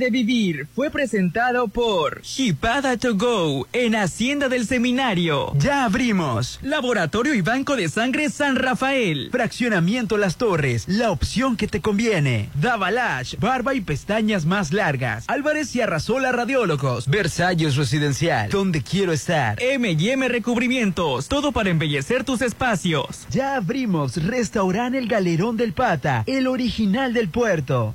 de vivir fue presentado por Hipada to Go en Hacienda del Seminario. Ya abrimos. Laboratorio y Banco de Sangre San Rafael. Fraccionamiento Las Torres, la opción que te conviene. Davalash, barba y pestañas más largas. Álvarez y Arrasola Radiólogos. Versalles Residencial, donde quiero estar. M&M Recubrimientos, todo para embellecer tus espacios. Ya abrimos Restaurante El Galerón del Pata, el original del puerto.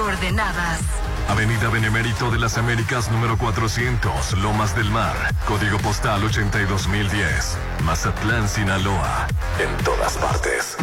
Coordenadas. Avenida Benemérito de las Américas número 400, Lomas del Mar, código postal 82010, Mazatlán, Sinaloa. En todas partes.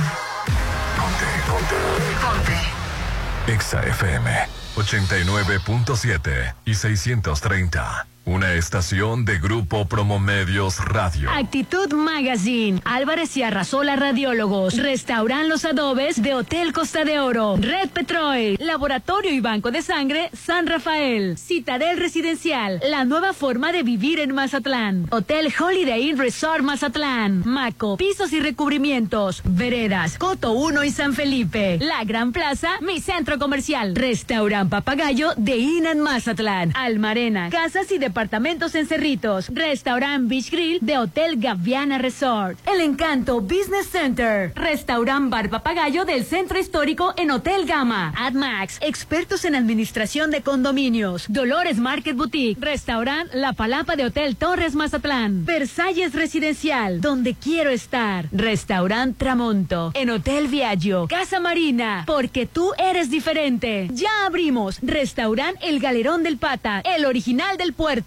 Ponte, ponte. Ponte. Exa FM 89.7 y 630. Una estación de Grupo Promomedios Radio. Actitud Magazine, Álvarez y Arrasola Radiólogos, Restauran Los Adobes de Hotel Costa de Oro, Red Petrol, Laboratorio y Banco de Sangre San Rafael, Citadel Residencial, la nueva forma de vivir en Mazatlán, Hotel Holiday Inn Resort Mazatlán, Maco, pisos y recubrimientos, Veredas, Coto 1 y San Felipe, La Gran Plaza, mi centro comercial, Restaurant Papagayo de Inan Mazatlán, Almarena, casas y departamentos en Cerritos, Restaurant Beach Grill de Hotel Gaviana Resort, El Encanto Business Center, Restaurant Bar Papagayo del Centro Histórico en Hotel Gama, AdMax, expertos en administración de condominios, Dolores Market Boutique, Restaurant La Palapa de Hotel Torres Mazatlán, Versalles Residencial, donde quiero estar, Restaurant Tramonto, en Hotel Viaggio, Casa Marina, porque tú eres diferente. Ya abrimos, Restaurant El Galerón del Pata, el original del puerto,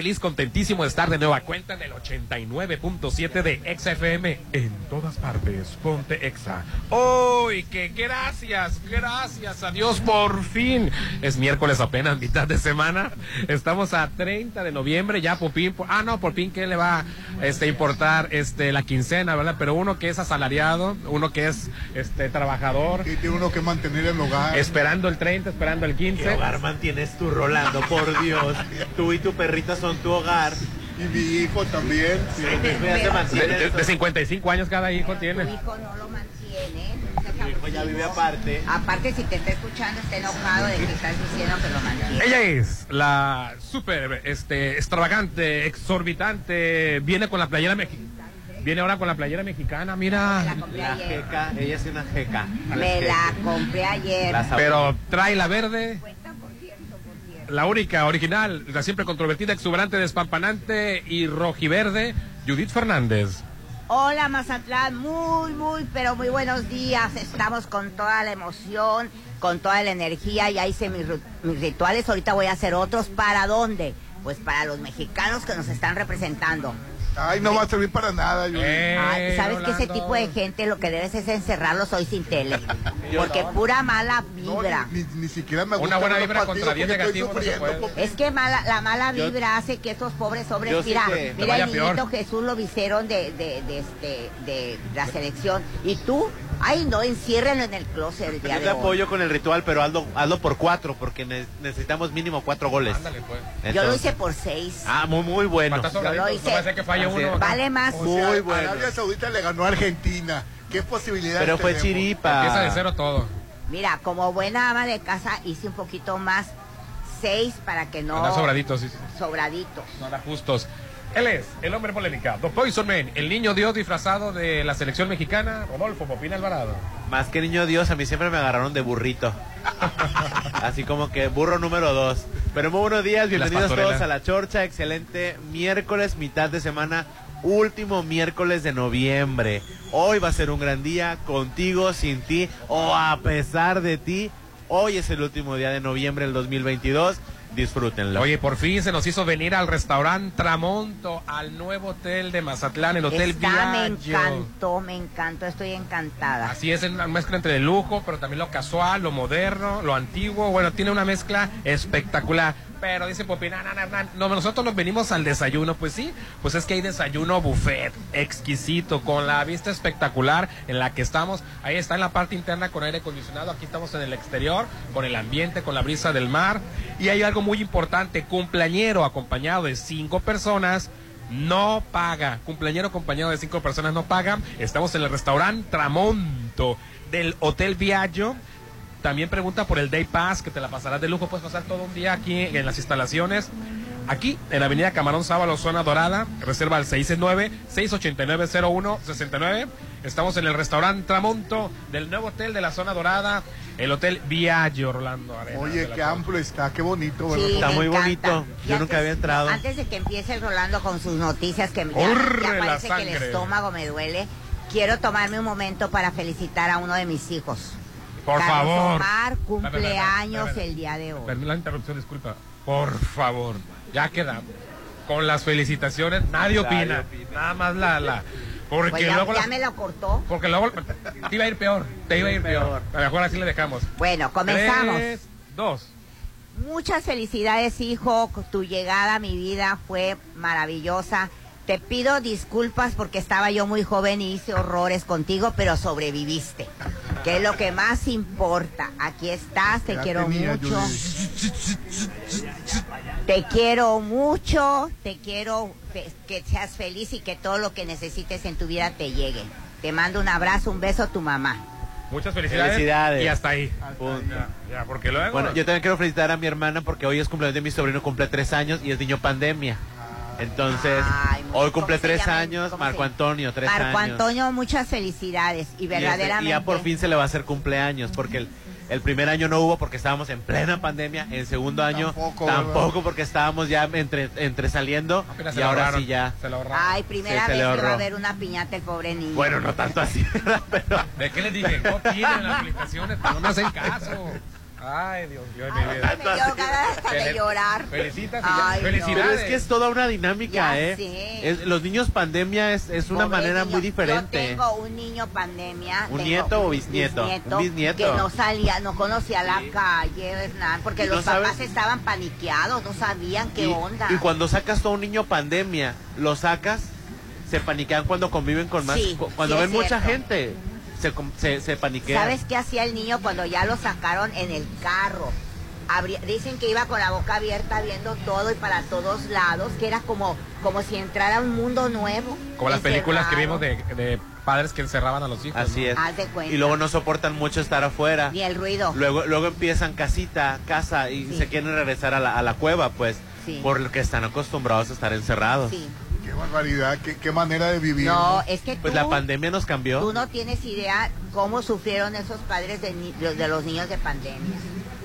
Feliz, contentísimo de estar de nueva cuenta en el 89.7 de Exa FM. En todas partes, ponte Exa. ¡Uy, que gracias, gracias a Dios, por fin! Es miércoles apenas, mitad de semana. Estamos a 30 de noviembre, ya Popín. Ah, no, por fin, ¿qué le va a este, importar este, la quincena, verdad? Pero uno que es asalariado, uno que es este, trabajador. Y tiene uno que mantener el hogar. Esperando el 30, esperando el 15. ¿Qué hogar mantienes tú, Rolando? Por Dios. Tú y tu perrita son tu hogar. Y mi hijo también. Sí. De, de, de 55 años cada hijo tiene. Tu hijo no lo mantiene. Mi hijo ya vive aparte. Aparte, si te está escuchando, está enojado de que estás diciendo que lo mantiene. Ella es la súper este, extravagante, exorbitante. Viene con la playera mexicana. Viene ahora con la playera mexicana, mira. La La jeca, ella es una jeca. Me la compré ayer. Pero trae la verde, por cierto, por cierto. La única, original, la siempre controvertida, exuberante, despampanante y rojiverde, Judith Fernández. Hola Mazatlán, muy, muy, pero muy buenos días. Estamos con toda la emoción, con toda la energía. Ya hice mis, mis rituales, ahorita voy a hacer otros. ¿Para dónde? Pues para los mexicanos que nos están representando. Ay, no va a servir para nada, yo. Eh, Ay, ¿Sabes que ese Rolando. tipo de gente lo que debes es encerrarlos hoy sin tele? Porque pura mala No, vibra. ni, ni- ni siquiera me gusta Una buena vibra contra diez porque estoy negativos no Es que mala, la mala Yo- vibra hace que estos pobres hombres, Yo sí mira, mira el niñito peor. Jesús lo visieron de, de, de, este, de la selección. Y tú, ay no, enciérrenlo en el closet el día Yo de te hoy. apoyo con el ritual, pero hazlo, hazlo por cuatro, porque ne- necesitamos mínimo cuatro goles. Ándale, pues. Yo lo Entonces- hice por seis. Ah, muy, muy bueno. Sobradito, lo no hice. va a ser que falle Así uno. es. acá. Vale más. O sea, Muy bueno. Arabia Saudita le ganó a Argentina. ¿Qué posibilidades Pero fue tenemos? chiripa. Empieza de cero todo. Mira, como buena ama de casa hice un poquito más. Seis para que no... Anda sobradito, sí. sí. Sobraditos. No anda justos. Él es el hombre polémica, The Poison Man, el niño Dios disfrazado de la selección mexicana, Rodolfo Popín Alvarado. Más que niño Dios, a mí siempre me agarraron de burrito. Así como que burro número dos. Pero muy buenos días, bienvenidos todos a La Chorcha. Excelente miércoles, mitad de semana, último miércoles de noviembre. Hoy va a ser un gran día, contigo, sin ti o a pesar de ti. Hoy es el último día de noviembre del 2022. Disfrútenlo. Oye, por fin se nos hizo venir al restaurante Tramonto, al nuevo hotel de Mazatlán, el Hotel Está, me encantó, me encantó, estoy encantada. Así es, es una mezcla entre el lujo, pero también lo casual, lo moderno, lo antiguo. Bueno, tiene una mezcla espectacular. Pero dice Popi, no, no, no, no, no, nosotros nos venimos al desayuno. Pues sí, pues es que hay desayuno buffet exquisito, con la vista espectacular en la que estamos. Ahí está en la parte interna con aire acondicionado. Aquí estamos en el exterior, con el ambiente, con la brisa del mar. Y hay algo muy importante, cumpleañero acompañado de cinco personas no paga. Cumpleañero acompañado de cinco personas no pagan. Estamos en el restaurante Tramonto del Hotel Viaggio. También pregunta por el Day Pass, que te la pasarás de lujo. Puedes pasar todo un día aquí en las instalaciones. Aquí, en la avenida Camarón Sábalo, zona dorada. Reserva al 669-689-0169. Estamos en el restaurante Tramonto del nuevo hotel de la zona dorada. El Hotel Viaggio, Orlando Arenas Oye, qué amplio está, qué bonito, ¿verdad? Sí, Está muy encanta. bonito. Y Yo nunca había entrado. Antes de que empiece el Rolando con sus noticias, que ya, Corre ya la parece que el estómago me duele, quiero tomarme un momento para felicitar a uno de mis hijos. Por Carlos favor. Omar, cumpleaños el día de hoy. Perdón la interrupción, disculpa. Por favor, ya queda. Con las felicitaciones, nadie opina. Nada más la. la porque Pues ya, luego. ya me lo cortó. Porque luego. Te iba a ir peor. Te iba a ir peor. A lo mejor así le dejamos. Bueno, comenzamos. Tres, dos. Muchas felicidades, hijo. Tu llegada a mi vida fue maravillosa. Te pido disculpas porque estaba yo muy joven y hice horrores contigo, pero sobreviviste. Que es lo que más importa. Aquí estás, te quiero mucho. Te quiero mucho, te quiero que seas feliz y que todo lo que necesites en tu vida te llegue. Te mando un abrazo, un beso a tu mamá. Muchas felicidades. Felicidades. Y hasta ahí. Punto. Ya, ya, porque luego. Bueno, yo también quiero felicitar a mi hermana porque hoy es cumpleaños de mi sobrino, cumple tres años y es niño pandemia. Entonces, Ay, hoy cumple ¿cómo se tres llama? años, ¿Cómo Marco Antonio, tres Marco años. Antonio, muchas felicidades y Y este- verdaderamente. Y ya por fin se le va a hacer cumpleaños porque el, el primer año no hubo porque estábamos en plena pandemia, el segundo año Tampoco, tampoco, porque estábamos ya entre, entre saliendo apenas y ahora ahorraron, sí ya. Se lo. Ay, primera Sí, se vez le que va a ver una piñata el pobre niño. Bueno, no tanto así, ¿verdad? pero ¿De qué les dije? No tienen las felicitaciones, pero no hacen caso. Ay, Dios mío, mi vida. Me dio ganas hasta de llorar. Felicitas. Ay. Felicidades. Pero es que es toda una dinámica, Ya ¿eh? sé. Es- los niños pandemia es, es una Pobre manera niño. muy diferente. Yo tengo un niño pandemia. ¿Un tengo nieto o bisnieto? Un bisnieto. Que no salía, no conocía la Sí. calle, Hernán, porque ¿Y no los papás sabes? estaban paniqueados, no sabían qué y, onda. y cuando sacas todo un niño pandemia, lo sacas, se paniquean cuando conviven con más. Sí, cu- cuando sí, ven mucha gente, se, com- se, se paniquean. ¿Sabes qué hacía el niño cuando ya lo sacaron en el carro? Abría- dicen que iba con la boca abierta viendo todo y para todos lados, que era como, como si entrara a un mundo nuevo. Como las películas que vimos de, de padres que encerraban a los hijos. Así ¿no? es. Haz de cuenta. Y luego no soportan mucho estar afuera. Ni el ruido. Luego, luego empiezan casita, casa y Sí. se quieren regresar a la, a la cueva, pues, Sí. por lo que están acostumbrados a estar encerrados. Sí. Qué barbaridad, qué, qué manera de vivir. No, es que Pues tú, la pandemia nos cambió. tú no tienes idea cómo sufrieron esos padres de, ni- de los niños de pandemia.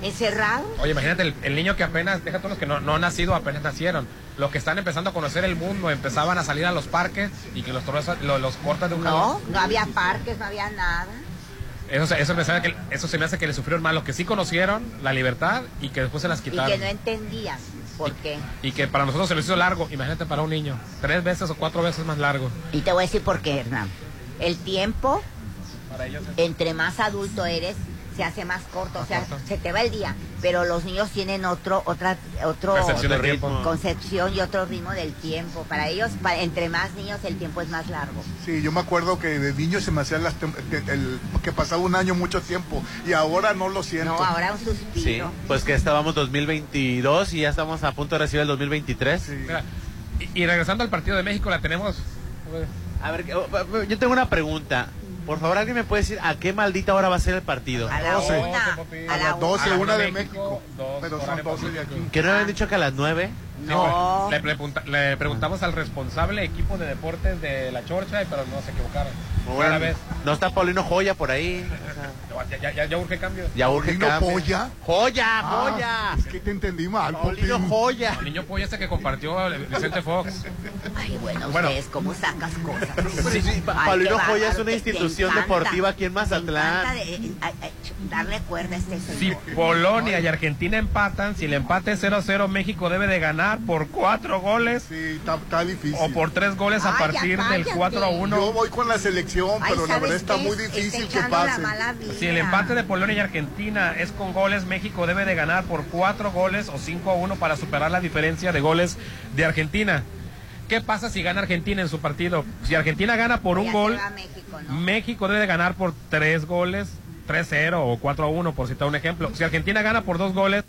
Encerrados. Oye, imagínate el, el niño que apenas, deja todos los que no, no han nacido, apenas nacieron. Los que están empezando a conocer el mundo, empezaban a salir a los parques y que los toros los, los cortan de un No, jalón. no había parques, no había nada. Eso, se- eso, me sabe que, eso se me hace que le sufrieron más los que sí conocieron la libertad y que después se las Y quitaron. que no entendían por qué. Y que para nosotros se lo hizo largo, imagínate para un niño, tres veces o cuatro veces más largo. Y te voy a decir por qué, Hernán. El tiempo, Para ellos entre más adulto eres, se hace más corto, o sea, corto. se te va el día. Pero los niños tienen otro, otra, otro Percepción del Otro ritmo. concepción y otro ritmo del tiempo. Para ellos, entre más niños, el tiempo es más largo. Sí, yo me acuerdo que de niño se me hacía las el- que pasaba un año mucho tiempo y ahora no lo siento. No, ahora un Sí, suspiro. pues que estábamos 2022 y ya estamos a punto de recibir el 2023. Sí. Mira, y, y regresando al partido de México, la tenemos. A ver, oh, yo tengo una pregunta. Por favor, ¿alguien me puede decir a qué maldita hora va a ser el partido? A la Doce. una. Doce, A A la las 12, a la una de México, dos pero son horario 12 de aquí. ¿Que no me habían dicho que a las 9? No. Le, le pregunta- le preguntamos al responsable equipo de deportes de la Chorcha, pero no se equivocaron. Una vez. no está Paulino Joya por ahí. O sea, Ya, ya, ya, ya urge cambio. ya urge ¿Paulino cambio. Polla? ¡Joya, Ah, Joya! es que te entendí mal, Paulino Popín. Joya. El niño polla ese que compartió Vicente Fox. Ay, bueno, Bueno. ustedes, ¿cómo sacas cosas? Sí, sí, Ay, Paulino Joya es una institución encanta, deportiva aquí en Mazatlán. de- darle cuerda a este Si. Polonia y Argentina empatan, si el empate es 0-0, México debe de ganar por cuatro goles Sí, está, está difícil. o por tres goles a Ay, ya partir del cállate. 4-1. Yo voy con la selección, Ay, pero la ¿sabes verdad está muy difícil que pase. Si el empate de Polonia y Argentina es con goles, México debe de ganar por cuatro goles o 5-1 para superar la diferencia de goles de Argentina. ¿Qué pasa si gana Argentina en su partido? Si Argentina gana por un Ya gol, México, ¿no? México debe de ganar por tres goles, 3-0 o 4-1, por citar un ejemplo. Si Argentina gana por dos goles,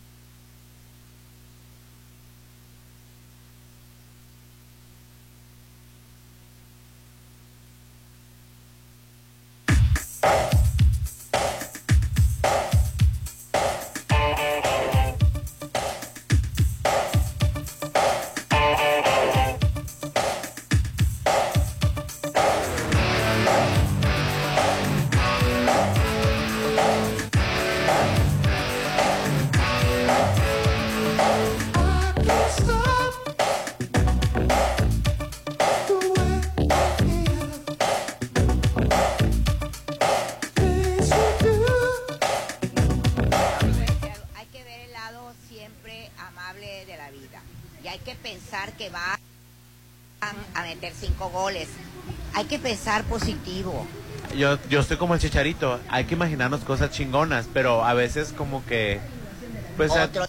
que pensar positivo. Yo, yo estoy como el chicharito. Hay que imaginarnos cosas chingonas, pero a veces como que. Pues a- Otro.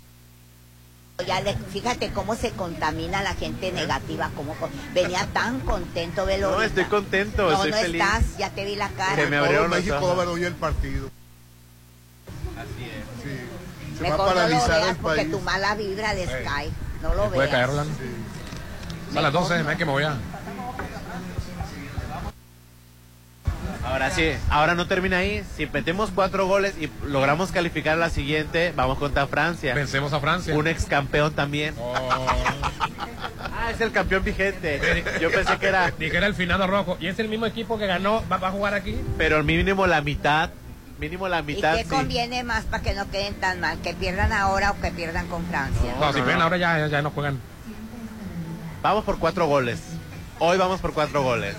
Ya le- fíjate cómo se contamina la gente negativa. Como venía tan contento, velo. no, estoy contento, No, estoy no feliz. estás, ya te vi la cara. Se me abrieron México va a ojos. ver hoy el partido. Así es. Sí. Se va a Mejor no lo paralizar veas el porque país. tu mala vibra Sí. cae. No lo puede veas. caer, Rolando. Son las 12, ven que me voy a... Ahora sí, ahora no termina ahí. Si metemos cuatro goles y logramos calificar a la siguiente, vamos contra Francia. Vencemos a Francia. Un ex campeón también. Oh. Ah, es el campeón vigente. Yo pensé que era, Dije era el finado rojo. Y es el mismo equipo que ganó. ¿Va, va a jugar aquí? pero mínimo la mitad. Mínimo la ¿Y mitad. qué sí. conviene más para que no queden tan mal? ¿Que pierdan ahora o que pierdan con Francia? No, si no, no. ahora ya, ya, ya no juegan. Vamos por cuatro goles. Hoy vamos por cuatro goles.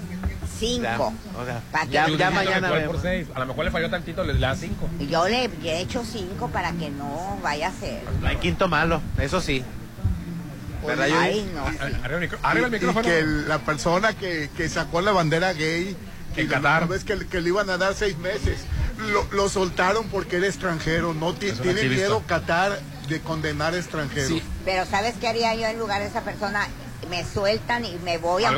Cinco. o sea, Pa' que ya, mañana vemos. por seis. A lo mejor le falló tantito, le le da cinco. Yo le he hecho cinco para que no vaya a ser. No hay quinto malo, eso sí. ¿Verdad, Oye, Judith? Ay, no. sí. Arriba el, arriba el Y- y micrófono. que el- la persona que, que sacó la bandera gay, que En Qatar. vez que, que le iban a dar seis meses, lo, lo soltaron porque era extranjero. No tiene miedo Qatar de condenar extranjeros. Sí. Pero ¿sabes qué haría yo en lugar de esa persona? Me sueltan y me voy, sea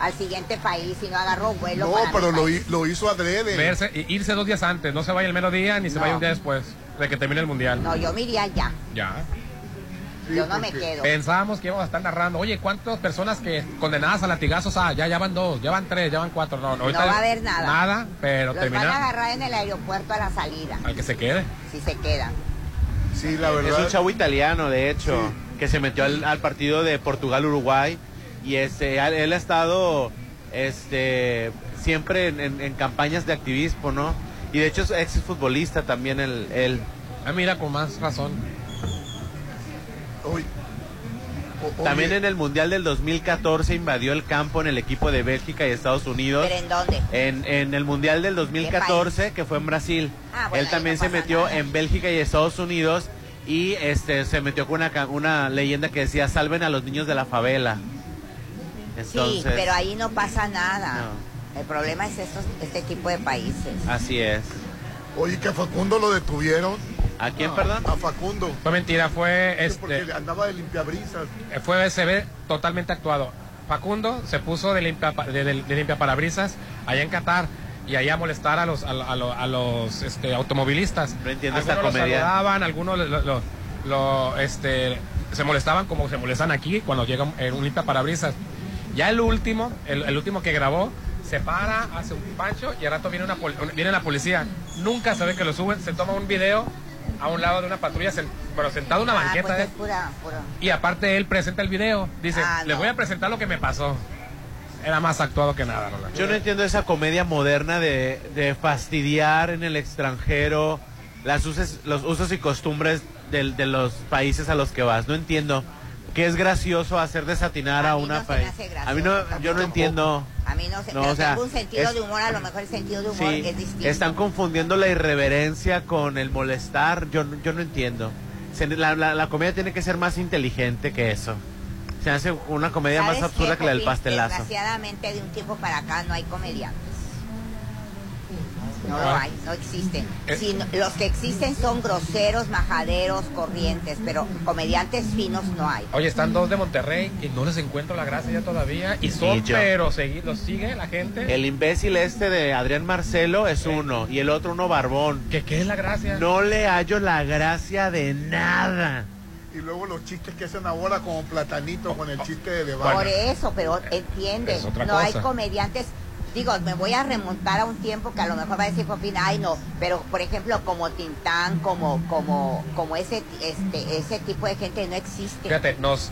al, siguiente país y no agarro vuelo. No, para pero lo, lo hizo adrede. Verse, irse dos días antes, no se vaya el mero día ni se No. vaya un día después de que termine el mundial. No, yo me iría ya. Ya. Sí, yo no me quedo. Pensábamos que íbamos a estar narrando, oye, ¿cuántas personas que condenadas a latigazos? Ah, ya, ya van dos, ya van tres, ya van cuatro. No, no, ahorita va a haber nada. Nada, pero Los van a agarrar en el aeropuerto a la salida, al que se quede. si se quedan. Sí, la Es verdad. un chavo italiano, de hecho, Sí. Que se metió al, al partido de Portugal-Uruguay y este, él, él ha estado este, siempre en, en- en campañas de activismo, ¿no? Y de hecho es ex futbolista también él. él. Ah, mira, con más razón. O- También en el Mundial del 2014 invadió el campo en el equipo de Bélgica y Estados Unidos. ¿Pero en dónde? En, en el Mundial del 2014, que fue en Brasil, Ah, bueno, él también no se metió nada. en Bélgica y Estados Unidos y este se metió con una, una leyenda que decía salven a los niños de la favela. Entonces, sí, pero ahí no pasa nada. No. El problema es estos, este tipo de países. así es. oye, que a Facundo lo detuvieron. ¿A quién, perdón? A Facundo. Fue mentira, fue Sí, Porque este, andaba de limpiabrisas. fue se ve totalmente actuado. Facundo se puso de limpia de, de, de limpiaparabrisas allá en Qatar y allá a molestar a los a, lo- a lo- a los este, automovilistas. No entiendo esta algunos comedia. saludaban, algunos lo, lo- lo, este se molestaban como se molestan aquí cuando llega un, eh, un limpiaparabrisas. Ya el último, el, el último que grabó se para, hace un pancho y al rato viene una pol- viene la policía. Nunca se ve que lo suben, se toma un video a un lado de una patrulla, sen- pero sentado en una Ah, banqueta. pues ¿eh? es pura, pura. Y aparte él presenta el video. Dice, Ah, les voy a presentar lo que me pasó. Era más actuado que nada, Roland. Yo no entiendo esa comedia moderna de, de fastidiar en el extranjero las uses- los usos y costumbres del- de los países a los que vas. No entiendo. ¿Qué es gracioso hacer desatinar a, A mí una no se me país? hace A mí no, gracioso, yo no entiendo. A mí no sé, No, pero o sea, tengo un sentido es- de humor, a lo mejor el sentido de humor Sí, es distinto. están confundiendo la irreverencia con el molestar. Yo, no- yo no entiendo. Se- La, la- la comedia tiene que ser más inteligente que eso. Se hace una comedia más ¿Sabes absurda que la del pastelazo. Desgraciadamente de un tiempo para acá no hay comediantes. No lo Ah. hay, no existen. Eh. Si los que existen son groseros, majaderos, corrientes, pero comediantes finos no hay. Oye, están dos de Monterrey y no les encuentro la gracia ya todavía. Y son, Y pero segui- los sigue la gente. El imbécil este de Adrián Marcelo es uno y el otro uno barbón. ¿Qué, ¿Qué es la gracia? No le hallo la gracia de nada. Y luego los chistes que hacen ahora como platanito con el chiste de Por debate. eso, pero entiende, es no hay comediantes. Digo, me voy a remontar a un tiempo que a lo mejor va a decir Popín, ay no, pero por ejemplo como Tintán, como como como ese este ese tipo de gente no existe. Fíjate, nos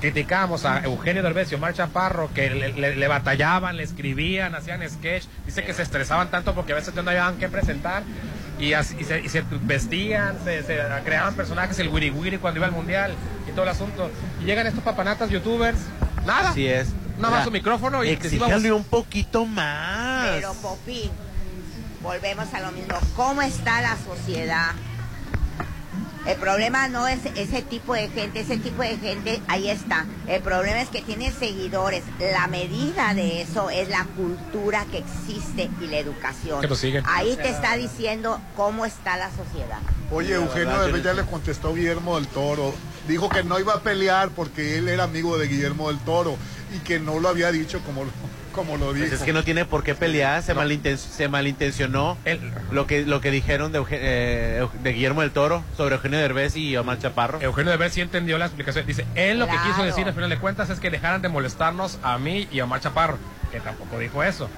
criticamos a Eugenio Derbez y Omar Chaparro que le, le- le batallaban, le escribían, hacían sketch. Dice que se estresaban tanto porque a veces no habían que presentar. Y, así- y se, y se vestían, se, se creaban personajes, el wiri wiri cuando iba al mundial y todo el asunto. Y llegan estos papanatas youtubers, nada. Así es. Nada más su micrófono y Exíjale un poquito más. Pero Popín, volvemos a lo mismo. ¿Cómo está la sociedad? El problema no es ese tipo de gente, ese tipo de gente ahí está. El problema es que tiene seguidores. La medida de eso es la cultura que existe y la educación. Que lo siguen. Ahí te está diciendo cómo está la sociedad. Oye, Eugenio ya tiene- le contestó Guillermo del Toro. Dijo que no iba a pelear porque él era amigo de Guillermo del Toro y que no lo había dicho como, lo- como lo dijo. Pues es que no tiene por qué pelear, se, malinten- se malintencionó El- lo que lo que dijeron de, eh, de Guillermo del Toro sobre Eugenio Derbez y Omar Chaparro. Eugenio Derbez sí entendió la explicación. Dice, él lo que quiso decir al final de cuentas es que dejaran de molestarnos a mí y a Omar Chaparro, que tampoco dijo eso.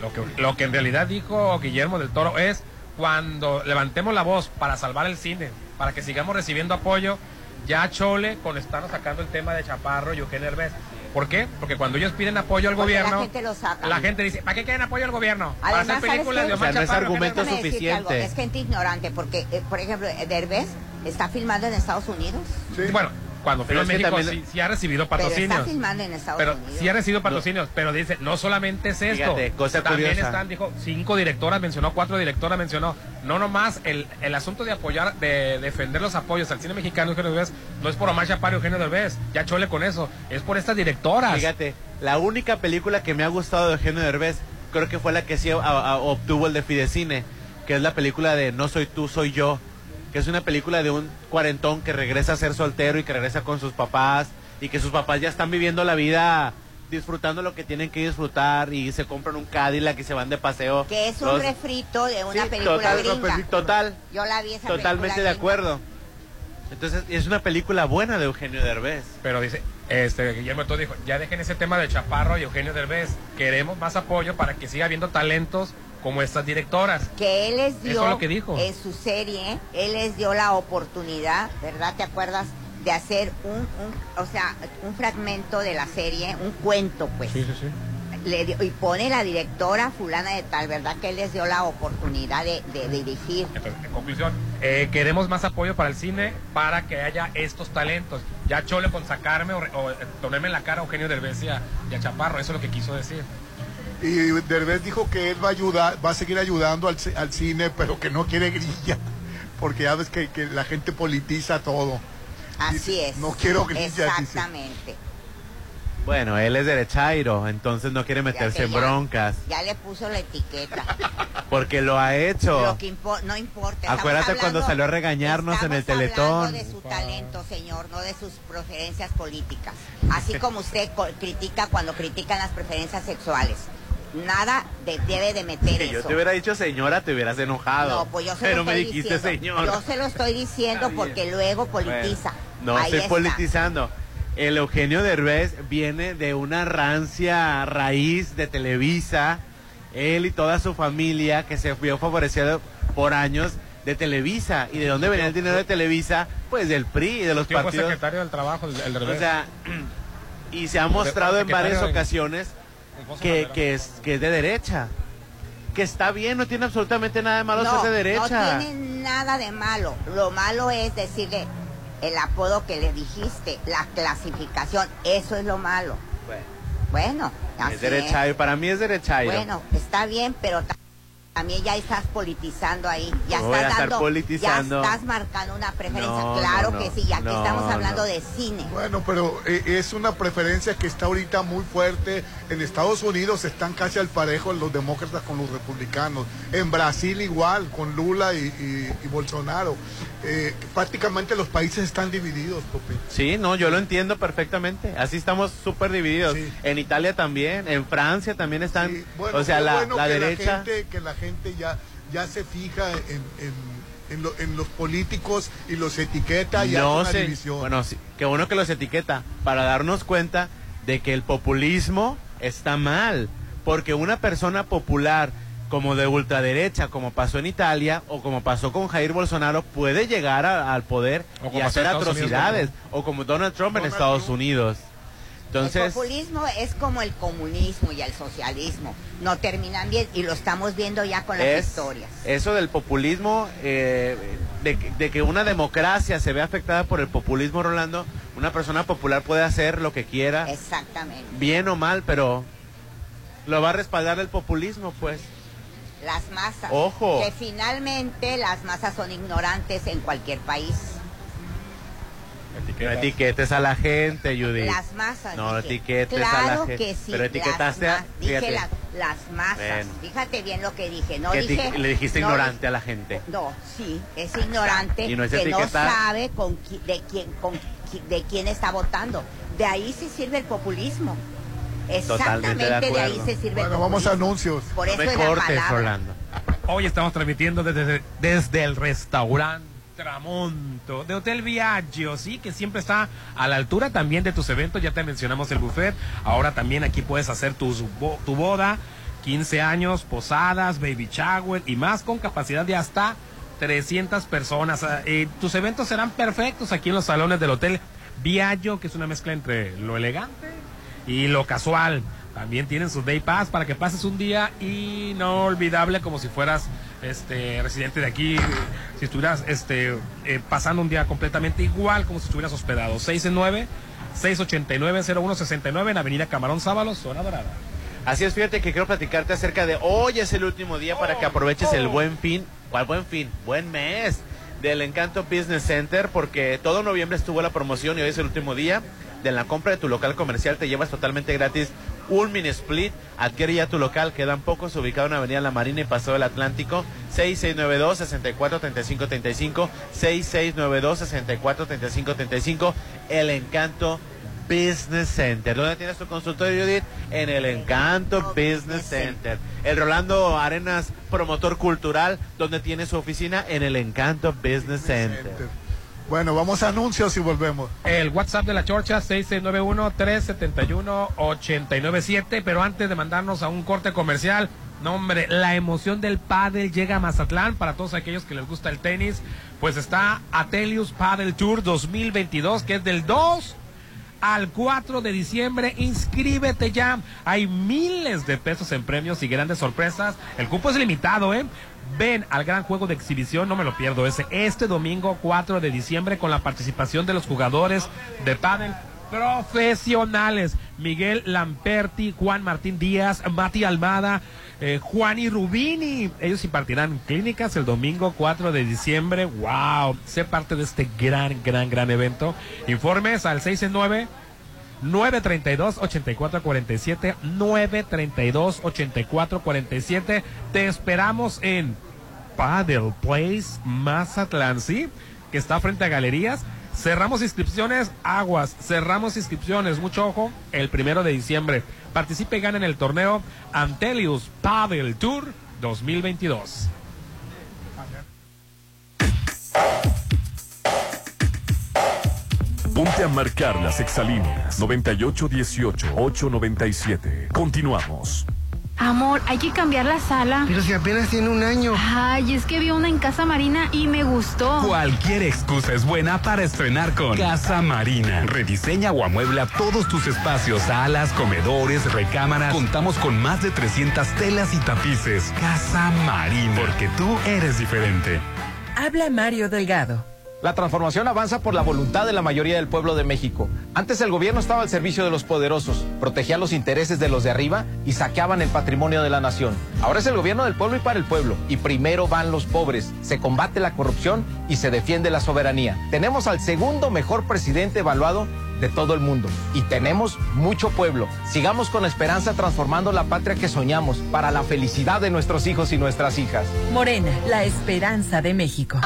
Lo que, lo que en realidad dijo Guillermo del Toro es cuando levantemos la voz para salvar el cine, para que sigamos recibiendo apoyo, ya chole con estarnos sacando el tema de Chaparro y Eugenio Derbez. ¿Por qué? Porque cuando ellos piden apoyo al Porque la gobierno, gente lo saca. la gente dice, ¿para qué quieren apoyo al gobierno? para Además, hacer películas ¿sabes de? Omar O sea, no es argumento suficiente. algo, Es gente ignorante porque, eh, por ejemplo, Derbez está filmando en Estados Unidos. Sí. Bueno, cuando es que México también- sí, sí ha recibido Pero está patrocinios. filmando en Estados Pero Unidos. sí ha recibido patrocinios, pero dice, no solamente es esto. Fíjate, cosa también curiosa. están, dijo, cinco directoras mencionó, cuatro directoras mencionó. No nomás el, el asunto de apoyar, de defender los apoyos al cine mexicano, Eugenio Derbez, no es por Omar Chaparro y Eugenio Derbez, ya chole con eso, es por estas directoras. Fíjate, la única película que me ha gustado de Eugenio Derbez, creo que fue la que sí a- a- obtuvo el de Fidecine, que es la película de No soy tú, soy yo, que es una película de un cuarentón que regresa a ser soltero y que regresa con sus papás y que sus papás ya están viviendo la vida disfrutando lo que tienen que disfrutar y se compran un Cadillac y se van de paseo. Que es un refrito de una Sí, película total, gringa. total, Yo la vi esa totalmente película de acuerdo. Entonces, es una película buena de Eugenio Derbez. Pero dice, este Guillermo Todo dijo, ya dejen ese tema de Chaparro y Eugenio Derbez, queremos más apoyo para que siga habiendo talentos como estas directoras. Que él les dio Eso es lo que dijo. en su serie, él les dio la oportunidad, ¿verdad? ¿Te acuerdas? De hacer un, un- o sea, un fragmento de la serie, un cuento, pues. sí, sí. Le dio- y pone la directora fulana de tal, ¿verdad? Que él les dio la oportunidad de, de dirigir. Entonces, en conclusión, eh, queremos más apoyo para el cine para que haya estos talentos. Ya chole con sacarme o, o, eh, ponerme en la cara a Eugenio Derbez y a, y a Chaparro, eso es lo que quiso decir. Y Derbez dijo que él va a ayudar, va a seguir ayudando al, al cine, pero que no quiere grilla, porque ya ves que, que la gente politiza todo. Así Dice, es. no quiero grillas, dice. Exactamente. Bueno, él es derechairo, entonces no quiere Ya meterse en ya- broncas, Ya le puso la etiqueta. porque lo ha hecho. Lo que impo- no importa. Acuérdate cuando salió a regañarnos en el Teletón. de su talento, señor, no de sus preferencias políticas. Así como usted co- critica cuando critican las preferencias sexuales. Nada de- debe de meter Que yo eso. te hubiera dicho señora, te hubieras enojado. No, pues yo se Pero lo me estoy dijiste diciendo. señora. Yo se lo estoy diciendo porque luego politiza. No Ahí estoy está. politizando. El Eugenio Derbez viene de una rancia raíz de Televisa. Él y toda su familia que se vio favorecido por años de Televisa. ¿Y de dónde venía el dinero de Televisa? Pues del PRI y de los partidos. secretario del trabajo, el, el Derbez. O sea, y se ha mostrado en varias ocasiones que, que, es, que es de derecha. Que está bien, no tiene absolutamente nada de malo no, ser de derecha. No tiene nada de malo. Lo malo es decirle el apodo que le dijiste, la clasificación. Eso es lo malo. Bueno, así es para mí es derechairo. Bueno, está bien, pero también ya estás politizando ahí. Ya No estás dando, politizando. ya estás marcando una preferencia. No, claro no, que sí. Y aquí No, estamos hablando no. de cine. Bueno, pero eh, es una preferencia que está ahorita muy fuerte. En Estados Unidos están casi al parejo los demócratas con los republicanos. En Brasil igual, con Lula y, y- y Bolsonaro. Eh, prácticamente los países están divididos, Popi. Sí, no, yo lo entiendo perfectamente. Así estamos súper divididos. Sí. En Italia también, en Francia también están. Sí, bueno, o sea, la, bueno la que derecha. gente, que la gente ya, ya se fija en, en- en lo- en los políticos y los etiqueta y hace no una sé. división. Bueno, sí, qué bueno que los etiqueta para darnos cuenta de que el populismo está mal. Porque una persona popular como de ultraderecha, como pasó en Italia o como pasó con Jair Bolsonaro, puede llegar a- al poder y hacer atrocidades. O como Donald Trump en Estados Trump. Unidos. el Entonces, populismo es como el comunismo y el socialismo. No terminan bien y lo estamos viendo ya con las es historias. eso del populismo, eh, de, que- de que una democracia se ve afectada por el populismo, Rolando, una persona popular puede hacer lo que quiera, Exactamente. bien o mal, pero lo va a respaldar el populismo, pues. Las masas. Ojo. Que finalmente las masas son ignorantes en cualquier país. No etiquetes a la gente, Judith. Las masas. No dije. etiquetes a la claro gente. que sí. Pero etiquetaste las a- Dije las, las masas. Fíjate bien lo que dije. No dije. le dijiste no ignorante a la gente. No, sí, es ignorante Y no es que no sabe con qui- de quién con qui- de quién está votando. De ahí se sirve el populismo. Exactamente de de, ahí acuerdo. se sirve Bueno, vamos a anuncios. Por No eso me es la cortes, palabra. Rolando. Hoy estamos transmitiendo desde, desde el restaurante Tramonto de Hotel Viaggio, sí, que siempre está a la altura también de tus eventos. Ya te mencionamos el buffet. Ahora también aquí puedes hacer tus bo- tu boda, 15 años, posadas, baby shower y más con capacidad de hasta 300 personas. Ah, eh, tus eventos serán perfectos aquí en los salones del Hotel Viaggio, que es una mezcla entre lo elegante y lo casual. También tienen sus day pass para que pases un día inolvidable como si fueras este residente de aquí si estuvieras este, eh, pasando un día completamente igual como si estuvieras hospedado. 669 689 0169 en Avenida Camarón Sábalo, zona dorada. Así es, fíjate que quiero platicarte acerca de hoy es el último día para que aproveches el buen fin. ¿Cuál buen fin? Buen mes del Encanto Business Center porque todo noviembre estuvo la promoción y hoy es el último día. De la compra de tu local comercial te llevas totalmente gratis un mini split. Adquiere ya tu local, quedan pocos, ubicado en Avenida La Marina y Paseo del Atlántico. 6692-643535. 6692-643535. El Encanto Business Center. ¿Dónde tienes tu consultorio, Judith? En el Encanto Business Center. El Rolando Arenas, promotor cultural, donde tiene su oficina en el Encanto Business Center. Bueno, vamos a anuncios y volvemos. El WhatsApp de la Chorcha 6691-371-897. Pero antes de mandarnos a un corte comercial, no hombre, la emoción del pádel llega a Mazatlán para todos aquellos que les gusta el tenis. Pues está Atelius Paddle Tour 2022, que es del 2 al 4 de diciembre. Inscríbete ya. Hay miles de pesos en premios y grandes sorpresas. El cupo es limitado, ¿eh? Ven al gran juego de exhibición, no me lo pierdo ese, este domingo 4 de diciembre con la participación de los jugadores de pádel profesionales. Miguel Lamperti, Juan Martín Díaz, Mati Almada, eh, Juan y Rubini. Ellos impartirán clínicas el domingo 4 de diciembre. ¡Wow! Sé parte de este gran, gran, gran evento. Informes al 669 932-8447, 932-8447. Te esperamos en Paddle Place Mazatlán, ¿sí? Que está frente a galerías. Cerramos inscripciones, aguas, cerramos inscripciones, mucho ojo, el primero de diciembre. Participe y gane en el torneo Antelius Paddle Tour 2022. Ponte a marcar las exalíneas 9818-897. Continuamos. Amor, hay que cambiar la sala. Pero si apenas tiene un año. Ay, es que vi una en Casa Marina y me gustó. Cualquier excusa es buena para estrenar con Casa Marina. Rediseña o amuebla todos tus espacios, salas, comedores, recámaras. Contamos con más de 300 telas y tapices. Casa Marina, porque tú eres diferente. Habla Mario Delgado. La transformación avanza por la voluntad de la mayoría del pueblo de México. Antes el gobierno estaba al servicio de los poderosos, protegía los intereses de los de arriba y saqueaban el patrimonio de la nación. Ahora es el gobierno del pueblo y para el pueblo. Y primero van los pobres, se combate la corrupción y se defiende la soberanía. Tenemos al segundo mejor presidente evaluado de todo el mundo. Y tenemos mucho pueblo. Sigamos con esperanza transformando la patria que soñamos para la felicidad de nuestros hijos y nuestras hijas. Morena, la esperanza de México.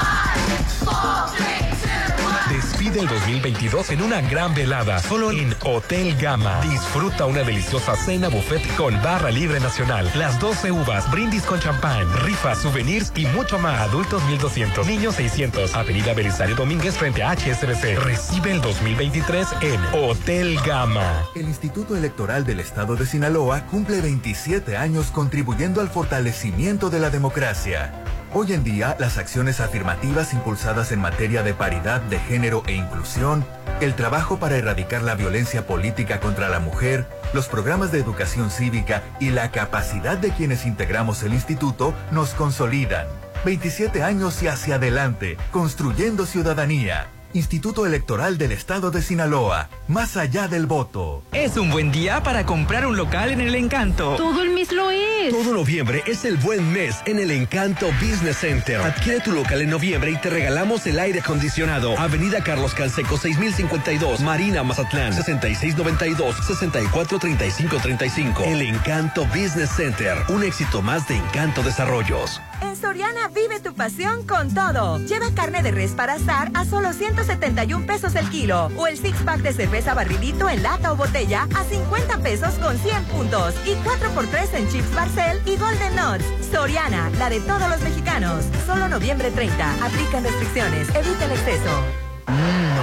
Despide el 2022 en una gran velada, solo en Hotel Gama. Disfruta una deliciosa cena buffet con barra libre nacional, las 12 uvas, brindis con champán, rifas, souvenirs y mucho más. Adultos 1200, niños 600. Avenida Belisario Domínguez frente a HSBC. Recibe el 2023 en Hotel Gama. El Instituto Electoral del Estado de Sinaloa cumple 27 años contribuyendo al fortalecimiento de la democracia. Hoy en día, las acciones afirmativas impulsadas en materia de paridad de género e inclusión, el trabajo para erradicar la violencia política contra la mujer, los programas de educación cívica y la capacidad de quienes integramos el instituto nos consolidan. 27 años y hacia adelante, construyendo ciudadanía. Instituto Electoral del Estado de Sinaloa, más allá del voto. Es un buen día para comprar un local en el Encanto. Todo el mes lo es. Todo noviembre es el buen mes en el Encanto Business Center. Adquiere tu local en noviembre y te regalamos el aire acondicionado. Avenida Carlos Canseco 6052, Marina Mazatlán 6692 643535. El Encanto Business Center, un éxito más de Encanto Desarrollos. En Soriana vive tu pasión con todo. Lleva carne de res para asar a solo 171 pesos el kilo. O el six pack de cerveza barrilito en lata o botella a 50 pesos con 100 puntos. Y 4x3 en chips Barcel y Golden Nuts. Soriana, la de todos los mexicanos. Solo noviembre 30. Aplican restricciones. Evita el exceso.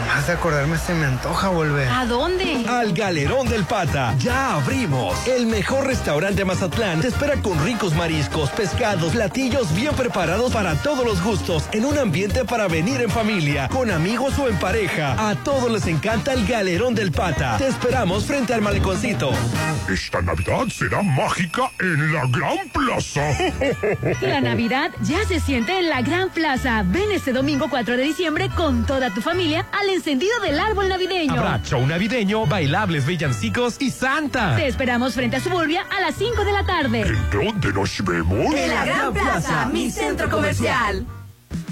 Nomás de acordarme se me antoja volver. ¿A dónde? Al Galerón del Pata. Ya abrimos. El mejor restaurante de Mazatlán te espera con ricos mariscos, pescados, platillos bien preparados para todos los gustos, en un ambiente para venir en familia, con amigos o en pareja. A todos les encanta el Galerón del Pata. Te esperamos frente al maleconcito. Esta Navidad será mágica en la Gran Plaza. La Navidad ya se siente en la Gran Plaza. Ven este domingo 4 de diciembre con toda tu familia al encendido del árbol navideño. Habrá show navideño, bailables villancicos y Santa. Te esperamos frente a Suburbia a las 5 de la tarde. ¿Dónde nos vemos? En la Gran Plaza, mi centro comercial.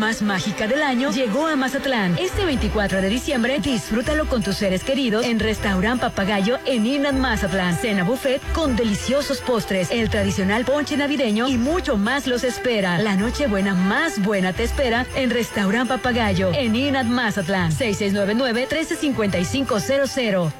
más mágica del año llegó a Mazatlán. Este 24 de diciembre, disfrútalo con tus seres queridos en Restaurant Papagayo en Inland Mazatlán. Cena buffet con deliciosos postres, el tradicional ponche navideño y mucho más los espera. La noche buena más buena te espera en Restaurant Papagayo en Inland Mazatlán. 6699-135500.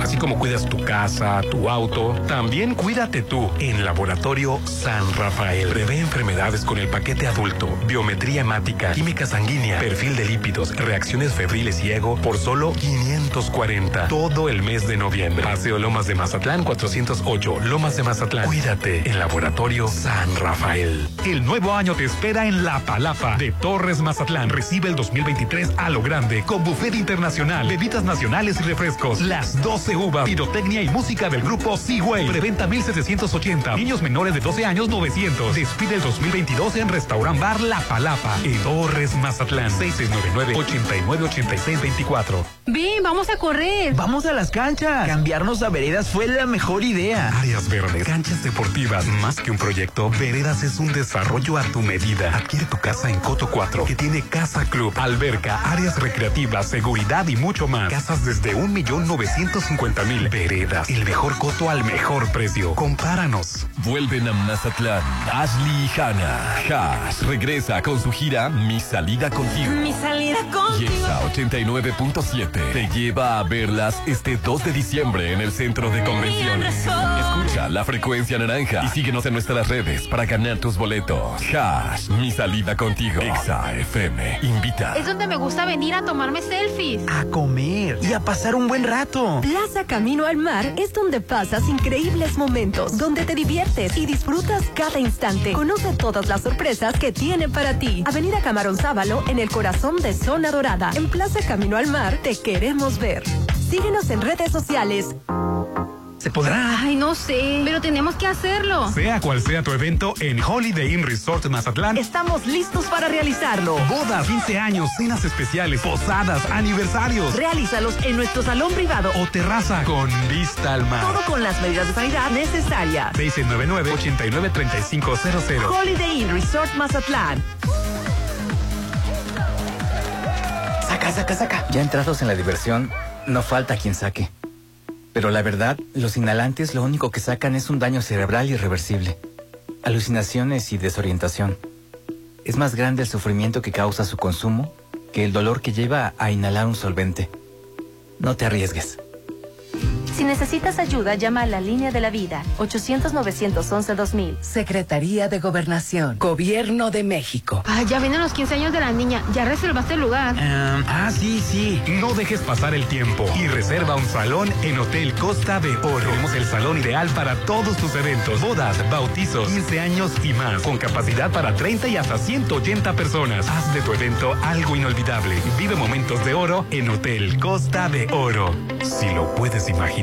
Así como cuidas tu casa, tu auto, también cuídate tú en Laboratorio San Rafael. Prevé enfermedades con el paquete adulto, biometría hemática, química sanguínea, perfil de lípidos, reacciones febriles y ego por solo 540. Todo el mes de noviembre. Paseo Lomas de Mazatlán 408, Lomas de Mazatlán. Cuídate en Laboratorio San Rafael. El nuevo año te espera en La Palapa de Torres Mazatlán. Recibe el 2023 a lo grande con buffet internacional, bebidas nacionales y refrescos. Las 12 uvas, pirotecnia y música del grupo Seaway. Preventa 1780. Niños menores de 12 años 900. Despide el 2022 en Restaurant Bar La Palapa en Torres Mazatlán. 6699-898624. Ven, vamos a correr. Vamos a las canchas. Cambiarnos a veredas fue la mejor idea. Áreas verdes, canchas deportivas, más que un proyecto, Veredas es un desarrollo a tu medida. Adquiere tu casa en Coto 4, que tiene casa club, alberca, áreas recreativas, seguridad y mucho más. Casas desde 1.950.000. Veredas, el mejor coto al mejor precio. Compáranos. Vuelven a Mazatlán. Ashley y Hannah. Hash regresa con su gira Mi Salida Contigo. Mi salida Y contigo. Exa 89.7 te lleva a verlas este 2 de diciembre en el centro de convenciones. Escucha la frecuencia naranja y síguenos en nuestras redes para ganar tus boletos. Hash, mi salida contigo. Exa FM invita. Es donde me gusta venir a tomarme selfies. A comer y a pasar un buen rato. Plaza Camino al Mar es donde pasas increíbles momentos, donde te diviertes y disfrutas cada instante. Conoce todas las sorpresas que tiene para ti. Avenida Camarón Sábalo, en el corazón de Zona Dorada. En Plaza Camino al Mar, te queremos ver. Síguenos en redes sociales. ¿Se podrá? Ay, no sé, pero tenemos que hacerlo. Sea cual sea tu evento en Holiday Inn Resort Mazatlán, Estamos listos para realizarlo. bodas, 15 años, cenas especiales, posadas, aniversarios Realízalos en nuestro salón privado. o terraza con vista al mar. Todo con las medidas de sanidad necesarias. 699-893500. Holiday Inn Resort Mazatlán. Saca, saca, saca. Ya entrados en la diversión, no falta quien saque. Pero la verdad, los inhalantes lo único que sacan es un daño cerebral irreversible. Alucinaciones y desorientación. Es más grande el sufrimiento que causa su consumo que el dolor que lleva a inhalar un solvente. No te arriesgues. Si necesitas ayuda, llama a la línea de la vida. 800-911-2000. Secretaría de Gobernación. Gobierno de México. Ay, ya vienen los 15 años de la niña. Ya reservaste el lugar. ah, sí, sí. No dejes pasar el tiempo y reserva un salón en Hotel Costa de Oro. Tenemos el salón ideal para todos tus eventos, bodas, bautizos, 15 años y más, con capacidad para 30 y hasta 180 personas. Haz de tu evento algo inolvidable. Vive momentos de oro en Hotel Costa de Oro. Si lo puedes imaginar,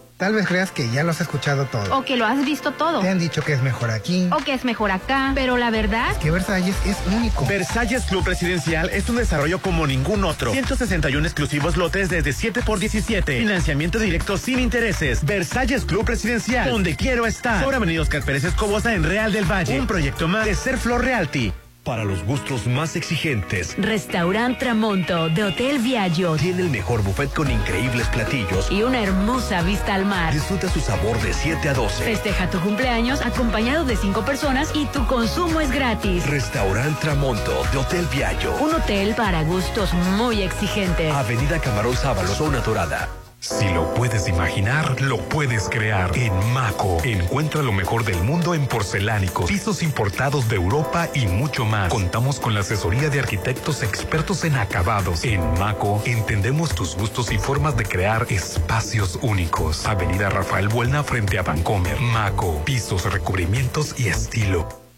Tal vez creas que ya lo has escuchado todo. O que lo has visto todo. Te han dicho que es mejor aquí. O que es mejor acá. Pero la verdad. Que Versalles es único. Versalles Club Residencial es un desarrollo como ningún otro. 161 exclusivos lotes desde 7 por 17. Financiamiento directo sin intereses. Versalles Club Residencial. Donde quiero estar. Sobre Avenida Oscar Pérez Escobosa en Real del Valle. Un proyecto más de Ser Flor Realty. Para los gustos más exigentes, Restaurant Tramonto de Hotel Viaggio tiene el mejor buffet con increíbles platillos y una hermosa vista al mar. Disfruta su sabor de 7 a 12. Festeja tu cumpleaños acompañado de 5 personas y tu consumo es gratis. Restaurant Tramonto de Hotel Viaggio. Un hotel para gustos muy exigentes. Avenida Camarón Sábalo, zona dorada. Si lo puedes imaginar, lo puedes crear. En Maco, encuentra lo mejor del mundo en porcelánicos, pisos importados de Europa y mucho más. Contamos con la asesoría de arquitectos expertos en acabados. En Maco, entendemos tus gustos y formas de crear espacios únicos. Avenida Rafael Buelna frente a Vancomer. Maco, pisos, recubrimientos y estilo.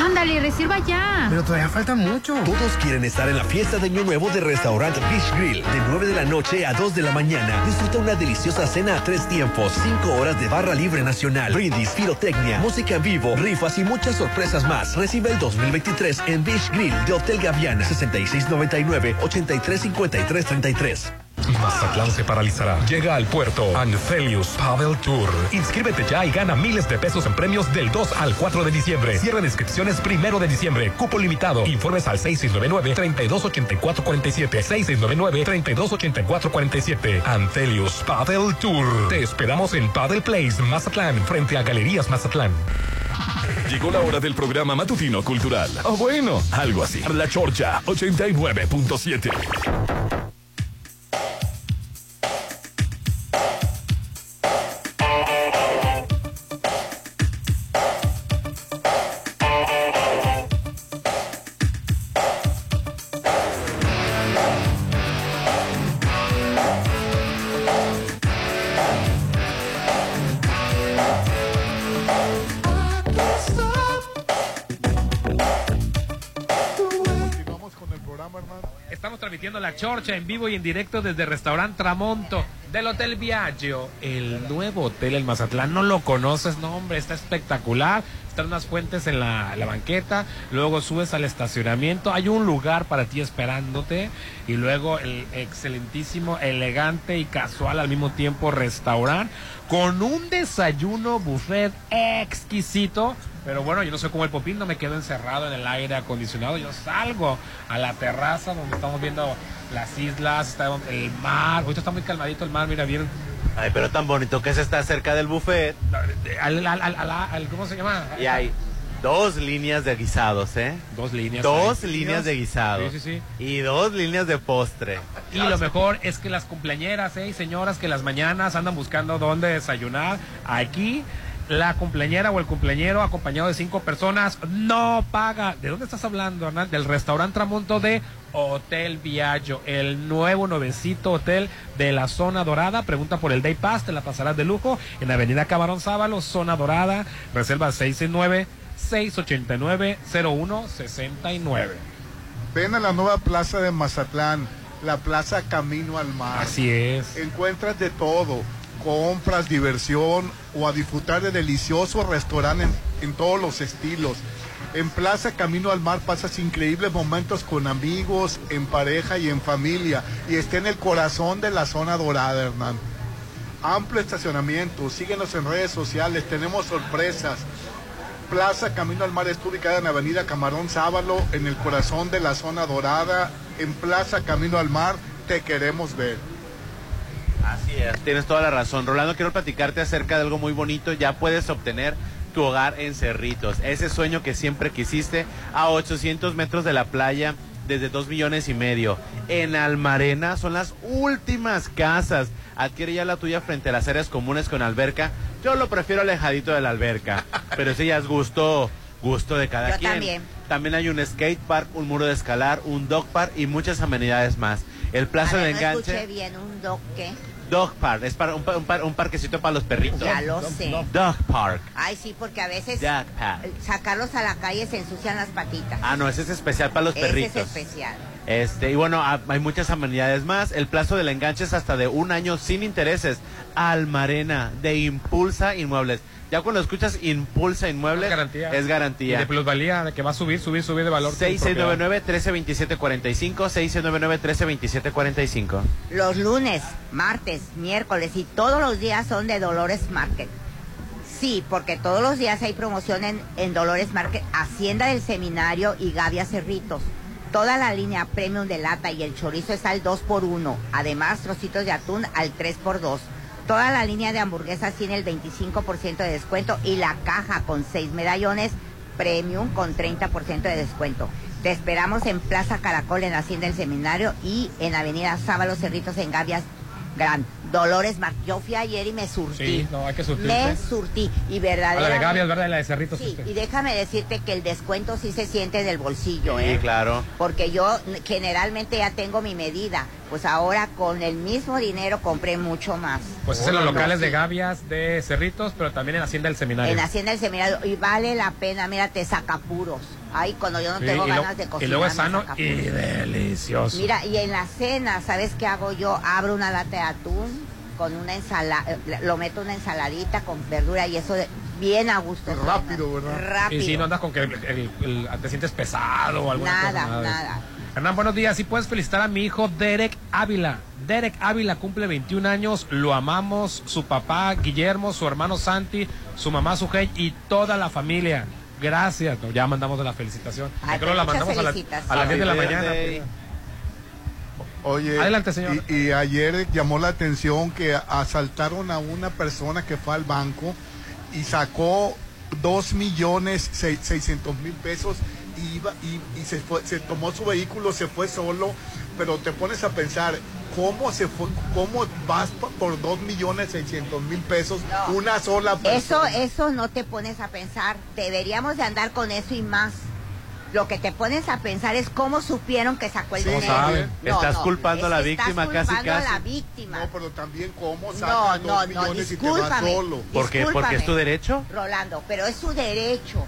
Ándale, reserva ya. Pero todavía falta mucho. Todos quieren estar en la fiesta de Año Nuevo de Restaurant Beach Grill. De 9 de la noche a 2 de la mañana. Disfruta una deliciosa cena a tres tiempos. 5 horas de barra libre nacional. Brindis, pirotecnia, música en vivo, rifas y muchas sorpresas más. Recibe el 2023 en Beach Grill de Hotel Gaviana. 6699-835333. Mazatlán se paralizará. Llega al puerto Anfelius Pavel Tour. Inscríbete ya y gana miles de pesos en premios del 2 al 4 de diciembre. Cierre de inscripciones primero de diciembre. Cupo limitado. Informes al 6699-328447. 6699-328447. Anfelius Pavel Tour. Te esperamos en Paddle Place, Mazatlán, frente a Galerías Mazatlán. Llegó la hora del programa matutino cultural. O bueno, algo así. La Chorcha 89.7. chorcha en vivo y en directo desde Restaurant Tramonto del Hotel Viaggio, el nuevo hotel en Mazatlán. No lo conoces, no hombre, está espectacular. Están unas fuentes en la, la banqueta, luego subes al estacionamiento, hay un lugar para ti esperándote y luego el excelentísimo, elegante y casual al mismo tiempo restaurante con un desayuno buffet exquisito. Pero bueno, yo no sé cómo el popín no me quedo encerrado en el aire acondicionado. Yo salgo a la terraza donde estamos viendo las islas, está el mar. Ahorita está muy calmadito el mar, mira bien. Ay, pero tan bonito que se está cerca del buffet. Al, al- al- al- al- ¿Cómo se llama? Y hay dos líneas de guisados, ¿eh? Dos líneas. Dos ahí. líneas de guisados. Sí, sí, sí. Y dos líneas de postre. Y lo mejor es que las cumpleañeras, ¿eh? y señoras que las mañanas andan buscando dónde desayunar. Aquí, la cumpleañera o el cumpleañero acompañado de cinco personas no paga. ¿De dónde estás hablando, Hernán? Del restaurante Tramonto de Hotel Viaggio, el nuevo nuevecito hotel de la zona dorada. Pregunta por el Day Pass, te la pasarás de lujo en Avenida Camarón Sábalo, zona dorada. Reserva 669 689 0169. Ven a la nueva plaza de Mazatlán, la plaza Camino al Mar. Así es. Encuentras de todo, compras, diversión o a disfrutar de deliciosos restaurantes en todos los estilos. En Plaza Camino al Mar pasas increíbles momentos con amigos, en pareja y en familia. Y está en el corazón de la zona dorada, Hernán. Amplio estacionamiento, síguenos en redes sociales, tenemos sorpresas. Plaza Camino al Mar está ubicada en Avenida Camarón Sábalo, en el corazón de la zona dorada. En Plaza Camino al Mar te queremos ver. Así es, tienes toda la razón. Rolando, quiero platicarte acerca de algo muy bonito. Ya puedes obtener tu hogar en Cerritos. Ese sueño que siempre quisiste a 800 metros de la playa desde 2 millones y medio. En Almarena son las últimas casas. Adquiere ya la tuya frente a las áreas comunes con alberca. Yo lo prefiero alejadito de la alberca. pero si ya es gusto, gusto de cada Yo quien. también. También hay un skate park, un muro de escalar, un dog park y muchas amenidades más. El plazo A de ver, no enganche. escuché bien un doc ¿qué? Dog Park, es para un, un par- un parquecito para los perritos. Ya lo sé. Dog Park. Ay, sí, porque a veces Dog Park. sacarlos a la calle se ensucian las patitas. Ah, no, ese es especial para los Ese perritos. es especial. Este, y bueno, ha- hay muchas amenidades más. El plazo del enganche es hasta de un año sin intereses. Almarena, de Impulsa Inmuebles. Ya cuando escuchas Impulsa Inmuebles, Es garantía. es Y de plusvalía, de que va a subir, subir, subir de valor. tu propiedad. 6699-132745, 6699-132745. Los lunes, martes, miércoles y todos los días son de Dolores Market. Sí, porque todos los días hay promoción en, en Dolores Market, Hacienda del Seminario y Gavia Cerritos. Toda la línea premium de lata y el chorizo está al 2x1. Además, trocitos de atún al 3x2. Toda la línea de hamburguesas tiene el 25% de descuento y la caja con 6 medallones premium con 30% de descuento. Te esperamos en Plaza Caracol en Hacienda del Seminario y en Avenida Sábalo Cerritos en Gavias Gran. Dolores Mar. Yo fui ayer y me surtí. Sí, no, hay que surtirse. Me surtí. Y A verdaderamente. la de Gavias, ¿verdad? Y la de Cerritos. Sí, y déjame decirte que el descuento sí se siente del bolsillo, Sí, ¿eh? claro. Porque yo generalmente ya tengo mi medida. Pues ahora con el mismo dinero compré mucho más. Pues es en los No, locales sí. de Gavias, de Cerritos, pero también en Hacienda del Seminario. En Hacienda del Seminario. Y vale la pena, mira, te saca puros. Ay, cuando yo no Sí, tengo lo- ganas de cocinar. y luego es sano y delicioso. Mira, y en la cena, ¿sabes qué hago yo? Abro una lata de atún con una ensalada, lo meto en una ensaladita con verdura y eso de- bien a gusto. Rápido, ¿verdad? Rápido. Y si no andas con que el- el- el- te sientes pesado o alguna Nada, cosa. eso. nada. Hernán, buenos días. Si puedes felicitar a mi hijo Derek Ávila. Derek Ávila cumple 21 años. Lo amamos. Su papá Guillermo, su hermano Santi, su mamá Sujei y toda la familia. Gracias. No, ya mandamos la felicitación. Ay, Yo creo que la mandamos a, la- felicitaciones. a las 10 de la mañana. birthday. Oye, Adelante, señor. Y, y ayer llamó la atención que asaltaron a una persona que fue al banco y sacó dos millones seis- seiscientos mil pesos iba, y, y se, fue, se tomó su vehículo, se fue solo, pero te pones a pensar, ¿cómo se fue, cómo vas por dos millones seiscientos mil pesos No. una sola Eso, persona? eso no te pones a pensar. Deberíamos de andar con eso y más. Lo que te pones a pensar es cómo supieron que sacó el Sí, dinero. saben. Estás culpando a la víctima estás casi, culpando a casi. la víctima. No, pero también cómo No, sacas no, dos no, millones y te vas discúlpame. solo. ¿Por qué? ¿Porque es tu derecho? Rolando, pero es su derecho.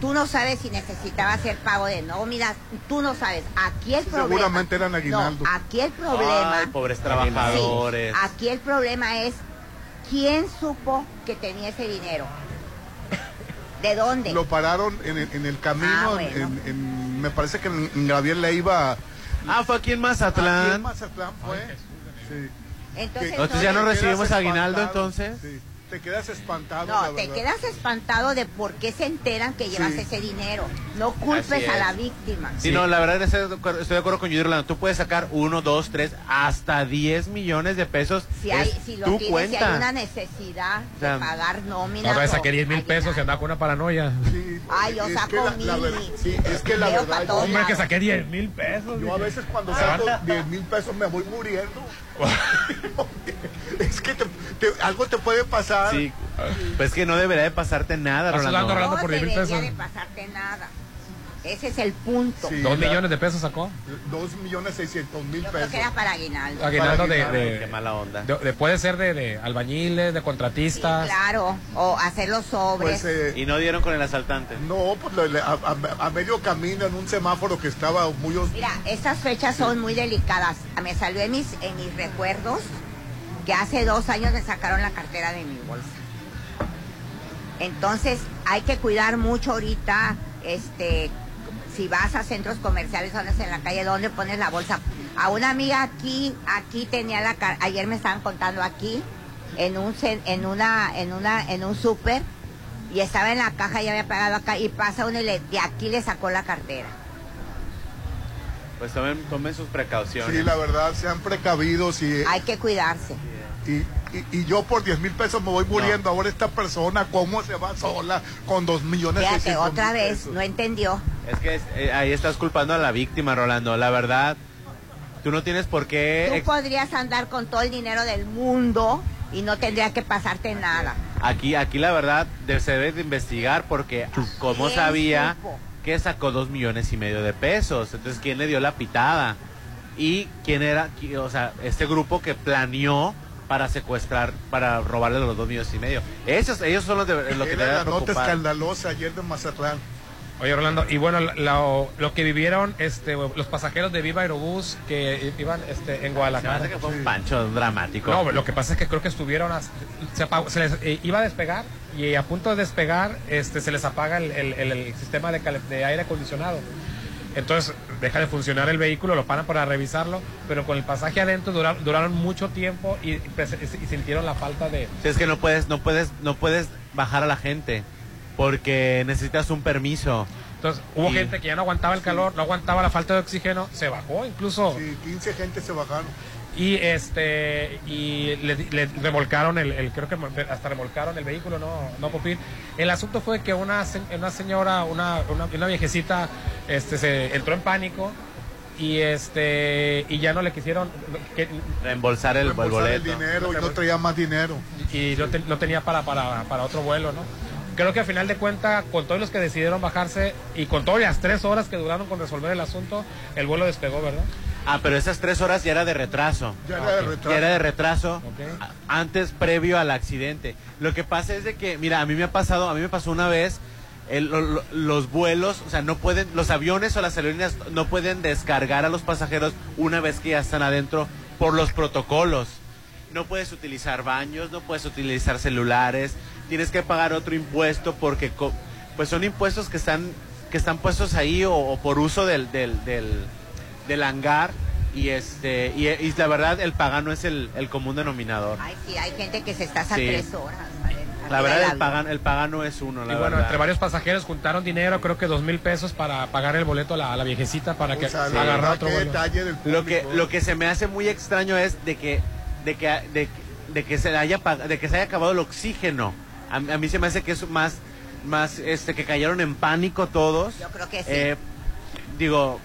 Tú no sabes si necesitaba hacer pago de nóminas, tú no sabes. Aquí el problema. Seguramente eran aguinaldos. No, aquí el problema. Ay, pobres trabajadores. Sí, aquí el problema es quién supo que tenía ese dinero. ¿De dónde? Lo pararon en, el- en el camino, Ah, en- bueno. en- en- me parece que en, Gabriel Leiva. Ah, fue aquí en Aquí en Mazatlán. Mazatlán fue. Sí. Entonces, Entonces ya no recibimos aguinaldo entonces. sí. Te quedas espantado. No, la te quedas espantado de por qué se enteran que llevas Sí. ese dinero. No culpes a la víctima. Sí, no, la verdad estoy de acuerdo- estoy de acuerdo con Judy Rolando. Tú puedes sacar uno, dos, tres, hasta 10 millones de pesos. Si, hay, si lo tu si hay una necesidad O sea, de pagar nóminas. Otra vez o saqué 10 mil pesos y andaba con una paranoia. Sí, Ay, yo es saco que la- la mil. sí, es que la verdad. Hombre, que saqué 10 mil pesos. Yo a veces cuando saco 10 mil pesos me voy muriendo. es que te- te- algo te puede pasar. Sí, pues que no debería de pasarte nada, Rolando. Rolando, No por 10 mil debería de pasarte nada. Ese es el punto. Sí, Dos la- millones de pesos sacó. Dos millones seiscientos mil Yo creo pesos. que era para aguinaldo. Aguinaldo de, aguinaldo, de- Qué mala onda. de- de- puede ser de, de albañiles, de Sí, contratistas. claro. O hacer los sobres. Pues, eh, Y no dieron con el asaltante. no, pues le- le- a, a- a medio camino en un semáforo que estaba muy os- Mira, estas fechas son muy delicadas. Me salió en mis, en mis recuerdos que hace dos años me sacaron la cartera de mi bolsa. Entonces hay que cuidar mucho ahorita, este, si vas a centros comerciales, andas en la calle, ¿dónde pones la bolsa? A una amiga aquí, aquí tenía la, car- ayer me estaban contando aquí, en un, cen- en una, en una, en un súper, y estaba en la caja y había pagado acá, y pasa uno y le, de aquí le sacó la cartera. Pues tomen, tomen sus precauciones. Sí, la verdad, sean precavidos y, Hay que cuidarse. y, y- y yo por 10 mil pesos me voy muriendo. Ahora esta persona, ¿cómo se va sola con 2 millones Fíjate, 600 otra vez, pesos? no entendió. Es que eh, ahí estás culpando a la víctima, Rolando. La verdad, tú no tienes por qué... Tú podrías andar con todo el dinero del mundo y no tendría que pasarte nada. Aquí, aquí la verdad de- se debe de investigar porque como ¿Quién sabía supo? que sacó dos millones y medio de pesos. Entonces, ¿quién le dio la pitada? Y quién era, o sea, este grupo que planeó para secuestrar, para robarle los dos millones y medio. Esos, ellos son los de, lo que Era debe la nota escandalosa ayer de Mazatlán. Oye, Orlando, y bueno, lo, lo que vivieron este, los pasajeros de Viva Aerobús que iban este, en Se me Guadalajara. hace que fue un pancho dramático. No, lo que pasa es que creo que estuvieron, as- se, apagó- se les eh, iba a despegar y a punto de despegar este, se les apaga el, el- el- el sistema de aire acondicionado. Entonces deja de funcionar el vehículo, lo paran para revisarlo, pero con el pasaje adentro dura- duraron mucho tiempo y, pues, y sintieron la falta de... Sí, es que no puedes, no puedes, no puedes bajar a la gente porque necesitas un permiso. Entonces hubo gente que ya no aguantaba el calor, no aguantaba la falta de oxígeno, se bajó incluso Sí, 15 gente se bajaron. Y este y le, le remolcaron el, el- creo que hasta remolcaron el vehículo no no Popín el asunto fue que una se- una señora una, una, una viejecita este se entró en pánico y este y ya no le quisieron que, Reembolsar el, Reembolsar el boleto. dinero y no traía más dinero. y no, te- no tenía para, para, para otro vuelo no creo que al final de cuentas con todos los que decidieron bajarse y con todas las tres horas que duraron con resolver el asunto el vuelo despegó verdad Ah, pero esas tres horas ya era de retraso. Ya era de retraso. Ya era de retraso antes, previo al accidente. Lo que pasa es de que, mira, a mí me ha pasado, a mí me pasó una vez, el- lo- lo- los vuelos, o sea, no pueden, los aviones o las aerolíneas no pueden descargar a los pasajeros una vez que ya están adentro por los protocolos. No puedes utilizar baños, no puedes utilizar celulares, tienes que pagar otro impuesto porque, pues son impuestos que están, que están puestos ahí o, o por uso del, del, del, del hangar y este y, y la verdad el pagano es el, el común denominador. Ay, sí, hay gente que se está Sí. tres horas. La verdad el pagano, el pagano es uno, la y bueno, verdad. entre varios pasajeros juntaron dinero, creo que dos mil pesos para pagar el boleto a la, a la viejecita para que O sea, agarrara verdad, otro del lo que lo que se me hace muy extraño es de que de que de, de que se haya de que se haya acabado el oxígeno. A, a mí se me hace que es más más este que cayeron en pánico todos. Yo creo que sí. Eh, digo,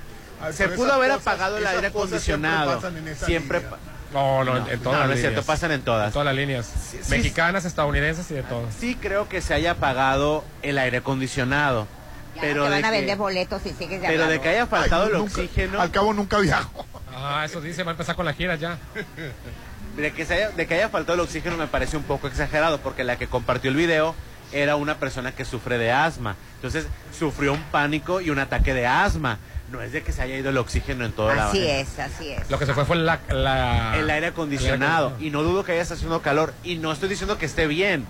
se pudo haber cosas- apagado el aire siempre acondicionado. pasan en esa Siempre No, no, No, en todas no las es cierto, pasan en todas. En todas las líneas. sí. Mexicanas, estadounidenses y de todas. sí creo que se haya apagado el aire acondicionado. Ya pero te de van a que- vender boletos si sigues de pero de que haya faltado Ay, el nunca- oxígeno, Al cabo nunca viajo. Ah, eso dice, va a empezar con la gira ya. de que, se haya, de que haya faltado el oxígeno me parece un poco exagerado, porque la que compartió el video era una persona que sufre de asma. Entonces sufrió un pánico y un ataque de asma. No es de que se haya ido el oxígeno en toda la Así es, así es. Lo que se fue fue la... la- el aire acondicionado. Y no dudo que haya estado haciendo calor. Y no estoy diciendo que esté bien.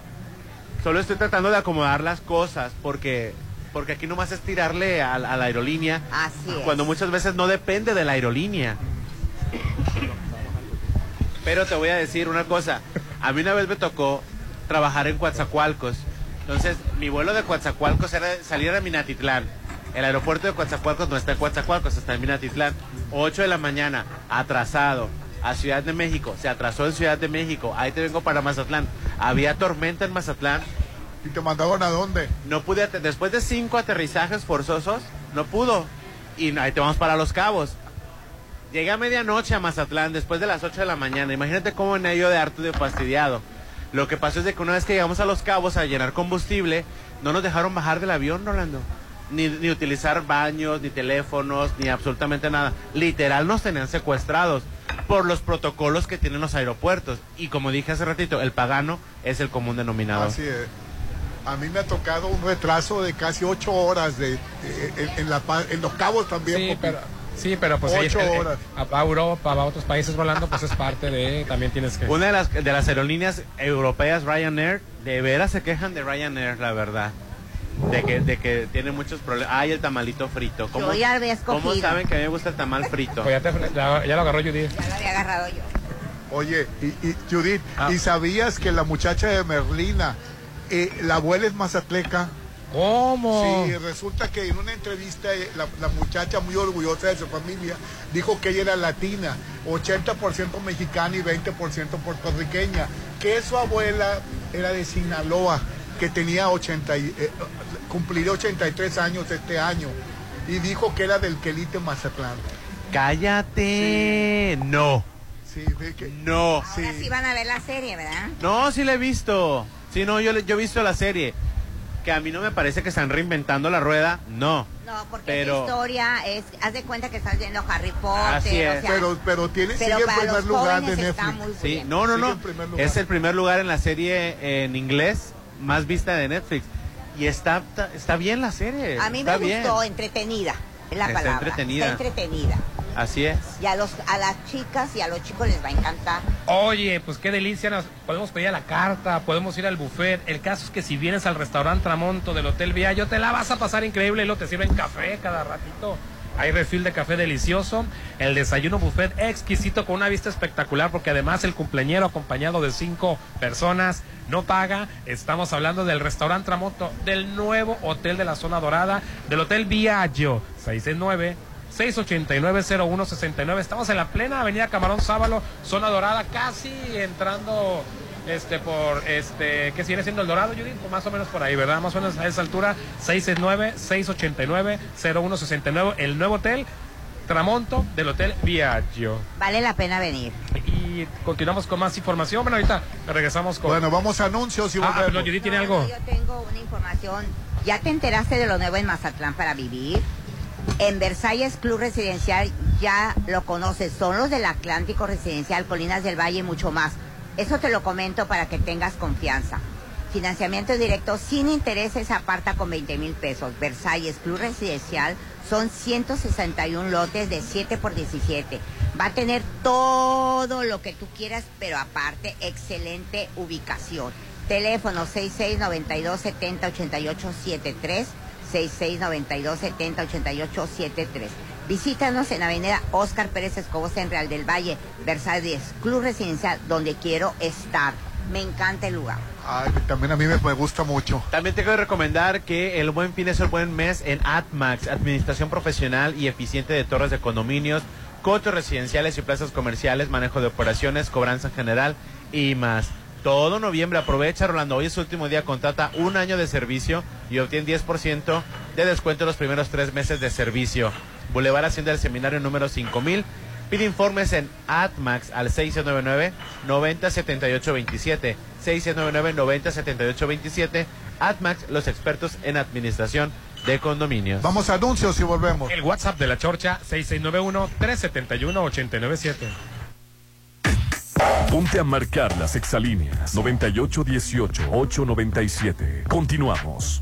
Solo estoy tratando de acomodar las cosas porque, porque aquí nomás es tirarle a, a la aerolínea. Así es. Cuando muchas veces no depende de la aerolínea. Pero te voy a decir una cosa. A mí una vez me tocó trabajar en Coatzacoalcos. Entonces, mi vuelo de Coatzacoalcos era salir a Minatitlán. El aeropuerto de Coatzacoalcos no está en Coatzacoalcos, está en Minatitlán. 8 de la mañana, atrasado. A Ciudad de México, se atrasó en Ciudad de México. Ahí te vengo para Mazatlán. Había tormenta en Mazatlán. ¿Y te mandaron a dónde? No pude, después de cinco aterrizajes forzosos, no pudo. Y ahí te vamos para Los Cabos. Llegué a medianoche a Mazatlán, después de las 8 de la mañana. Imagínate cómo venía yo de harto y de fastidiado. Lo que pasó es de que una vez que llegamos a Los Cabos a llenar combustible, no nos dejaron bajar del avión, Rolando. Ni, ni utilizar baños, ni teléfonos, ni absolutamente nada. Literal nos tenían secuestrados por los protocolos que tienen los aeropuertos. Y como dije hace ratito, el pagano es el común denominador. Así es. A mí me ha tocado un retraso de casi ocho horas de, de- en, en la, pa- en los cabos también. Sí, porque pero Sí, pero pues Ocho ahí, eh, horas. a, a Europa, a otros países volando, pues es parte de, también tienes que... Una de las, de las aerolíneas europeas, Ryanair, de veras se quejan de Ryanair, la verdad. De que, de que tiene muchos problemas. Ay, el tamalito frito. ¿Cómo, Yo ya había escogido. ¿Cómo saben que a mí me gusta el tamal frito? Pues ya, te- ya- ya lo agarró Judith. Ya lo había agarrado yo. Oye, y, y, Judith, Ah. ¿y sabías que la muchacha de Merlina, eh, la abuela es mazatleca? ¿Cómo? Sí, resulta que en una entrevista eh, la, la muchacha muy orgullosa de su familia dijo que ella era latina, 80% mexicana y 20% puertorriqueña, que su abuela era de Sinaloa, que tenía 80 y, eh, cumpliría 83 años este año, y dijo que era del Quelite Mazatlán. ¡Cállate! No. Sí, ve que- No. Ahora sí van a ver la serie, ¿verdad? No, sí la he visto. Sí, no, yo, le- yo he visto la serie. Que a mí no me parece que están reinventando la rueda. No. No, porque Pero- esa historia es, haz de cuenta que estás viendo Harry Potter, Así es. o sea, pero, pero tiene, pero sigue para primer los lugar de Netflix. muy Sí, bien. no, no, no. Es el primer lugar en la serie en inglés más vista de Netflix. Y está, está, está bien la serie. A mí está me bien. gustó, entretenida, es la Está palabra. entretenida. Está entretenida. Así es. Y a, los, a las chicas y a los chicos les va a encantar. Oye, pues qué delicia, nos podemos pedir a la carta, podemos ir al buffet. El caso es que si vienes al restaurante Tramonto del Hotel Viallo, te la vas a pasar increíble y luego te sirven café cada ratito. Hay refil de café delicioso, el desayuno buffet exquisito con una vista espectacular porque además el cumpleañero acompañado de cinco personas no paga. Estamos hablando del restaurante Tramonto, del nuevo hotel de la zona dorada, del Hotel Viallo, 669 689-0169. Estamos en la plena avenida Camarón Sábalo, zona dorada, casi entrando este por este ¿qué viene siendo el dorado Judith? Más o menos por ahí verdad más o menos a esa altura 669 689 0169 el nuevo hotel Tramonto del hotel Viaggio Vale la pena venir. y continuamos con más información bueno ahorita regresamos con Bueno, vamos a anuncios y ah, no, Judith tiene No, algo Yo tengo una información. ¿Ya te enteraste de lo nuevo en Mazatlán para vivir? En Versalles Club Residencial ya lo conoces. Son los del Atlántico Residencial, Colinas del Valle y mucho más. Eso te lo comento para que tengas confianza. Financiamiento directo sin intereses aparta con 20 mil pesos. Versalles Club Residencial son 161 lotes de 7 por 17. Va a tener todo lo que tú quieras, pero aparte, excelente ubicación. Teléfono 6692 70 88 73 6692 70 88 73. Visítanos en Avenida Oscar Pérez Escobosa en Real del Valle, Versalles Club Residencial, donde quiero estar. Me encanta el lugar. Ay, también a mí me, me gusta mucho. También te quiero recomendar que el buen fin es el buen mes en ATMAX, Administración Profesional y Eficiente de Torres de Condominios, cotos residenciales y plazas comerciales, manejo de operaciones, cobranza en general y más. Todo noviembre aprovecha, Rolando. Hoy es su último día. Contrata un año de servicio y obtiene 10% de descuento en los primeros tres meses de servicio. Boulevard Hacienda del Seminario número 5000. Pide informes en ATMAX al 699-907827. 699-907827. ATMAX, los expertos en administración de condominios. Vamos a anuncios y volvemos. el WhatsApp de la Chorcha 6691 371 897 Ponte a marcar las exalíneas 9818-897. Continuamos.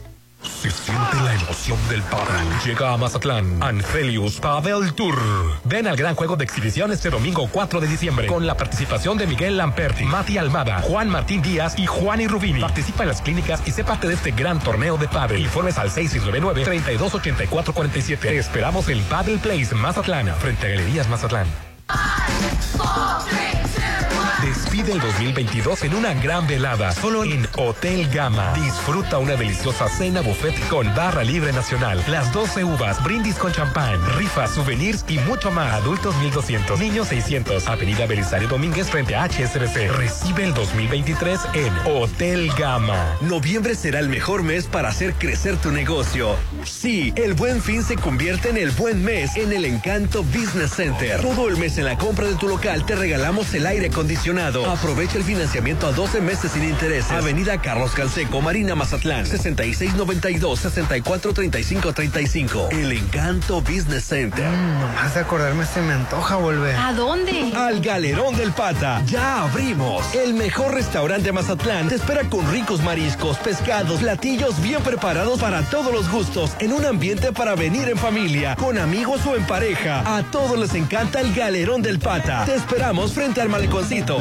Se siente la emoción del pádel. Llega a Mazatlán. Angelius Pavel Tour. Ven al gran juego de exhibición este domingo 4 de diciembre con la participación de Miguel Lamperti, Mati Almada, Juan Martín Díaz y Juan Rubini. Participa en las clínicas y sé parte de este gran torneo de pádel. Informes al 6699-328447. Te esperamos en Paddle Place, Mazatlán, frente a Galerías Mazatlán. Despide el 2022 en una gran velada, solo en Hotel Gama. Disfruta una deliciosa cena buffet con barra libre nacional, las 12 uvas, brindis con champán, rifas, souvenirs y mucho más. Adultos 1200, niños 600. Avenida Belisario Domínguez frente a HSBC. Recibe el 2023 en Hotel Gama. Noviembre será el mejor mes para hacer crecer tu negocio. Sí, el buen fin se convierte en el buen mes en el Encanto Business Center. Todo el mes en la compra de tu local te regalamos el aire acondicionado Aprovecha el financiamiento a 12 meses sin intereses. Avenida Carlos Canseco, Marina Mazatlán, 6692-643535. El Encanto Business Center. Mm, nomás de acordarme se me antoja volver. ¿A dónde? Al Galerón del Pata. Ya abrimos. El mejor restaurante de Mazatlán te espera con ricos mariscos, pescados, platillos bien preparados para todos los gustos, en un ambiente para venir en familia, con amigos o en pareja. A todos les encanta el Galerón del Pata. Te esperamos frente al maleconcito.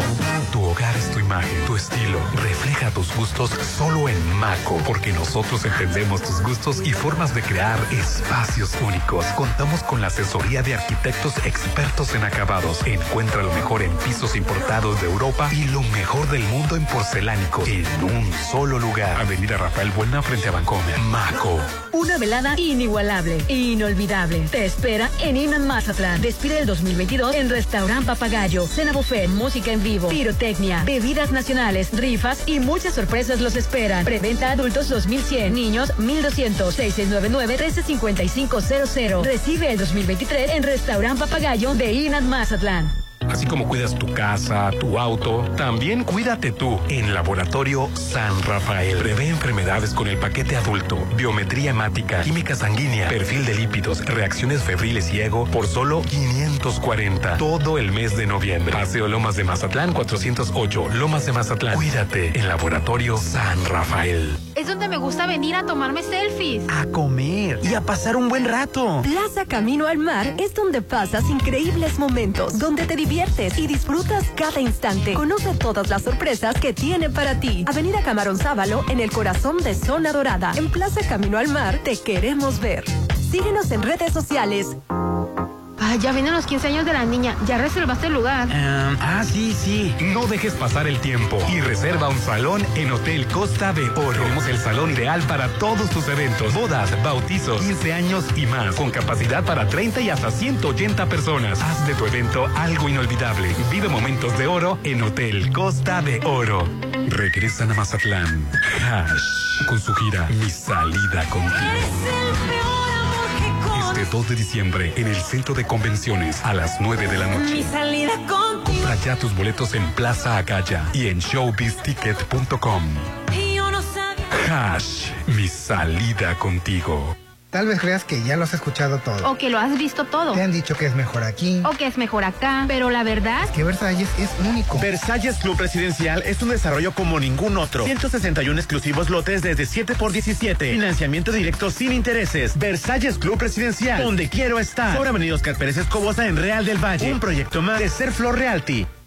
Tu hogar es tu imagen, tu estilo. Refleja tus gustos solo en Maco, porque nosotros entendemos tus gustos y formas de crear espacios únicos. Contamos con la asesoría de arquitectos expertos en acabados. Encuentra lo mejor en pisos importados de Europa y lo mejor del mundo en porcelánicos en un solo lugar. Avenida Rafael Buena frente a Bancomer. Maco. Una velada inigualable e inolvidable. Te espera en Iman Mazatlán. Despide el 2022 en Restaurant Papagayo, Cena Buffet, música en vivo, pirotecnia, bebidas nacionales, rifas y muchas sorpresas los esperan. Preventa adultos 2100, niños 1200, 6699-135500. Recibe el 2023 en Restaurant Papagayo de Inan Mazatlán. Así como cuidas tu casa, tu auto, también cuídate tú en Laboratorio San Rafael. Prevé enfermedades con el paquete adulto, biometría hemática, química sanguínea, perfil de lípidos, reacciones febriles y ego por solo 540. Todo el mes de noviembre. Paseo Lomas de Mazatlán 408, Lomas de Mazatlán. Cuídate en Laboratorio San Rafael. Es donde me gusta venir a tomarme selfies. A comer y a pasar un buen rato. Plaza Camino al Mar es donde pasas increíbles momentos, donde te diviertes y disfrutas cada instante. Conoce todas las sorpresas que tiene para ti. Avenida Camarón Sábalo, en el corazón de Zona Dorada. En Plaza Camino al Mar, te queremos ver. Síguenos en redes sociales. Ya vienen los 15 años de la niña. ¿Ya reservaste el lugar? ah, sí, sí. No dejes pasar el tiempo y reserva un salón en Hotel Costa de Oro. Tenemos el salón ideal para todos tus eventos, bodas, bautizos, 15 años y más, con capacidad para 30 y hasta 180 personas. Haz de tu evento algo inolvidable. Vive momentos de oro en Hotel Costa de Oro. Regresan a Mazatlán. Hash con su gira Mi salida contigo. Este 2 de diciembre en el Centro de Convenciones a las 9 de la noche. salida contigo. Compra ya tus boletos en Plaza Acaya y en showbizticket.com. no. Hash, mi salida contigo. Tal vez creas que ya lo has escuchado todo. O que lo has visto todo. Te han dicho que es mejor aquí. O que es mejor acá. Pero la verdad. Que Versalles es único. Versalles Club Residencial es un desarrollo como ningún otro. 161 exclusivos lotes desde 7 por 17. Financiamiento directo sin intereses. Versalles Club Residencial. Donde quiero estar. Sobre Avenida Oscar Pérez Escobosa en Real del Valle. Un proyecto más de Ser Flor Realty.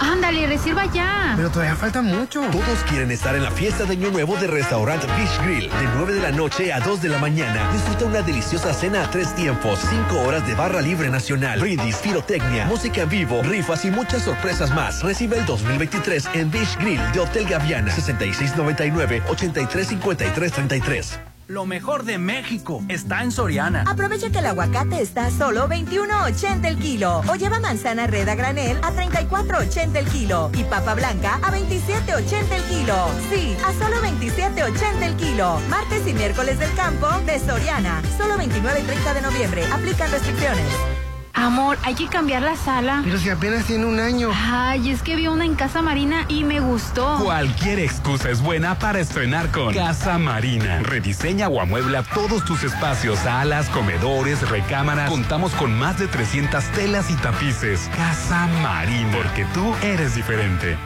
Ándale, reserva ya. Pero todavía falta mucho. Todos quieren estar en la fiesta de Año Nuevo de Restaurant Beach Grill. De 9 de la noche a 2 de la mañana. Disfruta una deliciosa cena a tres tiempos. 5 horas de barra libre nacional. Brindis, pirotecnia, música en vivo, rifas y muchas sorpresas más. Recibe el 2023 en Beach Grill de Hotel Gaviana. 6699-835333. Lo mejor de México está en Soriana. Aprovecha que el aguacate está a solo 21.80 el kilo. O lleva manzana red a granel a 34.80 el kilo. Y papa blanca a 27.80 el kilo. Sí, a solo 27.80 el kilo. Martes y miércoles del campo de Soriana. Solo 29 y 30 de noviembre. Aplican restricciones. Amor, hay que cambiar la sala. Pero si apenas tiene un año. Ay, es que vi una en Casa Marina y me gustó. Cualquier excusa es buena para estrenar con Casa Marina. Rediseña o amuebla todos tus espacios, salas, comedores, recámaras. Contamos con más de 300 telas y tapices. Casa Marina, porque tú eres diferente.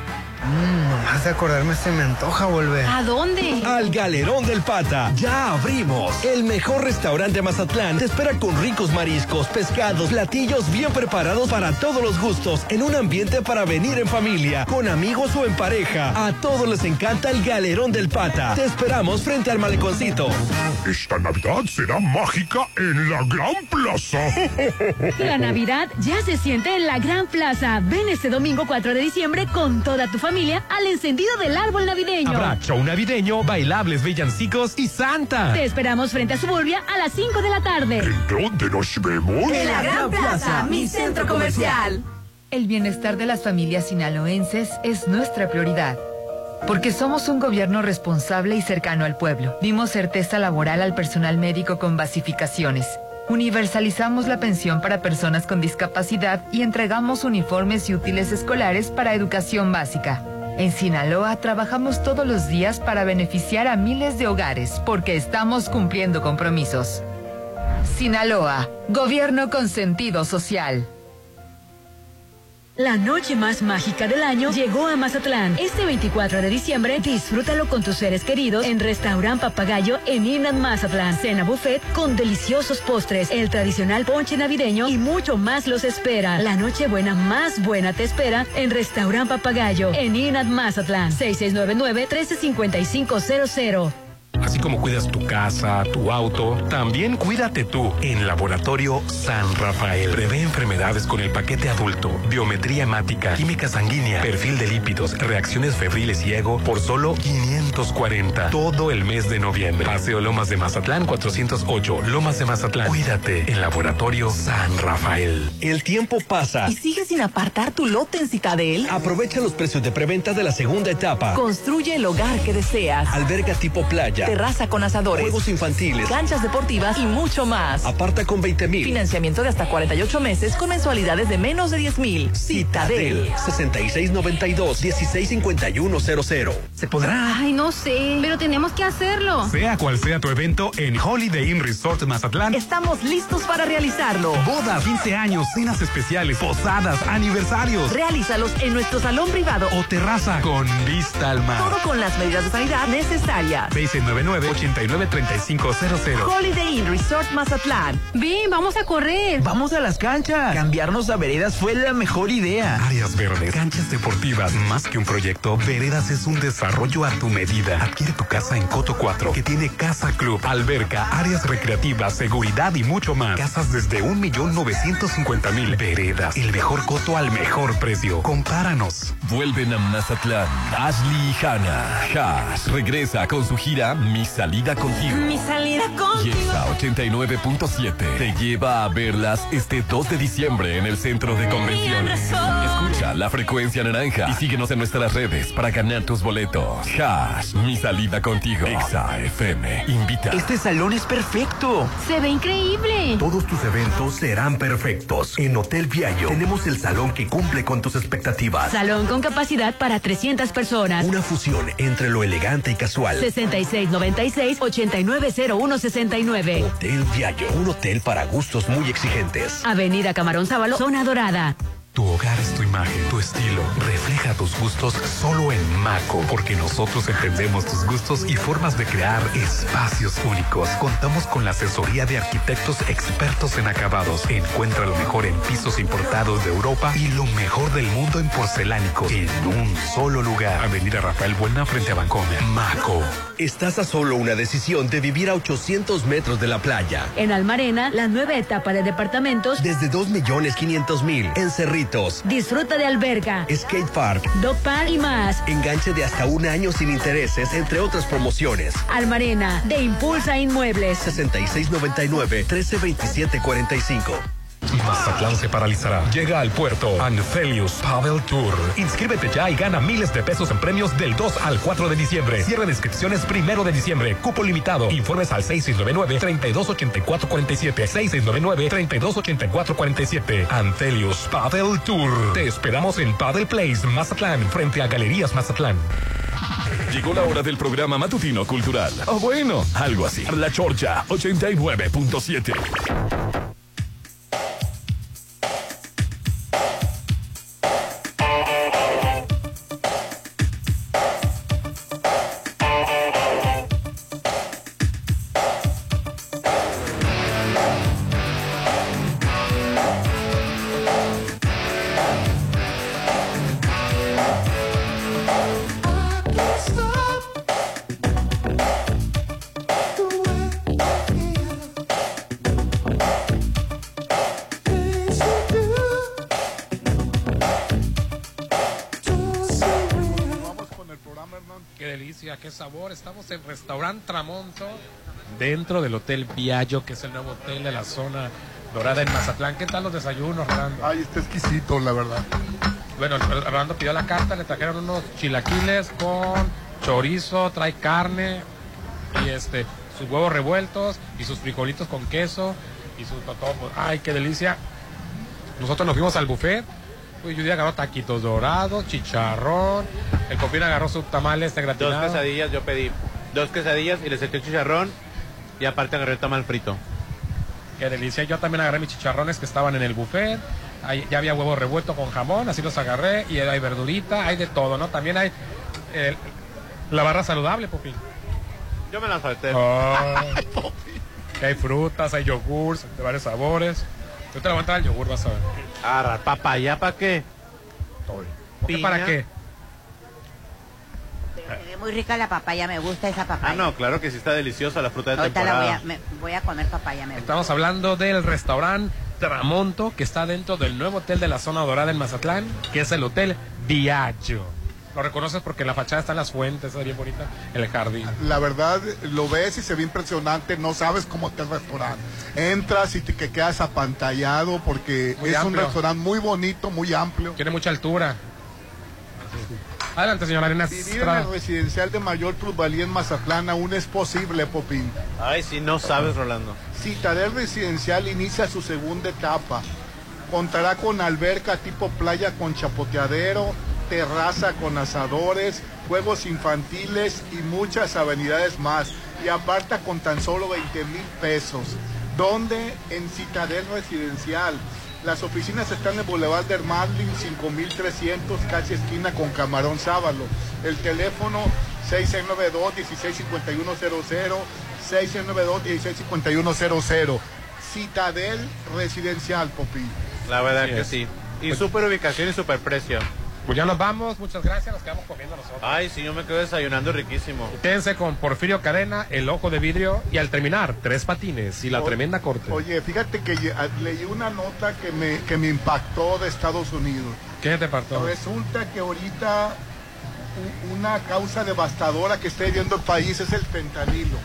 Mm, nomás de acordarme se me antoja volver. ¿A dónde? Al Galerón del Pata. Ya abrimos. El mejor restaurante de Mazatlán te espera con ricos mariscos, pescados, platillos bien preparados para todos los gustos, en un ambiente para venir en familia, con amigos o en pareja. A todos les encanta el Galerón del Pata. Te esperamos frente al maleconcito. Esta Navidad será mágica en la Gran Plaza. La Navidad ya se siente en la Gran Plaza. Ven este domingo 4 de diciembre con toda tu familia familia al encendido del árbol navideño. Habrá show navideño, bailables, villancicos y Santa. Te esperamos frente a Suburbia a las 5 de la tarde. ¿Dónde nos vemos? En la Gran Plaza, mi centro comercial. El bienestar de las familias sinaloenses es nuestra prioridad. Porque somos un gobierno responsable y cercano al pueblo. Dimos certeza laboral al personal médico con basificaciones. Universalizamos la pensión para personas con discapacidad y entregamos uniformes y útiles escolares para educación básica. En Sinaloa trabajamos todos los días para beneficiar a miles de hogares porque estamos cumpliendo compromisos. Sinaloa, gobierno con sentido social. La noche más mágica del año llegó a Mazatlán. Este 24 de diciembre, disfrútalo con tus seres queridos en Restaurant Papagayo en Inland Mazatlán. Cena buffet con deliciosos postres, el tradicional ponche navideño y mucho más los espera. La noche buena más buena te espera en Restaurant Papagayo en Inland Mazatlán. 6699-135500. Así como cuidas tu casa, tu auto, también cuídate tú en Laboratorio San Rafael. Prevé enfermedades con el paquete adulto, biometría hemática, química sanguínea, perfil de lípidos, reacciones febriles y ego por solo 540. Todo el mes de noviembre. Paseo Lomas de Mazatlán 408, Lomas de Mazatlán. Cuídate en Laboratorio San Rafael. El tiempo pasa. ¿Y sigues sin apartar tu lote en Citadel? Aprovecha los precios de preventa de la segunda etapa. Construye el hogar que deseas. Alberga tipo playa. Terraza con asadores. Juegos infantiles. Canchas deportivas y mucho más. Aparta con 20 mil. Financiamiento de hasta 48 meses con mensualidades de menos de 10 mil. Citadel. 6692-165100. ¿Se podrá? Ay, no sé, pero tenemos que hacerlo. Sea cual sea tu evento, en Holiday Inn Resort Mazatlán Estamos listos para realizarlo. Bodas, 15 años, cenas especiales, posadas, aniversarios. Realízalos en nuestro salón privado o terraza con vista al mar. Todo con las medidas de sanidad necesarias. 699-893500. Holiday Inn Resort Mazatlán. Ven, vamos a correr. Vamos a las canchas. Cambiarnos a veredas fue la mejor idea. Áreas verdes, canchas deportivas, más que un proyecto, Veredas es un desarrollo a tu medida. Adquiere tu casa en Coto 4, que tiene casa club, alberca, áreas recreativas, seguridad y mucho más. Casas desde 1.950.000. Veredas, el mejor coto al mejor precio. Compáranos. Vuelven a Mazatlán. Ashley y Hannah. Hash regresa con su gira Mi salida contigo. Mi salida Y contigo. esa 89.7 te lleva a verlas este 2 de diciembre en el centro de convenciones. Escucha la frecuencia naranja y síguenos en nuestras redes para ganar tus boletos. Hash, mi salida contigo. Exa FM, invita. Este salón es perfecto. Se ve increíble. Todos tus eventos serán perfectos. En Hotel Viallo tenemos el salón que cumple con tus expectativas. Salón con capacidad para 300 personas. Una fusión entre lo elegante y casual. 6696-890169. Hotel Viallo, un hotel para gustos muy exigentes. Avenida Camarón Sábalo, Zona Dorada. Tu hogar es tu imagen, tu estilo. Refleja tus gustos solo en Maco, porque nosotros entendemos tus gustos y formas de crear espacios únicos. Contamos con la asesoría de arquitectos expertos en acabados. Encuentra lo mejor en pisos importados de Europa y lo mejor del mundo en porcelánicos en un solo lugar. Avenida Rafael Buena frente a Bancomer. Maco. Estás a solo una decisión de vivir a 800 metros de la playa. En Almarena, la nueva etapa de departamentos. Desde 2 millones 500 Disfruta de alberga, Skate Park. dog park y más. Enganche de hasta un año sin intereses, entre otras promociones. Almarena, de Impulsa Inmuebles. 6699-132745. Mazatlán se paralizará. Llega al puerto Anfelius Pavel Tour. Inscríbete ya y gana miles de pesos en premios del 2 al 4 de diciembre. Cierre de inscripciones primero de diciembre. Cupo limitado. Informes al 6699-328447. 6699-328447. Anfelius Pavel Tour. Te esperamos en Paddle Place, Mazatlán, frente a Galerías Mazatlán. Llegó la hora del programa matutino cultural. O bueno, algo así. La Chorcha 89.7. dentro del Hotel Viallo, que es el nuevo hotel de la zona dorada en Mazatlán. ¿Qué tal los desayunos, Rolando? Ay, está exquisito, la verdad. Bueno, Rolando pidió la carta, le trajeron unos chilaquiles con chorizo, trae carne y este sus huevos revueltos y sus frijolitos con queso y sus totopos. Ay, qué delicia. Nosotros nos fuimos al buffet. Uy, Judy agarró taquitos dorados, chicharrón. El copín agarró sus tamales Dos gratinado. quesadillas yo pedí. Dos quesadillas y les eché chicharrón. Y aparte agarré el tamal frito. Qué delicia. Yo también agarré mis chicharrones que estaban en el buffet. Ahí ya había huevo revuelto con jamón, así los agarré. Y hay verdurita, hay de todo, ¿no? También hay eh, la barra saludable, Popín. Yo me la salté. Que hay frutas, hay yogurts de varios sabores. Yo te levantas el yogur, vas a ver. Agarrar papaya, ¿para qué? ¿Por qué, ¿Para qué? Se ve muy rica la papaya, me gusta esa papaya. Ah, no, claro que sí está deliciosa la fruta de Ahorita la voy temporada. a, me- voy a comer papaya, me gusta. Estamos hablando del restaurante Tramonto, que está dentro del nuevo hotel de la zona dorada en Mazatlán, que es el Hotel Viaggio. Lo reconoces porque en la fachada están las fuentes, es bien bonita, el jardín. La verdad, lo ves y se ve impresionante, no sabes cómo está el restaurante. Entras y te que quedas apantallado porque Muy es un restaurante muy bonito, muy amplio. Tiene mucha altura. Adelante, señora Arena Vivir en el residencial de mayor plusvalía en Mazatlán aún es posible, Popín. Ay, si no sabes, Rolando. Citadel Residencial inicia su segunda etapa. Contará con alberca tipo playa con chapoteadero, terraza con asadores, juegos infantiles y muchas amenidades más. Y aparta con tan solo 20 mil pesos. ¿Dónde? En Citadel Residencial. Las oficinas están en Boulevard del Marlin 5300, casi esquina con Camarón Sábalo. El teléfono 6692-165100, 6692-165100. Citadel Residencial, Popi. La verdad Así que es. sí. Y super ubicación y super precio. Pues ya nos vamos, muchas gracias, nos quedamos comiendo nosotros. Ay, si yo me quedo desayunando riquísimo. Quédense con Porfirio Cadena, El Ojo de Vidrio y al terminar, Tres Patines y la O- tremenda corte. Oye, fíjate que ye- a- leí una nota que me, que me impactó de Estados Unidos. ¿Qué te partó? Resulta que ahorita una causa devastadora que está viviendo el país es el fentanilo.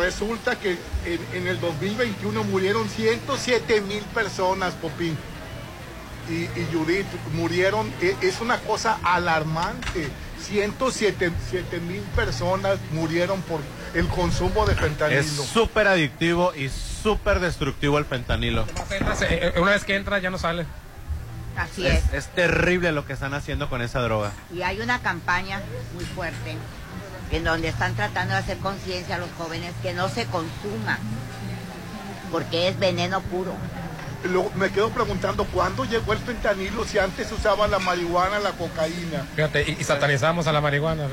Resulta que en, en el 2021 murieron 107 mil personas, Popín. Y, y Judith, murieron, e- es una cosa alarmante. 107 siete mil personas murieron por el consumo de fentanilo. Es súper adictivo y súper destructivo el fentanilo. Eh, eh, Una vez que entra ya no sale. Así es. Es, es terrible lo que están haciendo con esa droga. Y hay una campaña muy fuerte en donde están tratando de hacer conciencia a los jóvenes que no se consuma, porque es veneno puro. Me quedo preguntando cuándo llegó el fentanilo si antes usaba la marihuana, la cocaína. Fíjate, y, y satanizamos a la marihuana.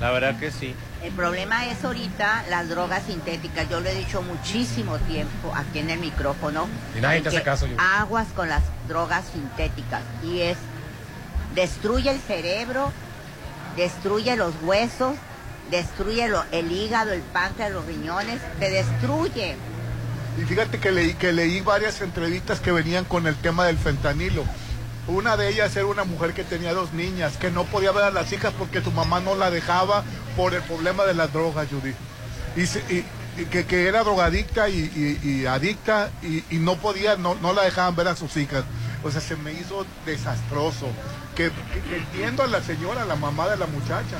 La verdad que sí. El problema es ahorita las drogas sintéticas. Yo lo he dicho muchísimo tiempo aquí en el micrófono. Y nadie te hace caso, yo. Aguas con las drogas sintéticas. Y es, destruye el cerebro, destruye los huesos, destruye lo- el hígado, el páncreas, los riñones, te destruye. Y fíjate que leí, que leí varias entrevistas que venían con el tema del fentanilo. Una de ellas era una mujer que tenía dos niñas, que no podía ver a las hijas porque su mamá no la dejaba por el problema de las drogas, Judy. Y, que, que era drogadicta y, adicta y, no podía, no, no la dejaban ver a sus hijas. O sea, se me hizo desastroso. Que entiendo a la señora, la mamá de la muchacha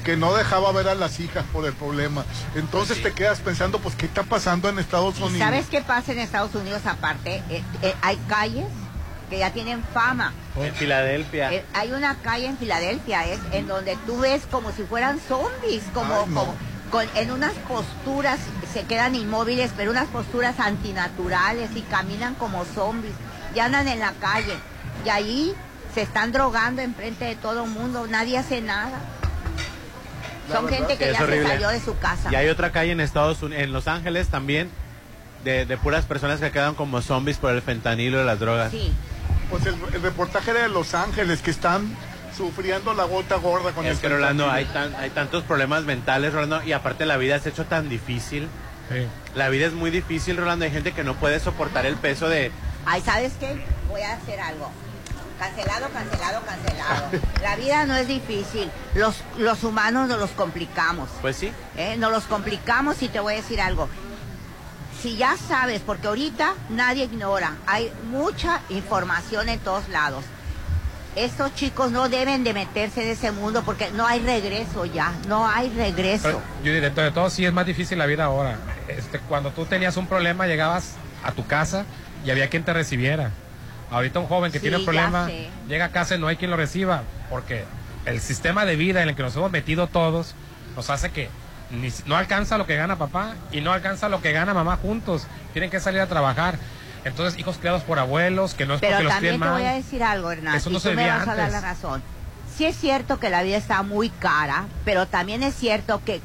que no dejaba ver a las hijas por el problema. Entonces te quedas pensando, pues, ¿qué está pasando en Estados ¿Y Unidos? sabes qué pasa en Estados Unidos aparte? Eh, eh, hay calles que ya tienen fama. En Filadelfia. Eh, hay una calle en Filadelfia es en donde tú ves como si fueran zombies, como, Ay, no. como- con, en unas posturas, se quedan inmóviles, pero unas posturas antinaturales y caminan como zombies, y andan en la calle. Y ahí se están drogando enfrente de todo el mundo, nadie hace nada. Son verdad gente que ya se salió de su casa. Y hay otra calle en Estados Unidos, en Los Ángeles también, de, de puras personas que quedan como zombies por el fentanilo y las drogas. Sí. Pues el, el reportaje era de Los Ángeles, que están sufriendo la gota gorda con Es el que Rolando, hay, tan- hay tantos problemas mentales, Rolando, y aparte la vida se ha hecho tan difícil. La vida es muy difícil, Rolando. Hay gente que no puede soportar el peso de... Ay, ¿sabes qué? Voy a hacer algo. Cancelado, cancelado, cancelado. La vida no es difícil. Los, los humanos nos los complicamos. Pues sí. ¿eh? Nos los complicamos y te voy a decir algo. Si ya sabes, porque ahorita nadie ignora, hay mucha información en todos lados. Estos chicos no deben de meterse en ese mundo porque no hay regreso ya, no hay regreso. Pero, yo diré, de todo sí es más difícil la vida ahora. Este, cuando tú tenías un problema, llegabas a tu casa y había quien te recibiera. Ahorita un joven que Sí, tiene un problema llega a casa y no hay quien lo reciba, porque el sistema de vida en el que nos hemos metido todos nos hace que ni no alcanza lo que gana papá y no alcanza lo que gana mamá juntos. Tienen que salir a trabajar. Entonces, hijos criados por abuelos, que no es Pero porque los también críen te voy a mal. decir algo, Hernán, Eso no y se tú me vas a dar la antes. razón. Sí es cierto que la vida está muy cara, pero también es cierto que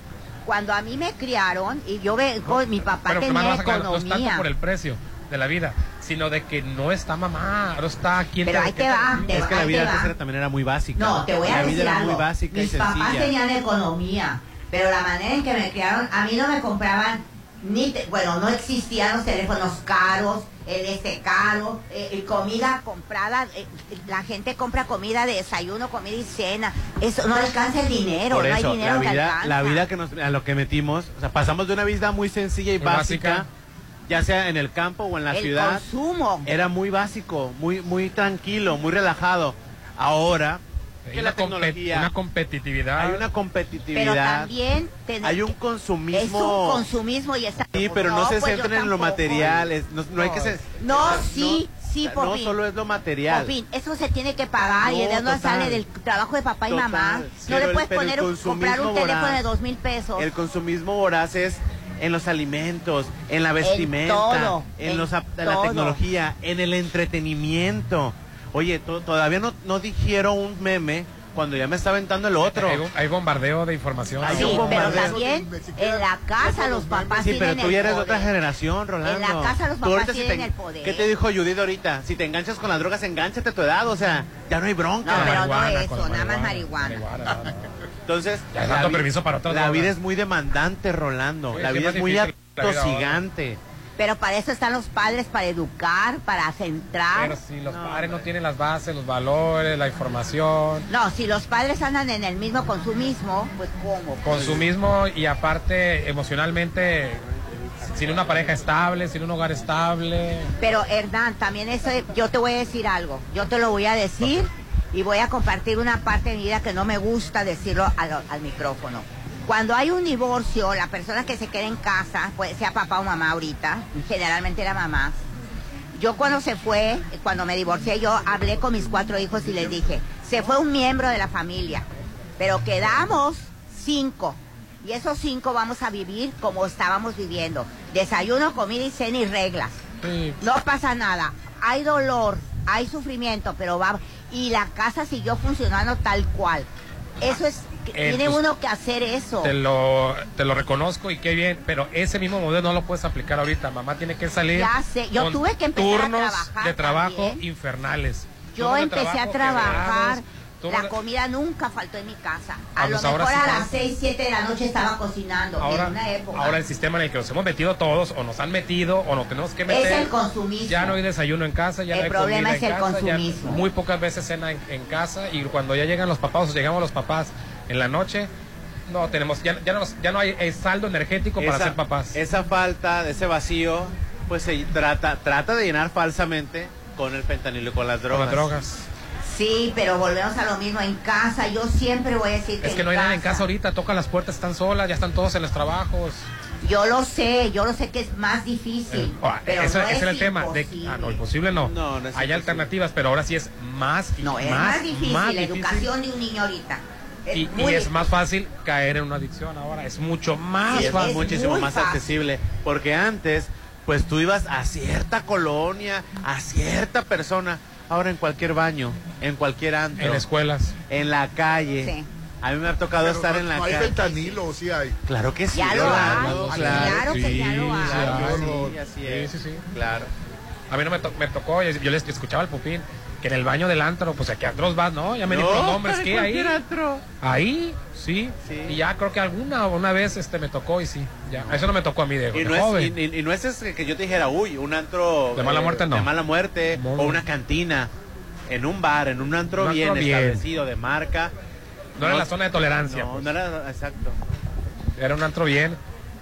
cuando a mí me criaron y yo vengo, mi papá Pero tenía vas a ganar, no es tanto economía. por el precio de la vida, sino de que no está mamá, no está quien Pero ahí te va, te Es va, que la vida te antes era- también era muy básica. No, te voy a la decir vida era muy básica Mis y papás sencilla. tenían economía, pero la manera en que me criaron, a mí no me compraban ni, te- bueno, no existían los teléfonos caros, el este caro, eh, comida comprada, eh, la gente compra comida de desayuno, comida y cena, eso no alcanza el dinero, Por no hay dinero la que vida, alcanza. la vida que nos, a lo que metimos, o sea, pasamos de una vida muy sencilla y básica. Ya sea en el campo o en la el ciudad, consumo. era muy básico, muy, muy tranquilo, muy relajado. Ahora, Hay que una, la tecnología, una competitividad. hay una pero competitividad, también ten- hay un es consumismo. un consumismo y está Sí, pero no, se pues centren en lo material, es- no, no hay que ser... No, sí, sí, no Popín. solo es lo material. Popín, eso se tiene que pagar y No, de dónde total. sale del trabajo de papá y Total. mamá. Sí, no pero le puedes pero el poner un- comprar un consumismo teléfono voraz. de dos mil pesos. El consumismo voraz es en los alimentos, en la vestimenta, todo, en, en los, en la todo. tecnología, en el entretenimiento. Oye, to- todavía no, no dijeron un meme cuando ya me está aventando el otro. Hay, hay bombardeo de información. Hay Sí, un pero bombardeo. también en la casa los papás Sí, pero tú ya eres de otra generación, Rolando. En la casa los papás si tienen te- el poder. ¿Qué te dijo Judith ahorita? Si te enganchas con las drogas, enganchate a tu edad, o sea, ya no hay bronca. No, pero no eso, nada más marihuana. marihuana. Marihuana, no, no. Entonces, Ya es la tanto vi- permiso para otras La drogas. vida es muy demandante, Rolando. Sí, la vida es muy atosigante. Pero para eso están los padres, para educar, para centrar. Pero si los padres no tienen las bases, los valores, la información, No, si los padres andan en el mismo consumismo, pues ¿cómo? consumismo y aparte emocionalmente sin una pareja estable, sin un hogar estable. Pero Hernán, también eso, yo te voy a decir algo, yo te lo voy a decir y voy a compartir una parte de mi vida que no me gusta decirlo al, al micrófono. Cuando hay un divorcio, la persona que se queda en casa, pues sea papá o mamá ahorita, generalmente era mamá. Yo cuando se fue, cuando me divorcié, yo hablé con mis cuatro hijos y les dije, se fue un miembro de la familia, pero quedamos cinco. Y esos cinco vamos a vivir como estábamos viviendo. Desayuno, comida y cena y reglas. No pasa nada. Hay dolor, hay sufrimiento, pero va. Y la casa siguió funcionando tal cual. Eso es. Eh, tiene pues, uno que hacer eso. Te lo, te lo reconozco y qué bien, pero ese mismo modelo no lo puedes aplicar ahorita. Mamá tiene que salir. Ya sé, yo con tuve que empezar a turnos trabajar de trabajo también. infernales. Yo de empecé a trabajar. quebrados, La comida nunca faltó en mi casa. A Ah, lo pues mejor sí. a las 6, 7 de la noche estaba cocinando. Ahora, en una época. ahora el sistema en el que nos hemos metido todos o nos han metido o nos tenemos que meter. es el consumismo. Ya no hay desayuno en casa, ya El no hay problema comida es en el casa, ya consumismo. muy pocas veces cena en, en casa y cuando ya llegan los papás o llegamos los papás en la noche, no tenemos, ya, ya, no, ya no hay eh, saldo energético para esa, ser papás. esa falta, de ese vacío, pues se trata, trata de llenar falsamente con el fentanilo y con las Con drogas. las drogas. Sí, pero volvemos a lo mismo en casa. Yo siempre voy a decir que Es que no hay nadie en casa ahorita, tocan las puertas, están solas, ya están todos en los trabajos. Yo lo sé, yo lo sé que es más difícil. Ah, pero eso- no ese es era el tema. De, ah, no, imposible no. No, no es Hay alternativas, pero ahora sí es más No, es más, difícil más la difícil. educación de un niño ahorita. Es Y, y es más fácil caer en una adicción ahora. Es mucho más es fácil. muchísimo muy más fácil. accesible. Porque antes, pues tú ibas a cierta colonia, a cierta persona. Ahora en cualquier baño, en cualquier antro, En escuelas. en la calle. Sí. A mí me ha tocado Pero estar no, en la no hay calle. fentanilo, sí hay. Claro que sí. Ya lo Rolando, hay, claro. claro que ya lo hay. claro, Sí, sí, así sí, es. sí, sí. Claro. A mí no me, to- me tocó, yo yo les escuchaba al pupín, que en el baño del antro, pues aquí antros vas, ¿no? Ya me dijo los nombres, en ¿qué? Ahí, antro. ahí, sí. Sí. Y ya creo que alguna una vez este me tocó y sí, ya. Eso no me tocó a mí de, Y de no, es, joven. y, y- y no es que yo te dijera, uy, un antro. De mala muerte, no. De mala muerte, No. o una cantina. en un bar, en un antro Un bien antro bien. establecido de marca. No era la zona de tolerancia. No, pues. no era, exacto. Era un antro bien.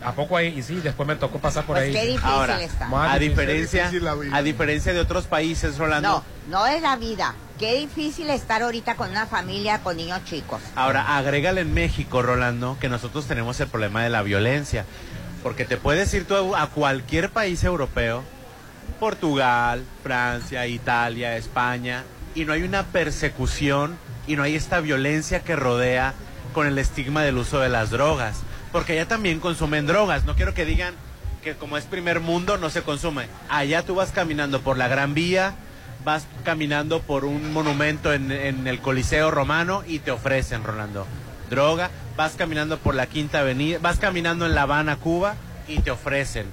¿A poco ahí? Y sí, después me tocó pasar por Pues ahí. qué difícil Ahora, está. A difícil. diferencia, difícil la vida. a diferencia de otros países, Rolando. No, no es la vida. Qué difícil estar ahorita con una familia con niños chicos. Ahora, agrégale en México, Rolando, que nosotros tenemos el problema de la violencia. Porque te puedes ir tú a cualquier país europeo, Portugal, Francia, Italia, España, y no hay una persecución y no hay esta violencia que rodea con el estigma del uso de las drogas. Porque allá también consumen drogas. No quiero que digan que como es primer mundo no se consume. Allá tú vas caminando por la Gran Vía, vas caminando por un monumento en, el Coliseo Romano y te ofrecen, Rolando, droga. Vas caminando por la Quinta Avenida, vas caminando en La Habana, Cuba y te ofrecen.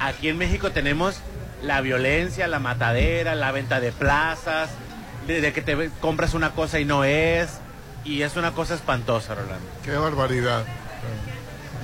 Aquí en México tenemos la violencia, la matadera, la venta de plazas, de, que te compras una cosa y no es. Y es una cosa espantosa, Rolando. Qué barbaridad.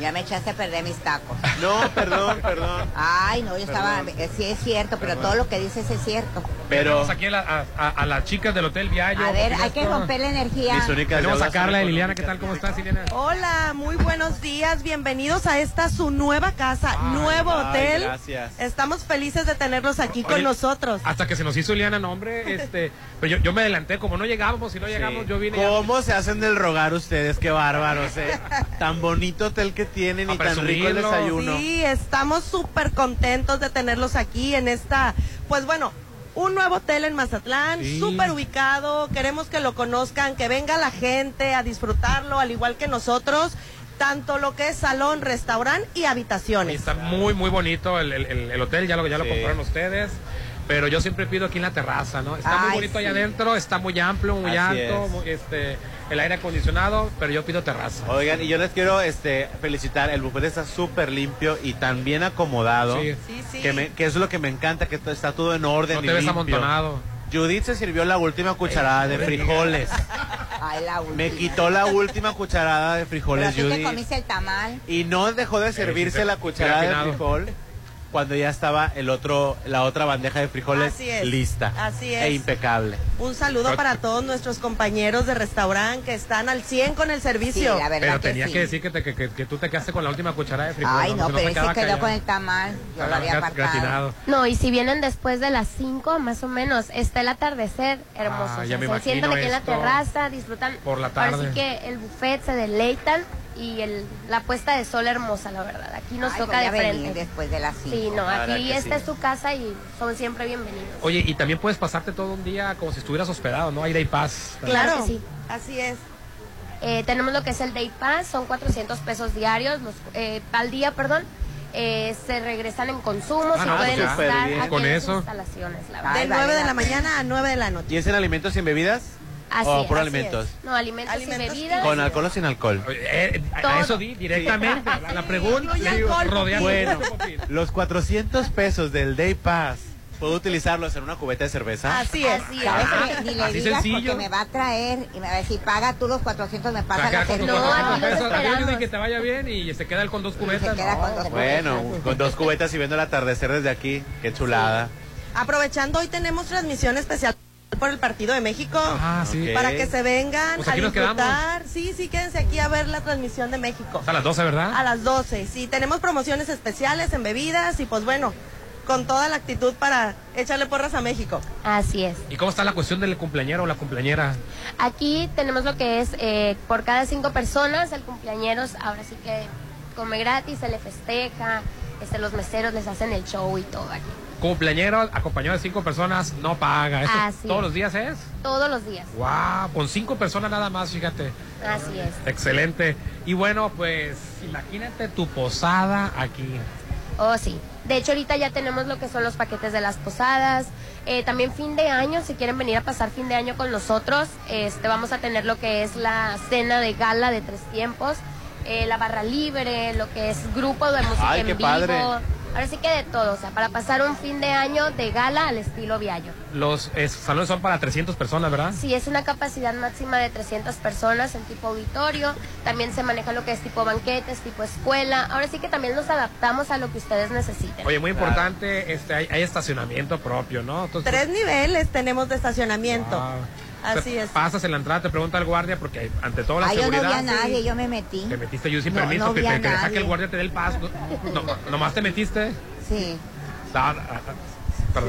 Ya me echaste a perder mis tacos. No, perdón, perdón. Ay, no, yo estaba... Perdón. eh, Sí es cierto, pero Perdón. todo lo que dices es cierto. Pero Tenemos aquí a, la- a- a- a las chicas del Hotel Viallo. A ver, hay que romper la energía. Tenemos a Carla y Liliana. ¿Qué tal? ¿Cómo estás, Liliana? Hola, muy buenos días. Bienvenidos a esta su nueva casa, Ay, nuevo ay, hotel. gracias. Estamos felices de tenerlos aquí Oye, con nosotros. Hasta que se nos hizo Liliana nombre, este, pero yo, yo me adelanté, como no llegábamos, si no llegamos, Sí. yo vine. ya- ¿Cómo se hacen del rogar ustedes? Qué bárbaros, ¿eh? Tan bonito hotel que tienen y tan rico el desayuno. Sí, estamos súper contentos de tenerlos aquí en esta, pues bueno, un nuevo hotel en Mazatlán, Sí. súper ubicado. Queremos que lo conozcan, que venga la gente a disfrutarlo, al igual que nosotros. Tanto lo que es salón, restaurante y Y habitaciones. está muy, muy bonito el, el- el- el hotel, ya lo, ya lo Sí. compraron ustedes. Pero yo siempre pido aquí en la terraza, ¿no? Está muy bonito allá adentro, está muy amplio, muy Así alto, es. muy, este, el aire acondicionado, pero yo pido terraza. Oigan, y yo les quiero este, felicitar, el buffet está súper limpio y tan bien acomodado, Sí. Sí, sí. que, me- que es lo que me encanta, que to- está todo en orden No y te ves limpio. amontonado. Judith se sirvió la última cucharada de frijoles. Ay, la última. Me quitó la última cucharada de Pero frijoles, tú te Judith. comiste el tamal. Y no dejó de servirse la cucharada de afinado. frijol cuando ya estaba el otro, la otra bandeja de frijoles Así es, lista. así es. E impecable. Un saludo para todos nuestros compañeros de restaurante que están al 100 con el servicio. Sí, la verdad Pero que tenía sí. que decir que, te- que, que- que tú te quedaste con la última cucharada de frijoles. Ay, no, Si pero se quedó callado. con el tamal. Yo lo había apartado. No, y si vienen después de las 5, más o menos, está el atardecer hermoso. Ah, O ya sea, me se sientan aquí en la terraza, disfrutan. Por la tarde. sí que el buffet se deleitan y el, la puesta de sol hermosa, la verdad. Aquí nos Ay, toca voy de a venir frente. después de las cinco. Sí, no, aquí esta sí. es tu casa y son siempre bienvenidos. Oye, y también puedes pasarte todo un día como si estuvieras hospedado, ¿no? Aire y paz. Claro que sí. Así es. Eh, tenemos lo que es el Day Pass, son 400 pesos diarios, los, eh, al día, perdón. Eh, se regresan en consumo, Ah, se no, pueden estar aquí Con en eso. instalaciones, la verdad. De vale 9 de la mañana a 9 de la noche. ¿Y es en alimentos sin bebidas? Así ¿O es, por así alimentos? No, alimentos, Alimentos y bebidas. ¿Con alcohol o sin alcohol? Eh, a- Todo. a eso di directamente. La, la pregunta incluye digo, alcohol, rodeando Bueno, los 400 pesos del Day Pass, ¿puedo utilizarlos en una cubeta de cerveza? Así es. Así ¿Sabes es. qué? Ni le Así digas sencillo. porque me va a traer y me va a decir, paga tú los 400, me pasa la con tus No, cerveza. 400 aquí los pesos. Esperamos. Que te vaya bien y se queda él con dos cubetas. queda No, con dos Bueno, con dos cubetas y viendo el atardecer desde aquí, qué chulada. Aprovechando, hoy tenemos transmisión especial por el Partido de México. Ah, sí. Para que se vengan Pues a disfrutar. Sí, sí, quédense aquí a ver la transmisión de México. A las 12, ¿verdad? A las 12. Sí, tenemos promociones especiales en bebidas y pues bueno, con toda la actitud para echarle porras a México. Así es. ¿Y cómo está la cuestión del cumpleañero o la cumpleañera? Aquí tenemos lo que es eh, por cada cinco personas, el cumpleaños ahora sí que come gratis, se le festeja, este, los meseros les hacen el show y todo aquí. Cumpleañero acompañado de cinco personas no paga. ¿Esto Así todos es. los días es? Todos los días. ¡Wow! Con cinco personas nada más, fíjate. Así es. Excelente. Y bueno, pues imagínate tu posada aquí. Oh, sí. De hecho, ahorita ya tenemos lo que son los paquetes de las posadas. Eh, también fin de año, si quieren venir a pasar fin de año con nosotros, este, vamos a tener lo que es la cena de gala de tres tiempos, eh, la barra libre, lo que es grupo de música Ay, en qué vivo. padre. Ahora sí que de todo, o sea, para pasar un fin de año de gala al estilo Viallo. Los eh, salones son para 300 personas, ¿verdad? Sí, es una capacidad máxima de 300 personas en tipo auditorio. También se maneja lo que es tipo banquetes, tipo escuela. Ahora sí que también nos adaptamos a lo que ustedes necesiten. Oye, muy importante, este, hay, hay estacionamiento propio, ¿no? Entonces, Tres niveles tenemos de estacionamiento. wow. Así es. Pasas en la entrada, te pregunta el guardia, porque ante todo la Ay, yo no seguridad. vi a nadie, yo me metí. Te metiste yo sin No, permiso, no que te que deja que nadie. el guardia te dé el paso. No, no, nomás te metiste. Sí. No, no, no, perdón.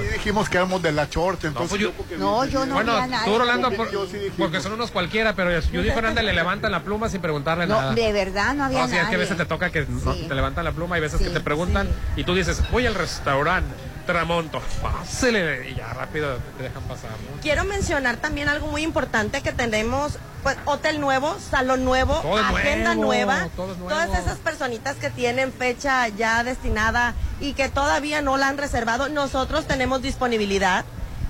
Sí, dijimos que éramos de la short, No, entonces pues yo- No, yo no bueno, vi a nadie. tú Rolando, por- Yo sí dijimos. porque son unos cualquiera, pero Judy Fernández le levantan la pluma sin preguntarle No, nada. de verdad no había No, sí, es que a nadie. veces te toca que no, Sí. te levantan la pluma y veces Sí, que te preguntan y tú dices, voy al restaurante Tramonto, pásele y ya rápido te dejan pasar. ¿no? Quiero mencionar también algo muy importante que tenemos, pues, hotel nuevo, salón nuevo, Todo agenda nuevo, nueva. todo es nuevo. Todas esas personitas que tienen fecha ya destinada y que todavía no la han reservado, nosotros tenemos disponibilidad.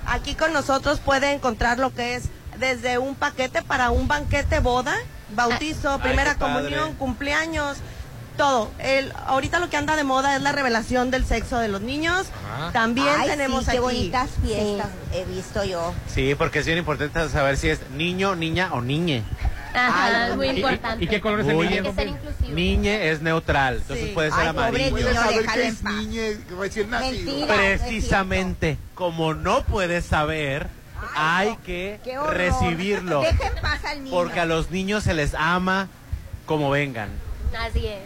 Aquí con nosotros puede encontrar lo que es desde un paquete para un banquete boda, bautizo, Ay, primera comunión, cumpleaños, todo. El, ahorita lo que anda de moda es la revelación del sexo de los niños. También Ay, tenemos sí, qué aquí. bonitas fiestas he visto yo. Sí, porque es bien importante saber si es niño, niña o niñe. Ajá, Ay, es muy ¿Y- y- importante. ¿Y, qué color es el niño? inclusivo. Niñe es neutral, entonces Sí. puede ser Ay, pobre amarillo. niño. Puedes saber que es niña recién nacido. Mentira. Precisamente, como no puedes saber, hay que recibirlo. Paz al niño. Porque a los niños se les ama como vengan. Así es.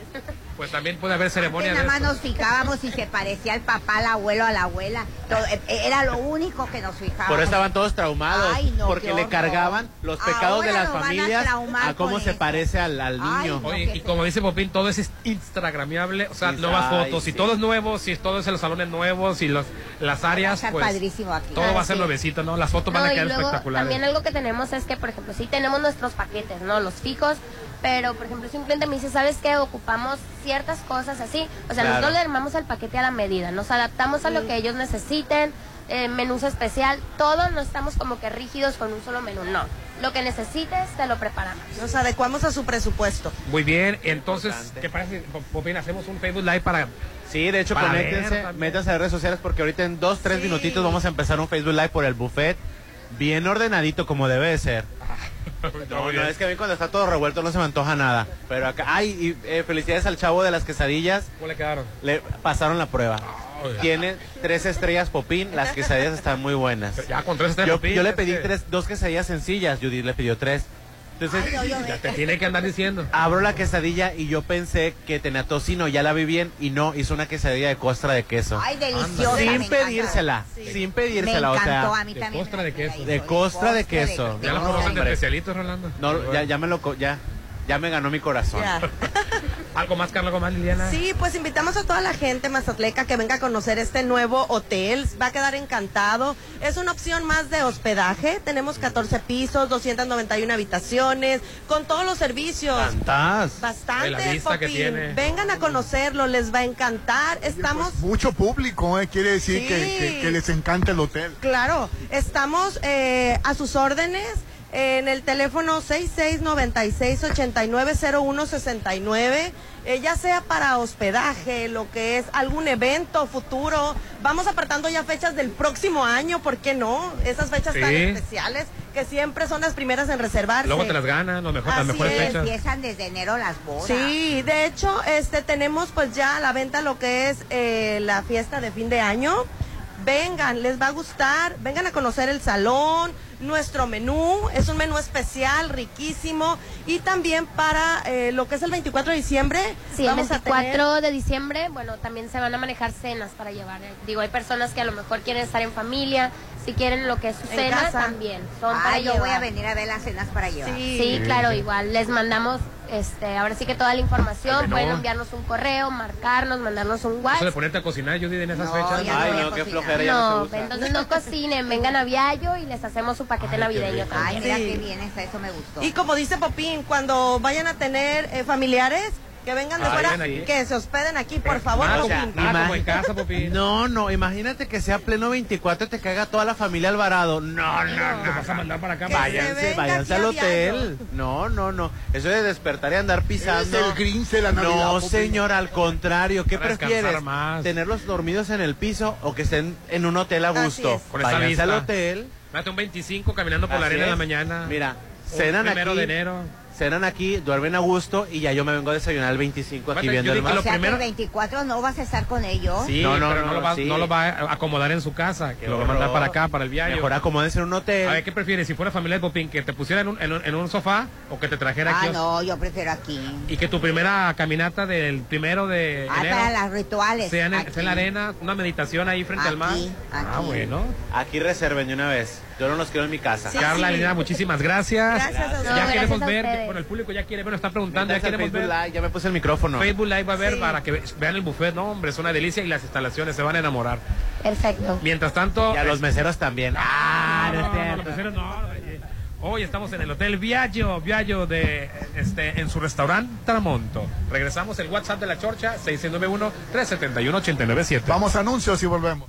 Pues también puede haber Antes ceremonia de nada más nos fijábamos si se parecía al papá, al abuelo, a la abuela. Todo- eh, era lo único que nos fijábamos. Por eso estaban todos traumados, Ay, no, porque le cargaban los pecados de las a familias a cómo se eso. parece al, al Ay, niño. no. Oye, y como dice Popín, todo es instagramiable, o sea, Sí, nuevas ay, fotos, sí. y todo es nuevo, si todo es en los salones nuevos y los, las áreas, Va a pues padrísimo aquí. todo va a ser sí. nuevecito, ¿no? Las fotos van a y quedar luego espectaculares. también algo que tenemos es que, por ejemplo, sí tenemos nuestros paquetes, ¿no? Los fijos, pero, por ejemplo, si un cliente me dice, ¿sabes qué? Ocupamos ciertas cosas así. O sea, Claro. nosotros le armamos el paquete a la medida, nos adaptamos a lo que ellos necesiten, eh, menús especial, todo, no estamos como que rígidos con un solo menú, no. Lo que necesites, te lo preparamos. Nos adecuamos a su presupuesto. Muy bien, entonces, Importante. ¿qué parece, Popín? Hacemos un Facebook Live para... Sí, de hecho, Para conéctense, ver métanse a las redes sociales porque ahorita en dos, tres Sí. minutitos vamos a empezar un Facebook Live por el buffet. Bien ordenadito como debe de ser. No, no, es que a mí cuando está todo revuelto no se me antoja nada. Pero acá, ay, y eh, felicidades al chavo de las quesadillas. ¿Cómo le quedaron? Le pasaron la prueba. Oiga. Tiene tres estrellas Popín, las quesadillas están muy buenas. Ya con tres estrellas, Yo, Popín, yo le este- pedí tres, dos quesadillas sencillas, Judith le pidió tres. Entonces, Ay, no, yo- Ya te tiene que andar diciendo. abro la quesadilla y yo pensé que tenía tocino, ya la vi bien y no, hizo una quesadilla de costra de queso. Ay, deliciosa. sin pedírsela, sin pedírsela, Me o encantó, sea, a mí de costra de queso. de costra de queso. Ya lo queso. conocen de especialitos, Rolando. no, ya, ya me lo, co- ya, ya me ganó mi corazón. Ya. ¿Algo más, Carlos, algo más, Liliana? Sí, pues invitamos a toda la gente mazatleca que venga a conocer este nuevo hotel. Va a quedar encantado. Es una opción más de hospedaje. Tenemos 14 pisos, 291 habitaciones, con todos los servicios. ¿Tantas? Bastante, La vista que Popín. tiene. Vengan a conocerlo, les va a encantar. Estamos Mucho público, ¿eh? quiere decir Sí. que, que- que les encanta el hotel. Claro, estamos eh, a sus órdenes en el teléfono 6696-890169, eh, ya sea para hospedaje, lo que es algún evento futuro. Vamos apartando ya fechas del próximo año, ¿por qué no? Esas fechas tan especiales que siempre son las primeras en reservarse. Luego te las ganan, los mejor, las mejores es. fechas. Empiezan desde enero las bodas. Sí, de hecho, este tenemos pues ya a la venta lo que es eh, la fiesta de fin de año. Vengan, les va a gustar, vengan a conocer el salón, nuestro menú, es un menú especial, riquísimo, y también para eh, lo que es el 24 de diciembre, Sí, el vamos a 24 tener... de diciembre, bueno, también se van a manejar cenas para llevar. eh. Digo, hay personas que a lo mejor quieren estar en familia, si quieren lo que es su En cena también. Son para Ay, yo voy a venir a ver las cenas para llevar. Sí. Sí, claro, igual les mandamos, este, ahora sí que toda la información, Ay, no. pueden enviarnos un correo, marcarnos, mandarnos un Eso de WhatsApp. ponerte a cocinar, Judy, en esas No, fechas. ya Ay, a no, qué flojera, ya no, No, entonces no cocinen, vengan a Viallo y les hacemos su paquete Ay, navideño rico. Ay, también. mira Sí. qué bien está, eso me gustó. Y como dice Popín, cuando vayan a tener eh, familiares, Que vengan de fuera, que se hospeden aquí, por favor. Ah, Popín. No, no, imagínate que sea pleno 24 y te caiga toda la familia Alvarado. No, no, no. Te vas a mandar para acá. Que se Váyanse, venga váyanse aquí al hotel. No, no, no. Eso de despertar y andar pisando. Eres el Grinch de la Navidad, No, Popín. señor, al contrario. ¿Qué Para descansar prefieres? más. ¿Tenerlos dormidos en el piso o que estén en un hotel a Así gusto? es. Con esa Váyanse vista. al hotel. Mate un 25 caminando por la Así arena en la es. mañana. Mira, Un cenan primero aquí. de enero. Cenan aquí, duermen a gusto y ya yo me vengo a desayunar el 25 aquí Mate, viendo el mar. lo o sea primero- que el 24 no vas a estar con ellos. Sí, No, no, pero no, no, lo va, sí. no lo va a acomodar en su casa, que lo va a mandar para acá, para el viaje. Mejor acomódense en un hotel. A ver, ¿qué prefieres? Si fuera familia de Popín, que te pusiera en un, en un, en un sofá o que te trajera Ah, aquí. no, yo prefiero aquí. Y que tu primera caminata del primero de Ah, enero para las rituales. sea en, el- aquí. sea en la arena, una meditación ahí frente al mar. Aquí, Ah, bueno. Aquí reserven de una vez. Yo no los quiero en mi casa. Carla, Elena, muchísimas gracias. Gracias a ustedes. Ya queremos ver, bueno, el público ya quiere ver, nos está preguntando, ya queremos Facebook ver. Live, ya me puse el micrófono. Facebook Live va a ver Sí. para que ve- vean el buffet, no, hombre, es una delicia y las instalaciones se van a enamorar. Perfecto. Mientras tanto, Y a los meseros también. Ah, no es no, no, cierto. los meseros no, oye. Hoy estamos en el Hotel Viaggio, Viaggio de este en su restaurante Tramonto. Regresamos el WhatsApp de la Chorcha 691 371 897. Vamos a anuncios y volvemos.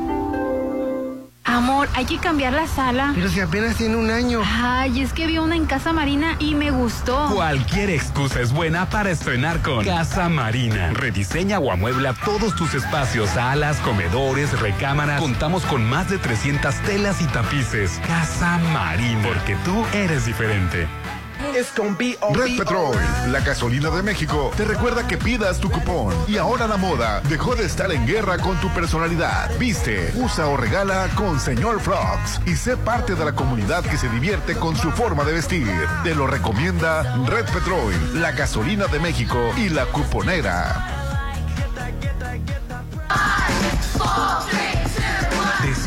Amor, hay que cambiar la sala. Pero si apenas tiene un año. Ay, es que vi una en Casa Marina y me gustó. Cualquier excusa es buena para estrenar con Casa Marina. Rediseña o amuebla todos tus espacios, salas, comedores, recámaras. Contamos con más de 300 telas y tapices. Casa Marina, porque tú eres diferente. Red Petrol, la gasolina de México, te recuerda que pidas tu cupón. Y ahora la moda dejó de estar en guerra con tu personalidad. Viste, usa o regala con Señor Frogs y sé parte de la comunidad que se divierte con su forma de vestir. Te lo recomienda Red Petrol, la gasolina de México y la cuponera.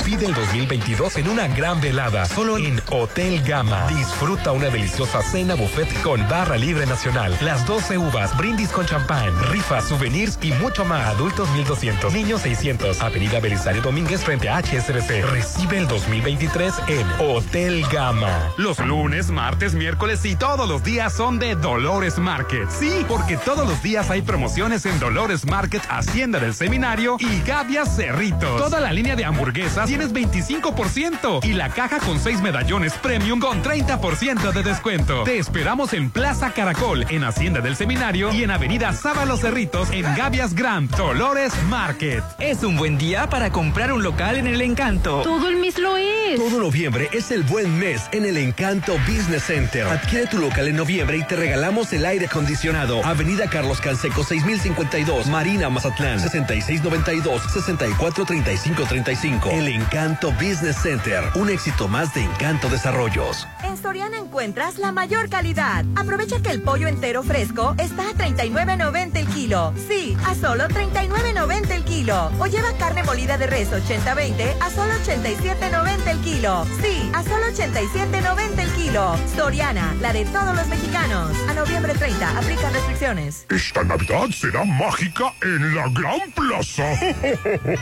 Despide el 2022 en una gran velada, solo en Hotel Gama. Disfruta una deliciosa cena buffet con barra libre nacional, las 12 uvas, brindis con champán, rifas, souvenirs y mucho más. Adultos 1200, niños 600. Avenida Belisario Domínguez frente a HSBC. Recibe el 2023 en Hotel Gama. Los lunes, martes, miércoles y todos los días son de Dolores Market. Sí, porque todos los días hay promociones en Dolores Market, Hacienda del Seminario y Gavias Cerritos. Toda la línea de hamburguesas tienes 25% y la caja con 6 medallones premium con 30% de descuento. Te esperamos en Plaza Caracol, en Hacienda del Seminario y en Avenida Sábalo Cerritos en Gavias Grand Dolores Market. Es un buen día para comprar un local en el encanto. Todo el mes lo es. Todo noviembre es el buen mes en el Encanto Business Center. Adquiere tu local en noviembre y te regalamos el aire acondicionado. Avenida Carlos Canseco 6052, Marina Mazatlán 6692 643535. El Encanto Business Center, un éxito más de Encanto Desarrollos. En Soriana encuentras la mayor calidad. Aprovecha que el pollo entero fresco está a 39.90 el kilo. Sí, a solo 39.90 el kilo. O lleva carne molida de res 80-20 a solo 87.90 el kilo. Sí, a solo 87.90 el kilo. Soriana, la de todos los mexicanos. A noviembre 30, aplica restricciones. Esta Navidad será mágica en la Gran Plaza.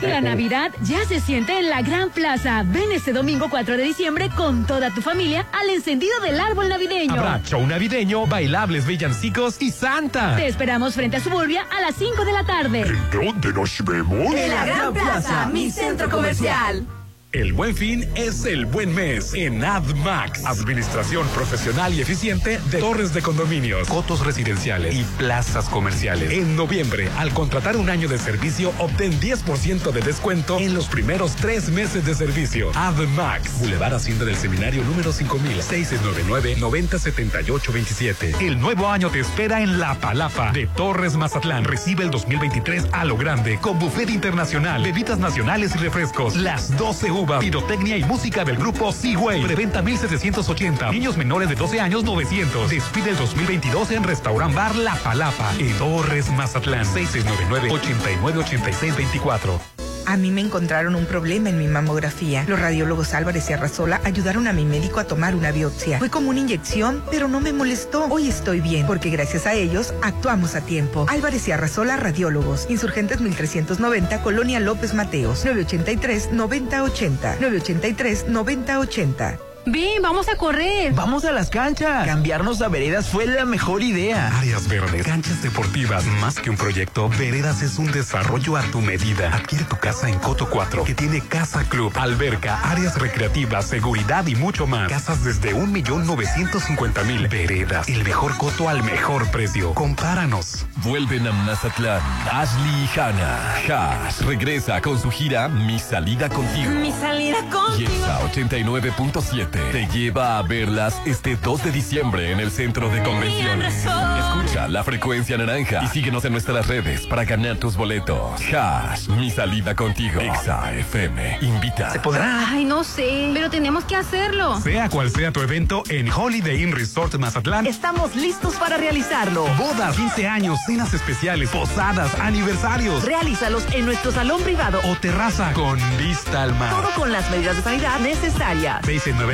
La Navidad ya se siente en la Gran Plaza. Ven este domingo 4 de diciembre con toda tu familia al encendido del árbol navideño. Habrá show navideño, bailables villancicos y Santa. Te esperamos frente a Suburbia a las 5 de la tarde. ¿Dónde nos vemos? En la Gran Plaza, mi centro comercial. El buen fin es el buen mes en AdMax. Administración profesional y eficiente de torres de condominios, cotos residenciales y plazas comerciales. En noviembre, al contratar un año de servicio, obtén 10% de descuento en los primeros tres meses de servicio. AdMax. Boulevard Hacienda del Seminario número 5000-699-907827. El nuevo año te espera en La Palapa de Torres Mazatlán. Recibe el 2023 a lo grande con buffet internacional, bebidas nacionales y refrescos. Las 12 uvas tuba, pirotecnia y música del grupo Seaway. Preventa 1780. Niños menores de 12 años 900. Despide el 2022 en Restaurant Bar La Palapa. En Torres, Mazatlán. 6699-898624. A mí me encontraron un problema en mi mamografía. Los radiólogos Álvarez y Arrasola ayudaron a mi médico a tomar una biopsia. Fue como una inyección, pero no me molestó. Hoy estoy bien, porque gracias a ellos actuamos a tiempo. Álvarez y Arrasola Radiólogos. Insurgentes 1390, Colonia López Mateos. 983-9080. 983-9080. Ven, vamos a correr. Vamos a las canchas. Cambiarnos a veredas fue la mejor idea. Áreas verdes, canchas deportivas, más que un proyecto, Veredas es un desarrollo a tu medida. Adquiere tu casa en Coto 4, que tiene casa club, alberca, áreas recreativas, seguridad y mucho más. Casas desde un millón novecientos mil. Veredas, el mejor coto al mejor precio. Compáranos. Vuelven a Mazatlán. Ashley y Hanna. Hash regresa con su gira Mi salida contigo. Mi salida Y contigo. Exa 89.7 te lleva a verlas este 2 de diciembre en el centro de convenciones. Escucha la frecuencia naranja y síguenos en nuestras redes para ganar tus boletos. Hash, mi salida contigo. Exa FM, invita. ¿Se Ay, no sé, pero tenemos que hacerlo. Sea cual sea tu evento en Holiday Inn Resort Mazatlán, Estamos listos para realizarlo. bodas, 15 años, cenas especiales, posadas, aniversarios Realízalos en nuestro salón privado o terraza con vista al mar. Todo con las medidas de sanidad necesarias.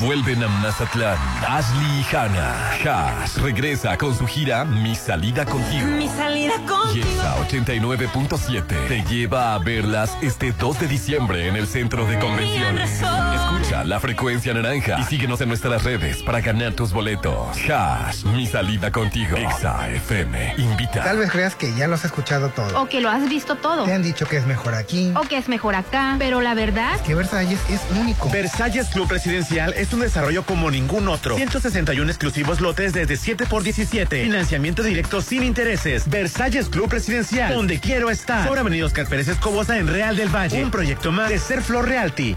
Vuelven a Mazatlán. Ashley y Hanna. Hash regresa con su gira Mi salida contigo. Mi salida Y contigo. Exa 89.7 te lleva a verlas este 2 de diciembre en el centro de convenciones. Escucha la frecuencia naranja y síguenos en nuestras redes para ganar tus boletos. Hash, mi salida contigo. Exa FM, invita. Tal vez creas que ya lo has escuchado todo. O que lo has visto todo. Te han dicho que es mejor aquí, O que es mejor acá. Pero la verdad. que Versalles es único. Versalles Club Residencial es un desarrollo como ningún otro. 161 exclusivos lotes desde 7 por 17. Financiamiento directo sin intereses. Versalles Club Residencial, donde quiero estar. Sobre Avenida Oscar Pérez Escobosa en Real del Valle. Un proyecto más de Ser Flor Realty.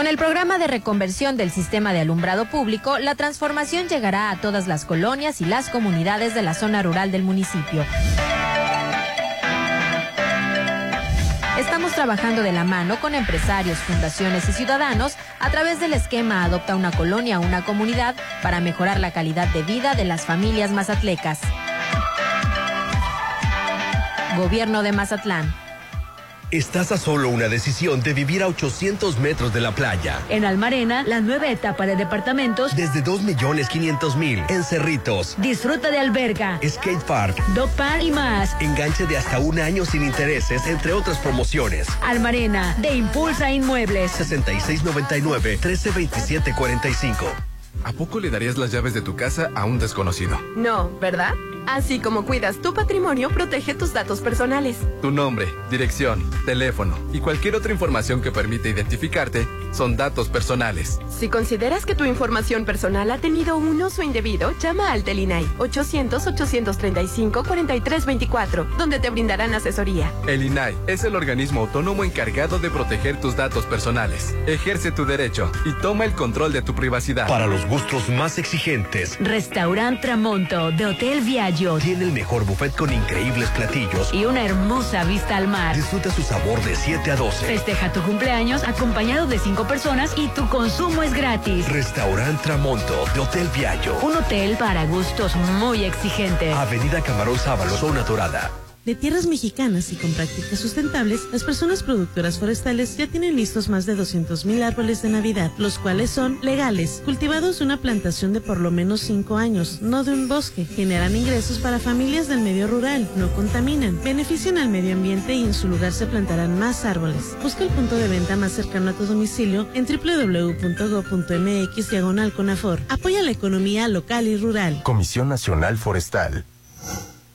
Con el programa de reconversión del sistema de alumbrado público, la transformación llegará a todas las colonias y las comunidades de la zona rural del municipio. Estamos trabajando de la mano con empresarios, fundaciones y ciudadanos a través del esquema Adopta una colonia, una comunidad para mejorar la calidad de vida de las familias mazatlecas. Gobierno de Mazatlán. Estás a solo una decisión de vivir a 800 metros de la playa. En Almarena, la nueva etapa de departamentos. Desde 2.500.000 en Cerritos. Disfruta de alberga, Skate Park. dog park y más. Enganche de hasta un año sin intereses, entre otras promociones. Almarena, de Impulsa Inmuebles. 6699-132745. ¿A poco le darías las llaves de tu casa a un desconocido? No, ¿verdad? Así como cuidas tu patrimonio, protege tus datos personales. Tu nombre, dirección, teléfono y cualquier otra información que permita identificarte son datos personales. Si consideras que tu información personal ha tenido un uso indebido, llama al Telinai 800-835-4324, donde te brindarán asesoría. El INAI es el organismo autónomo encargado de proteger tus datos personales. Ejerce tu derecho y toma el control de tu privacidad. Para los gustos más exigentes, Restaurant Tramonto de Hotel Viaggio. Tiene el mejor buffet con increíbles platillos. Y una hermosa vista al mar. Disfruta su sabor de 7 a 12. Festeja tu cumpleaños acompañado de cinco personas y tu consumo es gratis. Restaurant Tramonto de Hotel Viallo. Un hotel para gustos muy exigentes. Avenida Camarón Sábalo, zona dorada. De tierras mexicanas y con prácticas sustentables, las personas productoras forestales ya tienen listos más de 200.000 árboles de Navidad, los cuales son legales, cultivados de una plantación de por lo menos 5 años, no de un bosque. Generan ingresos para familias del medio rural, no contaminan, benefician al medio ambiente y en su lugar se plantarán más árboles. Busca el punto de venta más cercano a tu domicilio en www.go.mx diagonal Conafor. Apoya la economía local y rural. Comisión Nacional Forestal.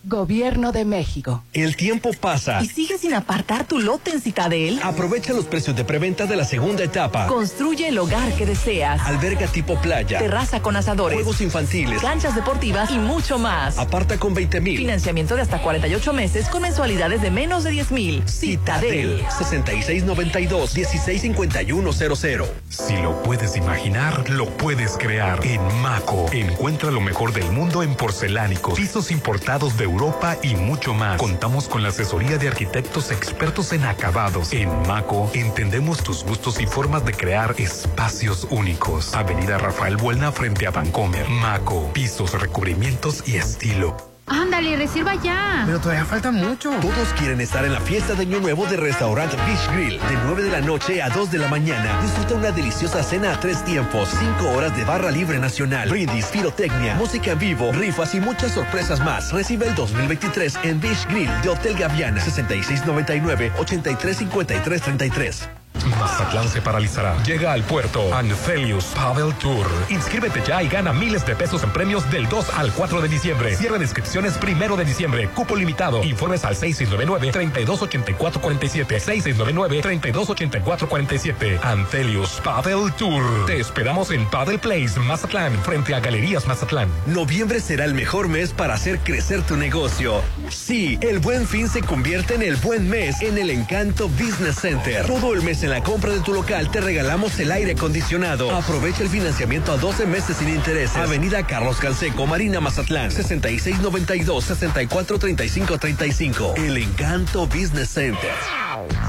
Gobierno de México. El tiempo pasa. ¿Y sigues sin apartar tu lote en Citadel? Aprovecha los precios de preventa de la segunda etapa. Construye el hogar que deseas. Alberga tipo playa. Terraza con asadores. Juegos infantiles. Canchas deportivas y mucho más. Aparta con 20 mil. Financiamiento de hasta 48 meses con mensualidades de menos de 10 mil. Citadel. 6692-165100. Si lo puedes imaginar, lo puedes crear. En Maco. Encuentra lo mejor del mundo en porcelánicos. Pisos importados de Europa y mucho más. Contamos con la asesoría de arquitectos expertos en acabados. En Maco entendemos tus gustos y formas de crear espacios únicos. Avenida Rafael Buelna frente a Vancomer. Maco, pisos, recubrimientos y estilo. Ándale, reserva ya. Pero todavía falta mucho. Todos quieren estar en la fiesta de Año Nuevo de Restaurante Beach Grill. De 9 de la noche a 2 de la mañana. Disfruta una deliciosa cena a tres tiempos. 5 horas de barra libre nacional. Brindis, pirotecnia, música en vivo, rifas y muchas sorpresas más. Recibe el 2023 en Beach Grill de Hotel Gaviana. 6699-835333. Mazatlán se paralizará. Llega al puerto Anfelius Paddle Tour. Inscríbete ya y gana miles de pesos en premios del 2 al 4 de diciembre. Cierre de inscripciones primero de diciembre. Cupo limitado. Informes al 6699-328447. 6699-328447. Anfelius Paddle Tour. Te esperamos en Paddle Place, Mazatlán, frente a Galerías Mazatlán. Noviembre será el mejor mes para hacer crecer tu negocio. Sí, el buen fin se convierte en el buen mes en el Encanto Business Center. Todo el mes en la compra de tu local te regalamos el aire acondicionado. Aprovecha el financiamiento a 12 meses sin intereses. Avenida Carlos Canseco, Marina Mazatlán, 6692-643535. El Encanto Business Center.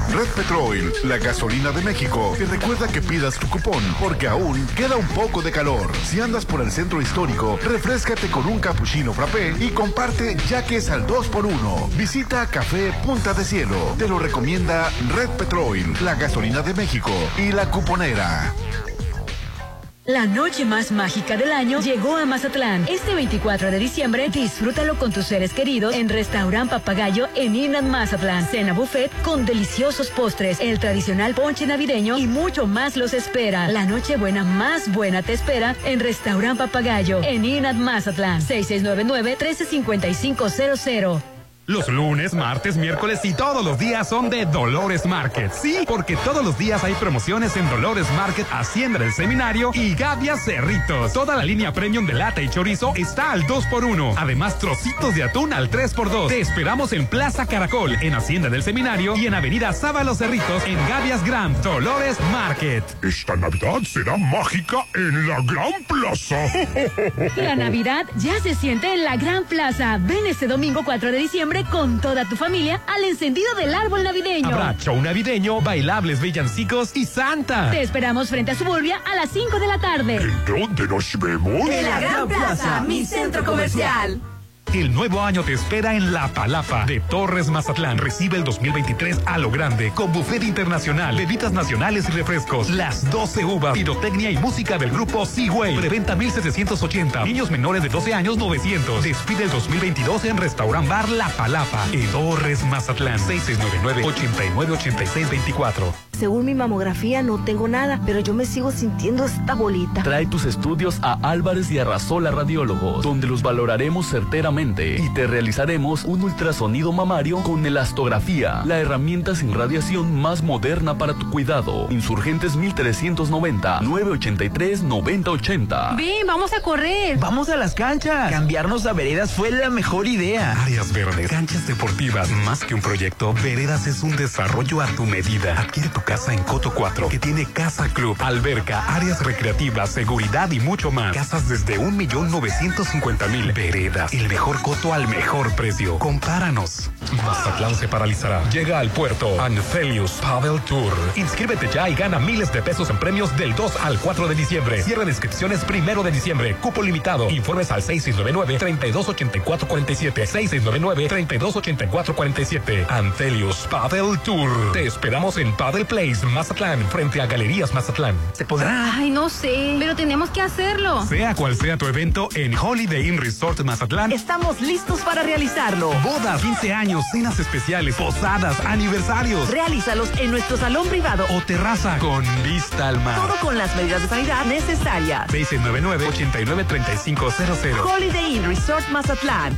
Red Petrol, la gasolina de México, te recuerda que pidas tu cupón, porque aún queda un poco de calor. Si andas por el centro histórico, refrescate con un cappuccino frappé y comparte ya que es al 2x1. Visita Café Punta de Cielo. Te lo recomienda Red Petrol, la gasolina de México y la cuponera. La noche más mágica del año llegó a Mazatlán. Este 24 de diciembre, disfrútalo con tus seres queridos en Restaurant Papagayo en Inat Mazatlán. Cena buffet con deliciosos postres, el tradicional ponche navideño y mucho más los espera. La noche buena más buena te espera en Restaurant Papagayo en Inat Mazatlán. 6699-135500. Los lunes, martes, miércoles y todos los días son de Dolores Market. Sí, porque todos los días hay promociones en Dolores Market, Hacienda del Seminario y Gavia Cerritos. Toda la línea premium de lata y chorizo está al 2x1. Además, trocitos de atún al 3x2. Te esperamos en Plaza Caracol, en Hacienda del Seminario y en Avenida Sábalos Cerritos, en Gavias Grand, Dolores Market. Esta Navidad será mágica en la Gran Plaza. La Navidad ya se siente en la Gran Plaza. Ven este domingo 4 de diciembre con toda tu familia al encendido del árbol navideño. Habrá show navideño, bailables villancicos y Santa. Te esperamos frente a Suburbia a las 5 de la tarde. ¿En dónde nos vemos? En la Gran Plaza, mi centro comercial. El nuevo año te espera en La Palapa de Torres Mazatlán. Recibe el 2023 a lo grande con buffet internacional, bebidas nacionales y refrescos, las 12 uvas, pirotecnia y música del grupo Seaway. Preventa 1780. Niños menores de 12 años 900. Despide el 2022 en Restaurant Bar La Palapa en Torres Mazatlán. 6699-898624. Según mi mamografía no tengo nada, pero yo me sigo sintiendo esta bolita. Trae tus estudios a Álvarez y Arrasola Radiólogos, donde los valoraremos certeramente y te realizaremos un ultrasonido mamario con elastografía, la herramienta sin radiación más moderna para tu cuidado. Insurgentes 1390 983 9080. Ven, vamos a correr. Vamos a las canchas. Cambiarnos a veredas fue la mejor idea. Áreas verdes, canchas deportivas, más que un proyecto, Veredas es un desarrollo a tu medida. Adquiere tu casa en Coto 4, que tiene casa club, alberca, áreas recreativas, seguridad y mucho más. Casas desde 1.950.000 veredas. El mejor coto al mejor precio. Compáranos. Mazatlán se paralizará. Llega al puerto Anfelius Paddle Tour. Inscríbete ya y gana miles de pesos en premios del 2 al 4 de diciembre. Cierre de inscripciones primero de diciembre. Cupo limitado. Informes al 6699-328447. 6699-328447. Anfelius Paddle Tour. Te esperamos en Paddle Place, Mazatlán, frente a Galerías Mazatlán. ¿Se podrá? Ay, no sé, pero tenemos que hacerlo. Sea cual sea tu evento en Holiday Inn Resort Mazatlán, Estamos listos para realizarlo. bodas, 15 años, cenas especiales, posadas, aniversarios Realízalos en nuestro salón privado o terraza con vista al mar. todo con las medidas de sanidad necesarias. 699-893500. Holiday Inn Resort Mazatlán.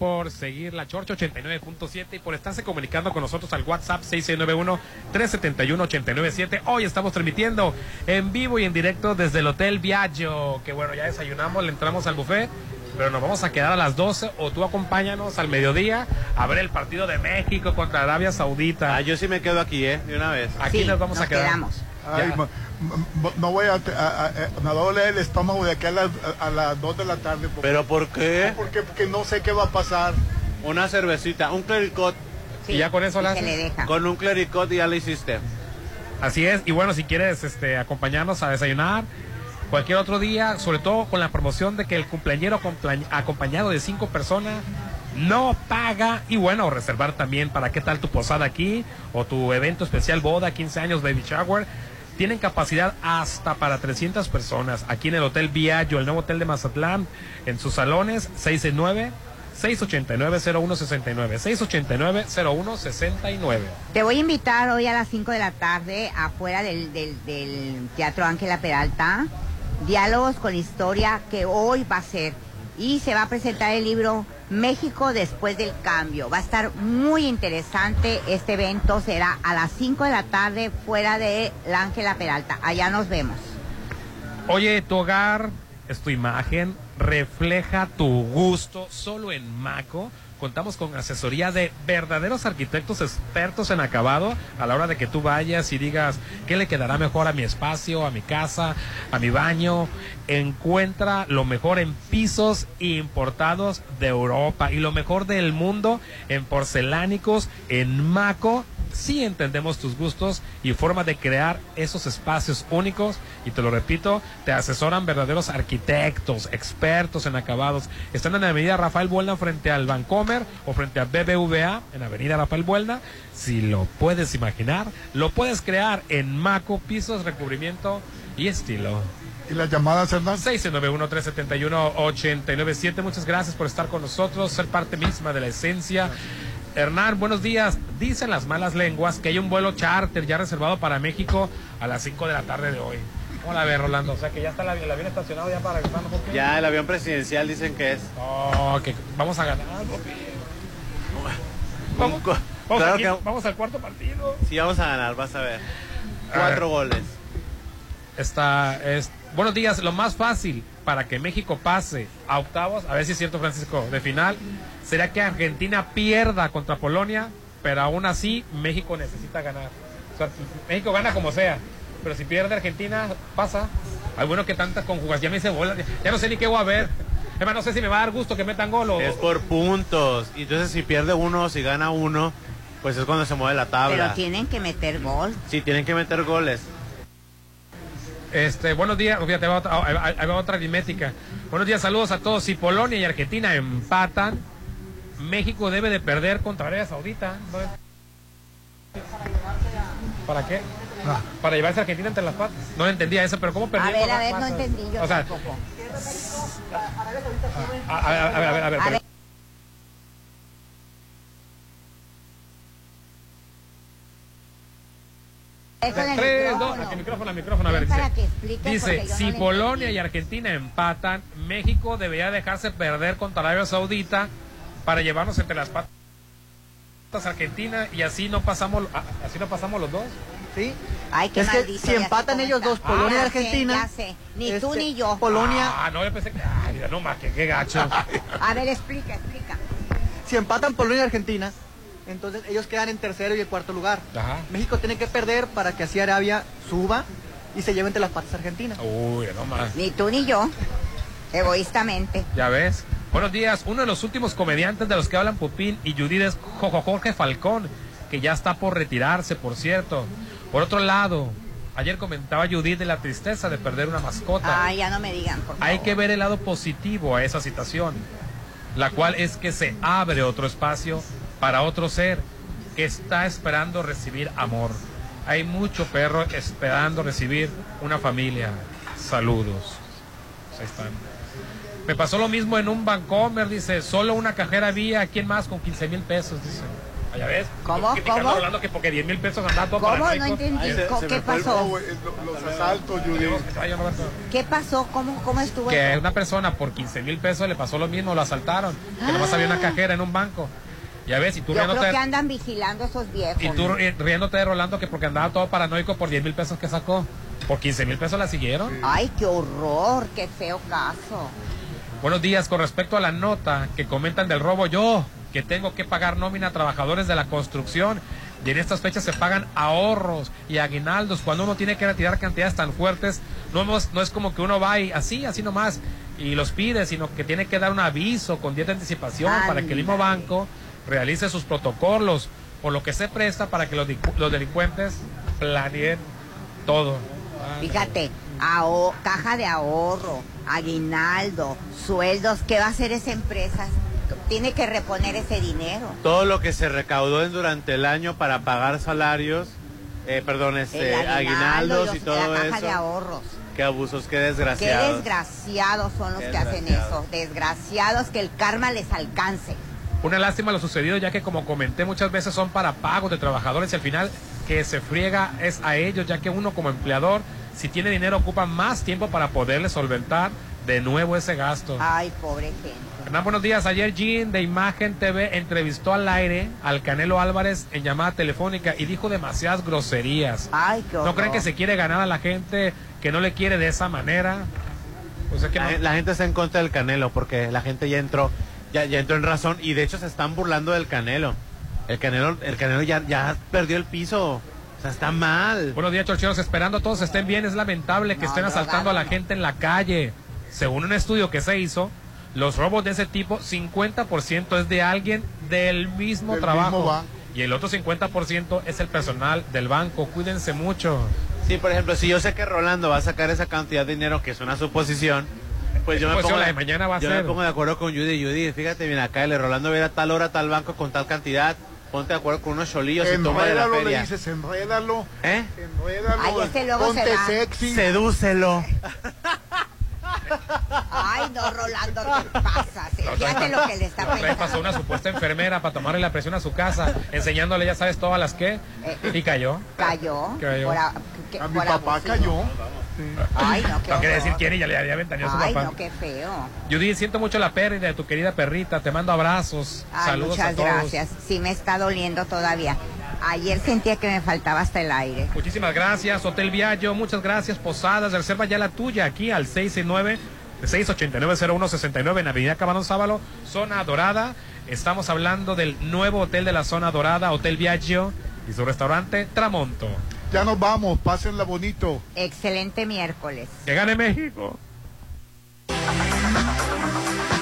por seguir la Chorcha 89.7 y por estarse comunicando con nosotros al WhatsApp 6691-371-897. Hoy estamos transmitiendo en vivo y en directo desde el Hotel Viaggio, que bueno, ya desayunamos, le entramos al buffet, pero nos vamos a quedar a las 12 o tú acompáñanos al mediodía a ver el partido de México contra Arabia Saudita. Ah, yo sí me quedo aquí, ¿eh? De una vez. Aquí nos vamos a quedar. Ay, Ya. ma- ma- no voy a, a- a- a- me duele el estómago de aquí a las, a las 2 de la tarde. porque- ¿Pero por qué? Porque, porque no sé qué va a pasar. Una cervecita, un clericot. y ya con eso la haces. Con un clericot ya lo hiciste. Así es, y bueno, si quieres este, acompañarnos a desayunar cualquier otro día, sobre todo con la promoción de que el cumpleañero acompañ- acompañado de cinco personas no paga y bueno, reservar también para qué tal tu posada aquí o tu evento especial boda, 15 años, baby shower. Tienen capacidad hasta para 300 personas aquí en el Hotel Viaggio, el nuevo hotel de Mazatlán, en sus salones 669 689-0169. 689-0169. Te voy a invitar hoy a las 5 de la tarde afuera del- del Teatro Ángela Peralta. Diálogos con historia que hoy va a ser. Y se va a presentar el libro México después del cambio. Va a estar muy interesante. Este evento será a las 5 de la tarde fuera de la Ángela Peralta. Allá nos vemos. Oye, tu hogar es tu imagen, refleja tu gusto solo en Maco. Contamos con asesoría de verdaderos arquitectos expertos en acabado a la hora de que tú vayas y digas qué le quedará mejor a mi espacio, a mi casa, a mi baño. Encuentra lo mejor en pisos importados de Europa y lo mejor del mundo en porcelánicos en Maco sí entendemos tus gustos y forma de crear esos espacios únicos y te lo repito, te asesoran verdaderos arquitectos, expertos en acabados. Están en la avenida Rafael Buelna frente al Vancomer o frente a BBVA en avenida Rafael Buelna. Si lo puedes imaginar, lo puedes crear en Maco, pisos, recubrimiento y estilo. ¿Y las llamadas, Hernán? 691-371-897. Muchas gracias por estar con nosotros, ser parte misma de la esencia. Hernán, buenos días. Dicen las malas lenguas que hay un vuelo charter ya reservado para México a las 5 de la tarde de hoy. ¿Cómo la ves, Rolando? O sea, que ya está el avión, el avión estacionado ya para regresar. ¿no? Ya, el avión presidencial dicen que es. Oh, que vamos a ganar. papi. Vamos, vamos, Claro aquí- que- vamos al cuarto partido. Sí, vamos a ganar, vas a ver. Cuatro goles. Está, es, buenos días, lo más fácil para que México pase a octavos, a ver si es cierto Francisco, de final, será que Argentina pierda contra Polonia, pero aún así México necesita ganar. O sea, México gana como sea, pero si pierde Argentina, pasa. Hay bueno que tantas conjugaciones, ya me hice bolas, ya no sé ni qué voy a ver. Además, no sé si me va a dar gusto que metan gol o... Es por puntos. Y entonces si pierde uno, si gana uno, pues es cuando se mueve la tabla. Pero tienen que meter gol. Sí, tienen que meter goles. Este, buenos días, fíjate, ahí va otra, ahí va- ahí va otra aritmética. Buenos días, saludos a todos. Si Polonia y Argentina empatan, México debe de perder contra Arabia Saudita. ¿no? ¿Para qué? Para llevarse a Argentina entre las patas. No entendía eso, pero ¿cómo A perdiendo ver, a ver, no entendí yo O sea, tampoco. a, a- a- a ver, a ver, a ver, A ver. Eso en el Tres, micrófono. dos, aquí, micrófono, micrófono, a ver, Es para dice, si Polonia entendí. y Argentina empatan, México debería dejarse perder contra Arabia Saudita para llevarnos entre las patas Argentina y así no pasamos, ah, así no pasamos los dos. Sí. Ay, qué es que maldito, si empatan ellos está. dos, Polonia y sé, Argentina. ya sé. Ni tú este, ni yo. Polonia. Ah, no, yo pensé que, ay, mira, no más, que qué gacho. A ver, explica, explica. Si empatan Polonia y Argentina, entonces ellos quedan en tercero y en cuarto lugar. Ajá. México tiene que perder para que así Arabia suba y se lleve entre las patas Argentina. Uy, no más. Ni tú ni yo. Egoístamente. Ya ves. Buenos días. Uno de los últimos comediantes de los que hablan Pupín y Judith es Jojo Jorge Falcón, que ya está por retirarse, por cierto. Por otro lado, ayer comentaba Judith de la tristeza de perder una mascota. Ay, ya no me digan, por favor. Hay que ver el lado positivo a esa situación, la cual es que se abre otro espacio para otro ser que está esperando recibir amor. Hay mucho perro esperando recibir una familia. Saludos. Ahí están. Me pasó lo mismo en un Bancomer, dice, solo una cajera había, ¿quién más con 15 mil pesos? Dice. Allá ves. ¿Cómo? ¿Cómo? a Rolando que porque 10 mil pesos andaba todo ¿Cómo? paranoico. No entendí. Ay, se- ¿Qué se pasó? Los asaltos, Judy. ¿Qué pasó? ¿Cómo, cómo estuvo Que eso? una persona por 15 mil pesos le pasó lo mismo, lo asaltaron. Que nomás había una cajera en un banco. Ya ves, y tú Yo creo riéndote, que andan vigilando esos viejos. y tú riéndote de Rolando que porque andaba todo paranoico por 10 mil pesos que sacó. Por 15 mil pesos la siguieron. Ay, qué horror, qué feo caso. Buenos días, con respecto a la nota que comentan del robo, yo que tengo que pagar nómina a trabajadores de la construcción y en estas fechas se pagan ahorros y aguinaldos cuando uno tiene que retirar cantidades tan fuertes, no, hemos- no es como que uno va y así, así nomás y los pide, sino que tiene que dar un aviso con día de anticipación para que el mismo banco realice sus protocolos, por lo que se presta para que los, los delincuentes planeen todo. Fíjate, aho- caja de ahorro, aguinaldo, sueldos, ¿qué va a hacer esa empresa? Tiene que reponer ese dinero. Todo lo que se recaudó en- durante el año para pagar salarios, eh, perdón, este, aguinaldos y todo la caja eso. de ahorros. Qué abusos, qué Qué desgraciados. desgraciados son los Qué que hacen desgraciados. eso. Desgraciados que el karma les alcance. Una lástima lo sucedido, ya que como comenté muchas veces son para pagos de trabajadores y al final que se friega es a ellos, ya que uno como empleador, si tiene dinero, ocupa más tiempo para poderle solventar de nuevo ese gasto. Ay, pobre gente. Hernán, buenos días. Ayer Jean de Imagen TV entrevistó al aire al Canelo Álvarez en llamada telefónica y dijo demasiadas groserías. Ay, qué ¿No creen que se quiere ganar a la gente que no le quiere de esa manera? Que la, no- la gente está en contra del Canelo porque la gente ya entró, ya, ya entró en razón y de hecho se están burlando del Canelo. El Canelo, el Canelo ya, ya perdió el piso. O sea, está mal. Buenos días, chorcheros. Esperando todos estén bien. Es lamentable que No, estén no, asaltando a la gente en la calle. Según un estudio que se hizo, los robos de ese tipo, 50% es de alguien del mismo Del trabajo. mismo y el otro 50% es el personal del banco. Cuídense mucho. Sí, por ejemplo, si yo sé que Rolando va a sacar esa cantidad de dinero, que es una suposición, pues yo me, pongo, la de mañana va a yo ser. me pongo de acuerdo con Judy. Judy, fíjate bien acá, el Rolando viene a tal hora tal banco con tal cantidad. Ponte de acuerdo con unos cholillos y toma de la Enrédalo, le feria. dices, enrédalo. ¿Eh? Enrédalo. Ay, este luego ponte se va. sexy. Sedúcelo. Ay, no, Rolando, ¿qué pasa? Fíjate lo que le está pasando. pasó una supuesta enfermera para tomarle la presión a su casa, enseñándole, ya sabes, todas las que. Y cayó. Cayó. Cayó. Por a, que- A mi por papá abusivo. cayó. Ay, no, qué No quiere decir quién y ya le había ventaneado a su Ay, papá. no, qué feo. Judy, siento mucho la pérdida de tu querida perrita. Te mando abrazos. Ay, Saludos a muchas todos. gracias. Sí me está doliendo todavía. Ayer sentía que me faltaba hasta el aire. Muchísimas gracias, Hotel Viallo. Muchas gracias, Posadas. Reserva ya la tuya aquí al 669 689-0169 en Avenida Camarón Sábalo, zona dorada. Estamos hablando del nuevo hotel de la zona dorada, Hotel Viaggio, y su restaurante Tramonto. Ya nos vamos, pásenla bonito. Excelente miércoles. Que gane México.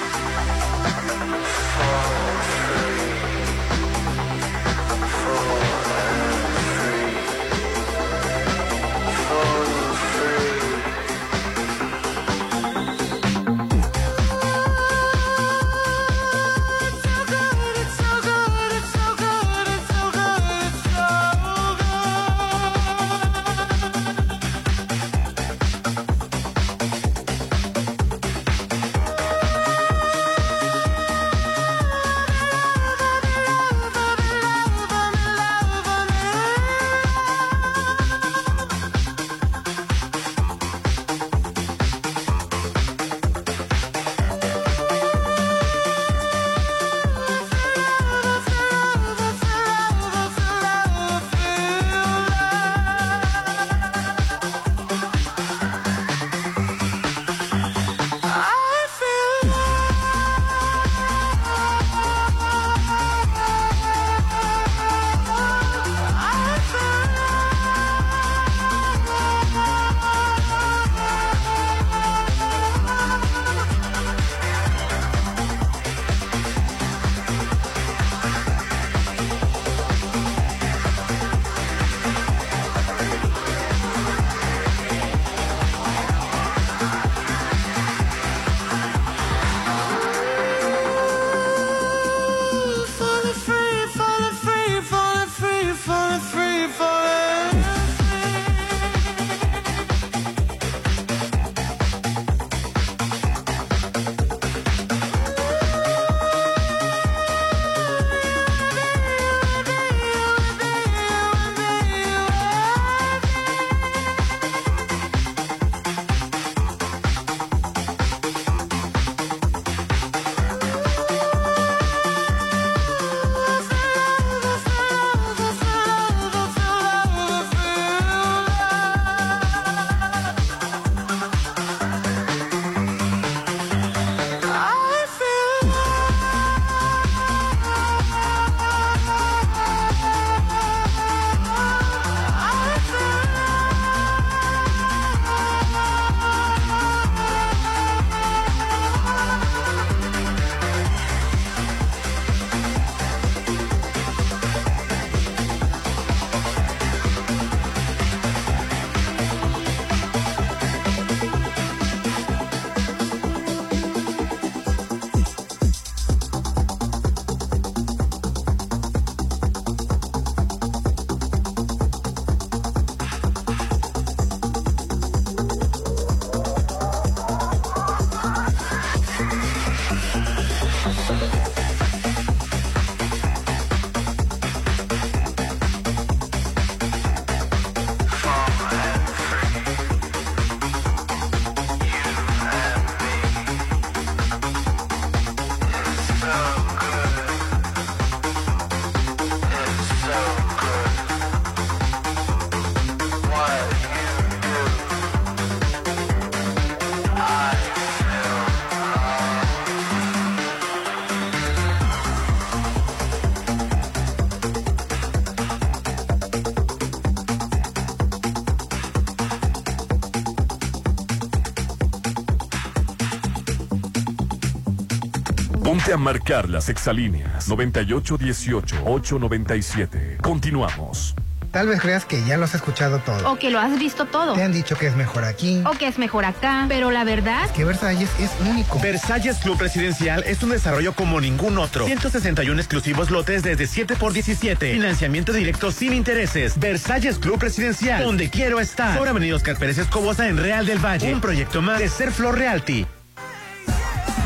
Ponte a marcar las exalíneas 9818-897. Continuamos. Tal vez creas que ya lo has escuchado todo. O que lo has visto todo. Te han dicho que es mejor aquí. O que es mejor acá. Pero la verdad. Que Versalles es único. Versalles Club Residencial es un desarrollo como ningún otro. 161 exclusivos lotes desde 7 por 17. Financiamiento directo sin intereses. Versalles Club Residencial. Donde quiero estar. Por Avenida Oscar Pérez Escobosa en Real del Valle. Un proyecto más de Ser Flor Realty.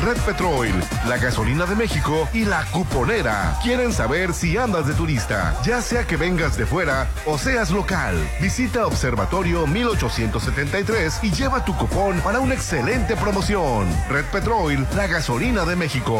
Red Petrol, la gasolina de México y la cuponera. Quieren saber si andas de turista, ya sea que vengas de fuera o seas local. Visita Observatorio 1873 y lleva tu cupón para una excelente promoción. Red Petrol, la gasolina de México.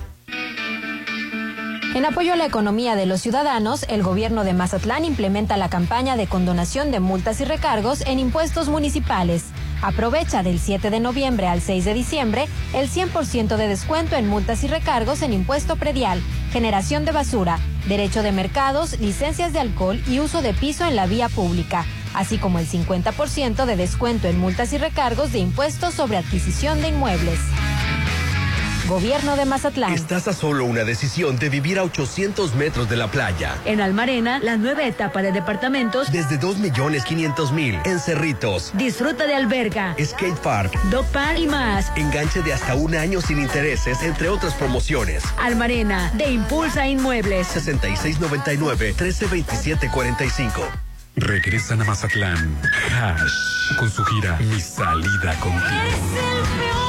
En apoyo a la economía de los ciudadanos, el gobierno de Mazatlán implementa la campaña de condonación de multas y recargos en impuestos municipales. Aprovecha del 7 de noviembre al 6 de diciembre el 100% de descuento en multas y recargos en impuesto predial, generación de basura, derecho de mercados, licencias de alcohol y uso de piso en la vía pública, así como el 50% de descuento en multas y recargos de impuestos sobre adquisición de inmuebles. Gobierno de Mazatlán. Estás a solo una decisión de vivir a 800 metros de la playa. En Almarena, la nueva etapa de departamentos. Desde 2 millones 500 mil. En Cerritos. Disfruta de alberga. Skate Park. Dog Park y más. Enganche de hasta un año sin intereses, entre otras promociones. Almarena, de Impulsa Inmuebles. 6699-132745. Regresan a Mazatlán. Hash. Con su gira Mi Salida Contigo. Este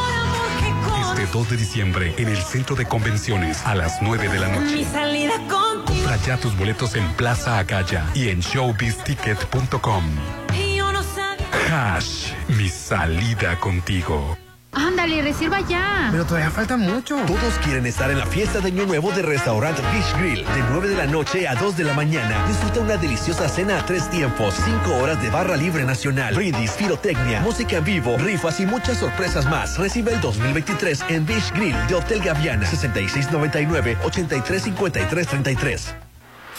2 de diciembre en el Centro de Convenciones a las 9 de la noche. Mi salida contigo. Compra ya tus boletos en Plaza Acaya y en showbizticket.com. Hash, mi salida contigo. Ándale, reserva ya. Pero todavía falta mucho. Todos quieren estar en la fiesta de Año Nuevo de Restaurant Beach Grill. De 9 de la noche a 2 de la mañana. Disfruta una deliciosa cena a tres tiempos. 5 horas de barra libre nacional. Brindis, pirotecnia, música en vivo, rifas y muchas sorpresas más. Recibe el 2023 en Beach Grill de Hotel Gaviana. 6699-835333.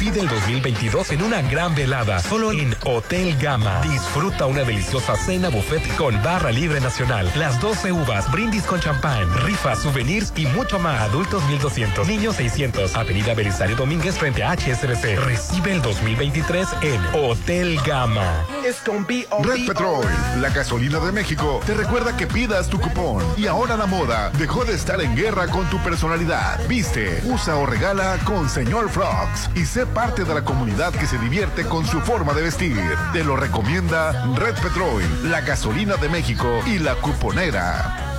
Despide el 2022 en una gran velada, solo en Hotel Gama. Disfruta una deliciosa cena buffet con barra libre nacional, las 12 uvas, brindis con champán, rifas, souvenirs y mucho más. Adultos 1200, niños 600. Avenida Belisario Domínguez frente a HSBC. Recibe el 2023 en Hotel Gama. Red Petrol, la gasolina de México, te recuerda que pidas tu cupón. Y ahora la moda dejó de estar en guerra con tu personalidad. Viste, usa o regala con Señor Frogs y sé parte de la comunidad que se divierte con su forma de vestir. Te lo recomienda Red Petrol, la gasolina de México y la cuponera.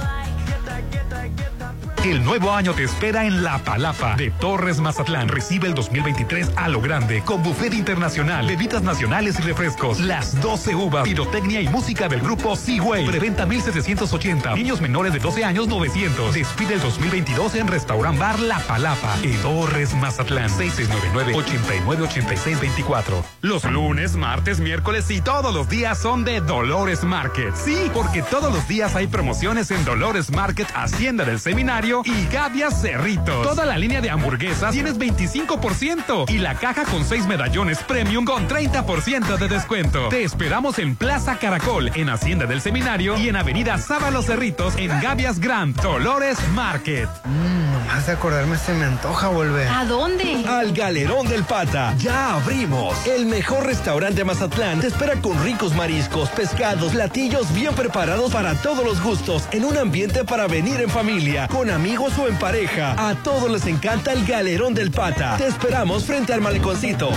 El nuevo año te espera en La Palapa de Torres Mazatlán. Recibe el 2023 a lo grande con buffet internacional, bebidas nacionales y refrescos, las 12 uvas, pirotecnia y música del grupo Seaway. Preventa 1780. Niños menores de 12 años 900. Despide el 2022 en Restaurant Bar La Palapa en Torres Mazatlán. 6699-898624. Los lunes, martes, miércoles y todos los días son de Dolores Market. Sí, porque todos los días hay promociones en Dolores Market, Hacienda del Seminario y Gavias Cerritos. Toda la línea de hamburguesas tienes 25% y la caja con 6 medallones premium con 30% de descuento. Te esperamos en Plaza Caracol, en Hacienda del Seminario y en Avenida Sábalo Cerritos en Gavias Grand, Dolores Market. Mmm, nomás de acordarme se me antoja volver. ¿A dónde? Al Galerón del Pata. Ya abrimos. El mejor restaurante de Mazatlán te espera con ricos mariscos, pescados, platillos bien preparados para todos los gustos, en un ambiente para venir en familia, con amigos o en pareja. A todos les encanta el Galerón del Pata. Te esperamos frente al maleconcito.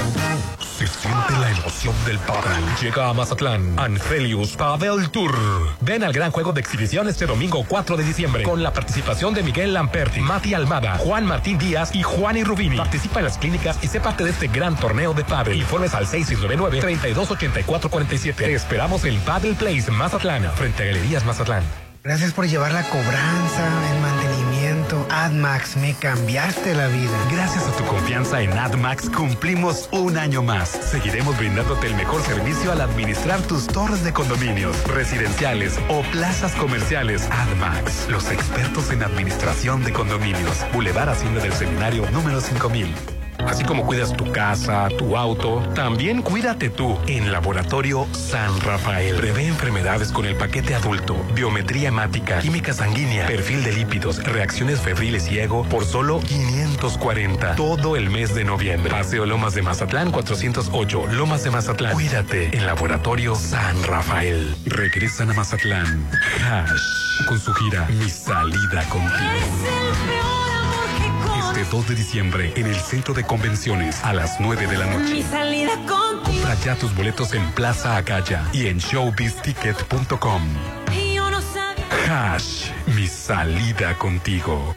Se siente la emoción del pádel. Llega a Mazatlán Angelius Pavel Tour. Ven al gran juego de exhibición este domingo 4 de diciembre con la participación de Miguel Lamperti, Mati Almada, Juan Martín Díaz y Juan y Rubini. Participa en las clínicas y sé parte de este gran torneo de pádel. Informes al 6699-328447. Te esperamos en Paddle Place Mazatlán, frente a Galerías Mazatlán. Gracias por llevar la cobranza, el mantenimiento. AdMax, me cambiaste la vida. Gracias a tu confianza en AdMax cumplimos un año más. Seguiremos brindándote el mejor servicio al administrar tus torres de condominios, residenciales o plazas comerciales. AdMax, los expertos en administración de condominios. Boulevard Hacienda del Seminario número 5000. Así como cuidas tu casa, tu auto, también cuídate tú en Laboratorio San Rafael. Prevé enfermedades con el paquete adulto, biometría hemática, química sanguínea, perfil de lípidos, reacciones febriles y ego por solo 540. Todo el mes de noviembre. Paseo Lomas de Mazatlán 408, Lomas de Mazatlán. Cuídate en Laboratorio San Rafael. Regresan a Mazatlán. Hash con su gira Mi salida contigo. Este 2 de diciembre en el Centro de Convenciones a las 9 de la noche. Mi salida contigo. Compra ya tus boletos en Plaza Acaya y en showbizticket.com. No. Hash, mi salida contigo.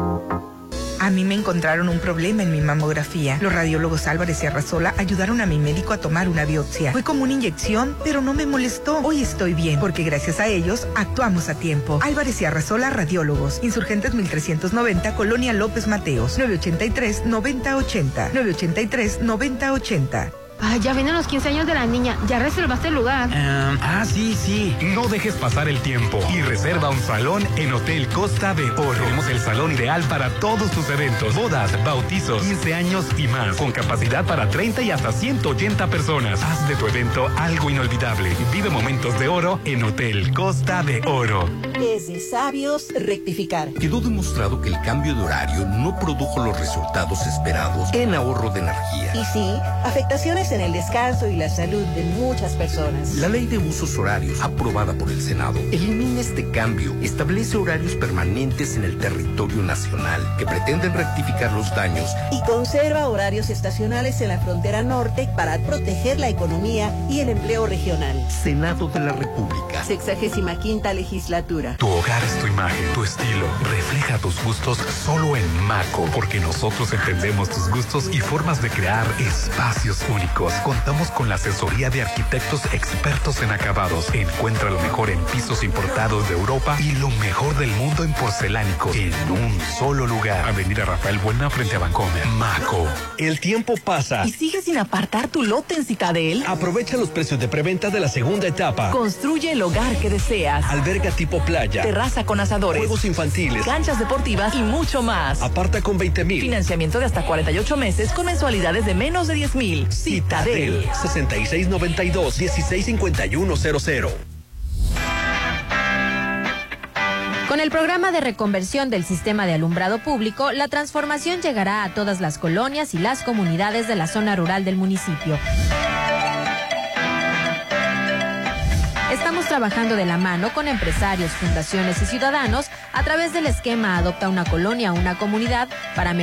A mí me encontraron un problema en mi mamografía. Los radiólogos Álvarez y Arrasola ayudaron a mi médico a tomar una biopsia. Fue como una inyección, pero no me molestó. Hoy estoy bien, porque gracias a ellos actuamos a tiempo. Álvarez y Arrasola Radiólogos. Insurgentes 1390, Colonia López Mateos. 983-9080. 983-9080. Ay, ya vienen los 15 años de la niña. ¿Ya reservaste el lugar? ah, sí, sí. No dejes pasar el tiempo y reserva un salón en Hotel Costa de Oro. Tenemos el salón ideal para todos tus eventos, bodas, bautizos, 15 años y más, con capacidad para 30 y hasta 180 personas. Haz de tu evento algo inolvidable. Vive momentos de oro en Hotel Costa de Oro. Es de sabios rectificar. Quedó demostrado que el cambio de horario no produjo los resultados esperados en ahorro de energía. Y sí, afectaciones en el descanso y la salud de muchas personas. La ley de usos horarios, aprobada por el Senado, elimina este cambio, establece horarios permanentes en el territorio nacional que pretenden rectificar los daños Y conserva horarios estacionales en la frontera norte para proteger la economía y el empleo regional. Senado de la República. Sexagésima quinta legislatura. Tu hogar es tu imagen, tu estilo. Refleja tus gustos solo en Maco, porque nosotros entendemos tus gustos y formas de crear espacios únicos. Contamos con la asesoría de arquitectos expertos en acabados. Encuentra lo mejor en pisos importados de Europa y lo mejor del mundo en porcelánicos en un solo lugar. Avenida Rafael Buena frente a Bancomer. Maco. El tiempo pasa. ¿Y sigues sin apartar tu lote en Citadel? Aprovecha los precios de preventa de la segunda etapa. Construye el hogar que deseas. Alberga tipo playa. Terraza con asadores. Juegos infantiles. Canchas deportivas y mucho más. Aparta con 20 mil. Financiamiento de hasta 48 meses con mensualidades de menos de 10 mil. Citadel. 6692-165100. Con el programa de reconversión del sistema de alumbrado público, la transformación llegará a todas las colonias y las comunidades de la zona rural del municipio. Estamos trabajando de la mano con empresarios, fundaciones y ciudadanos a través del esquema Adopta una colonia, una comunidad para mejorar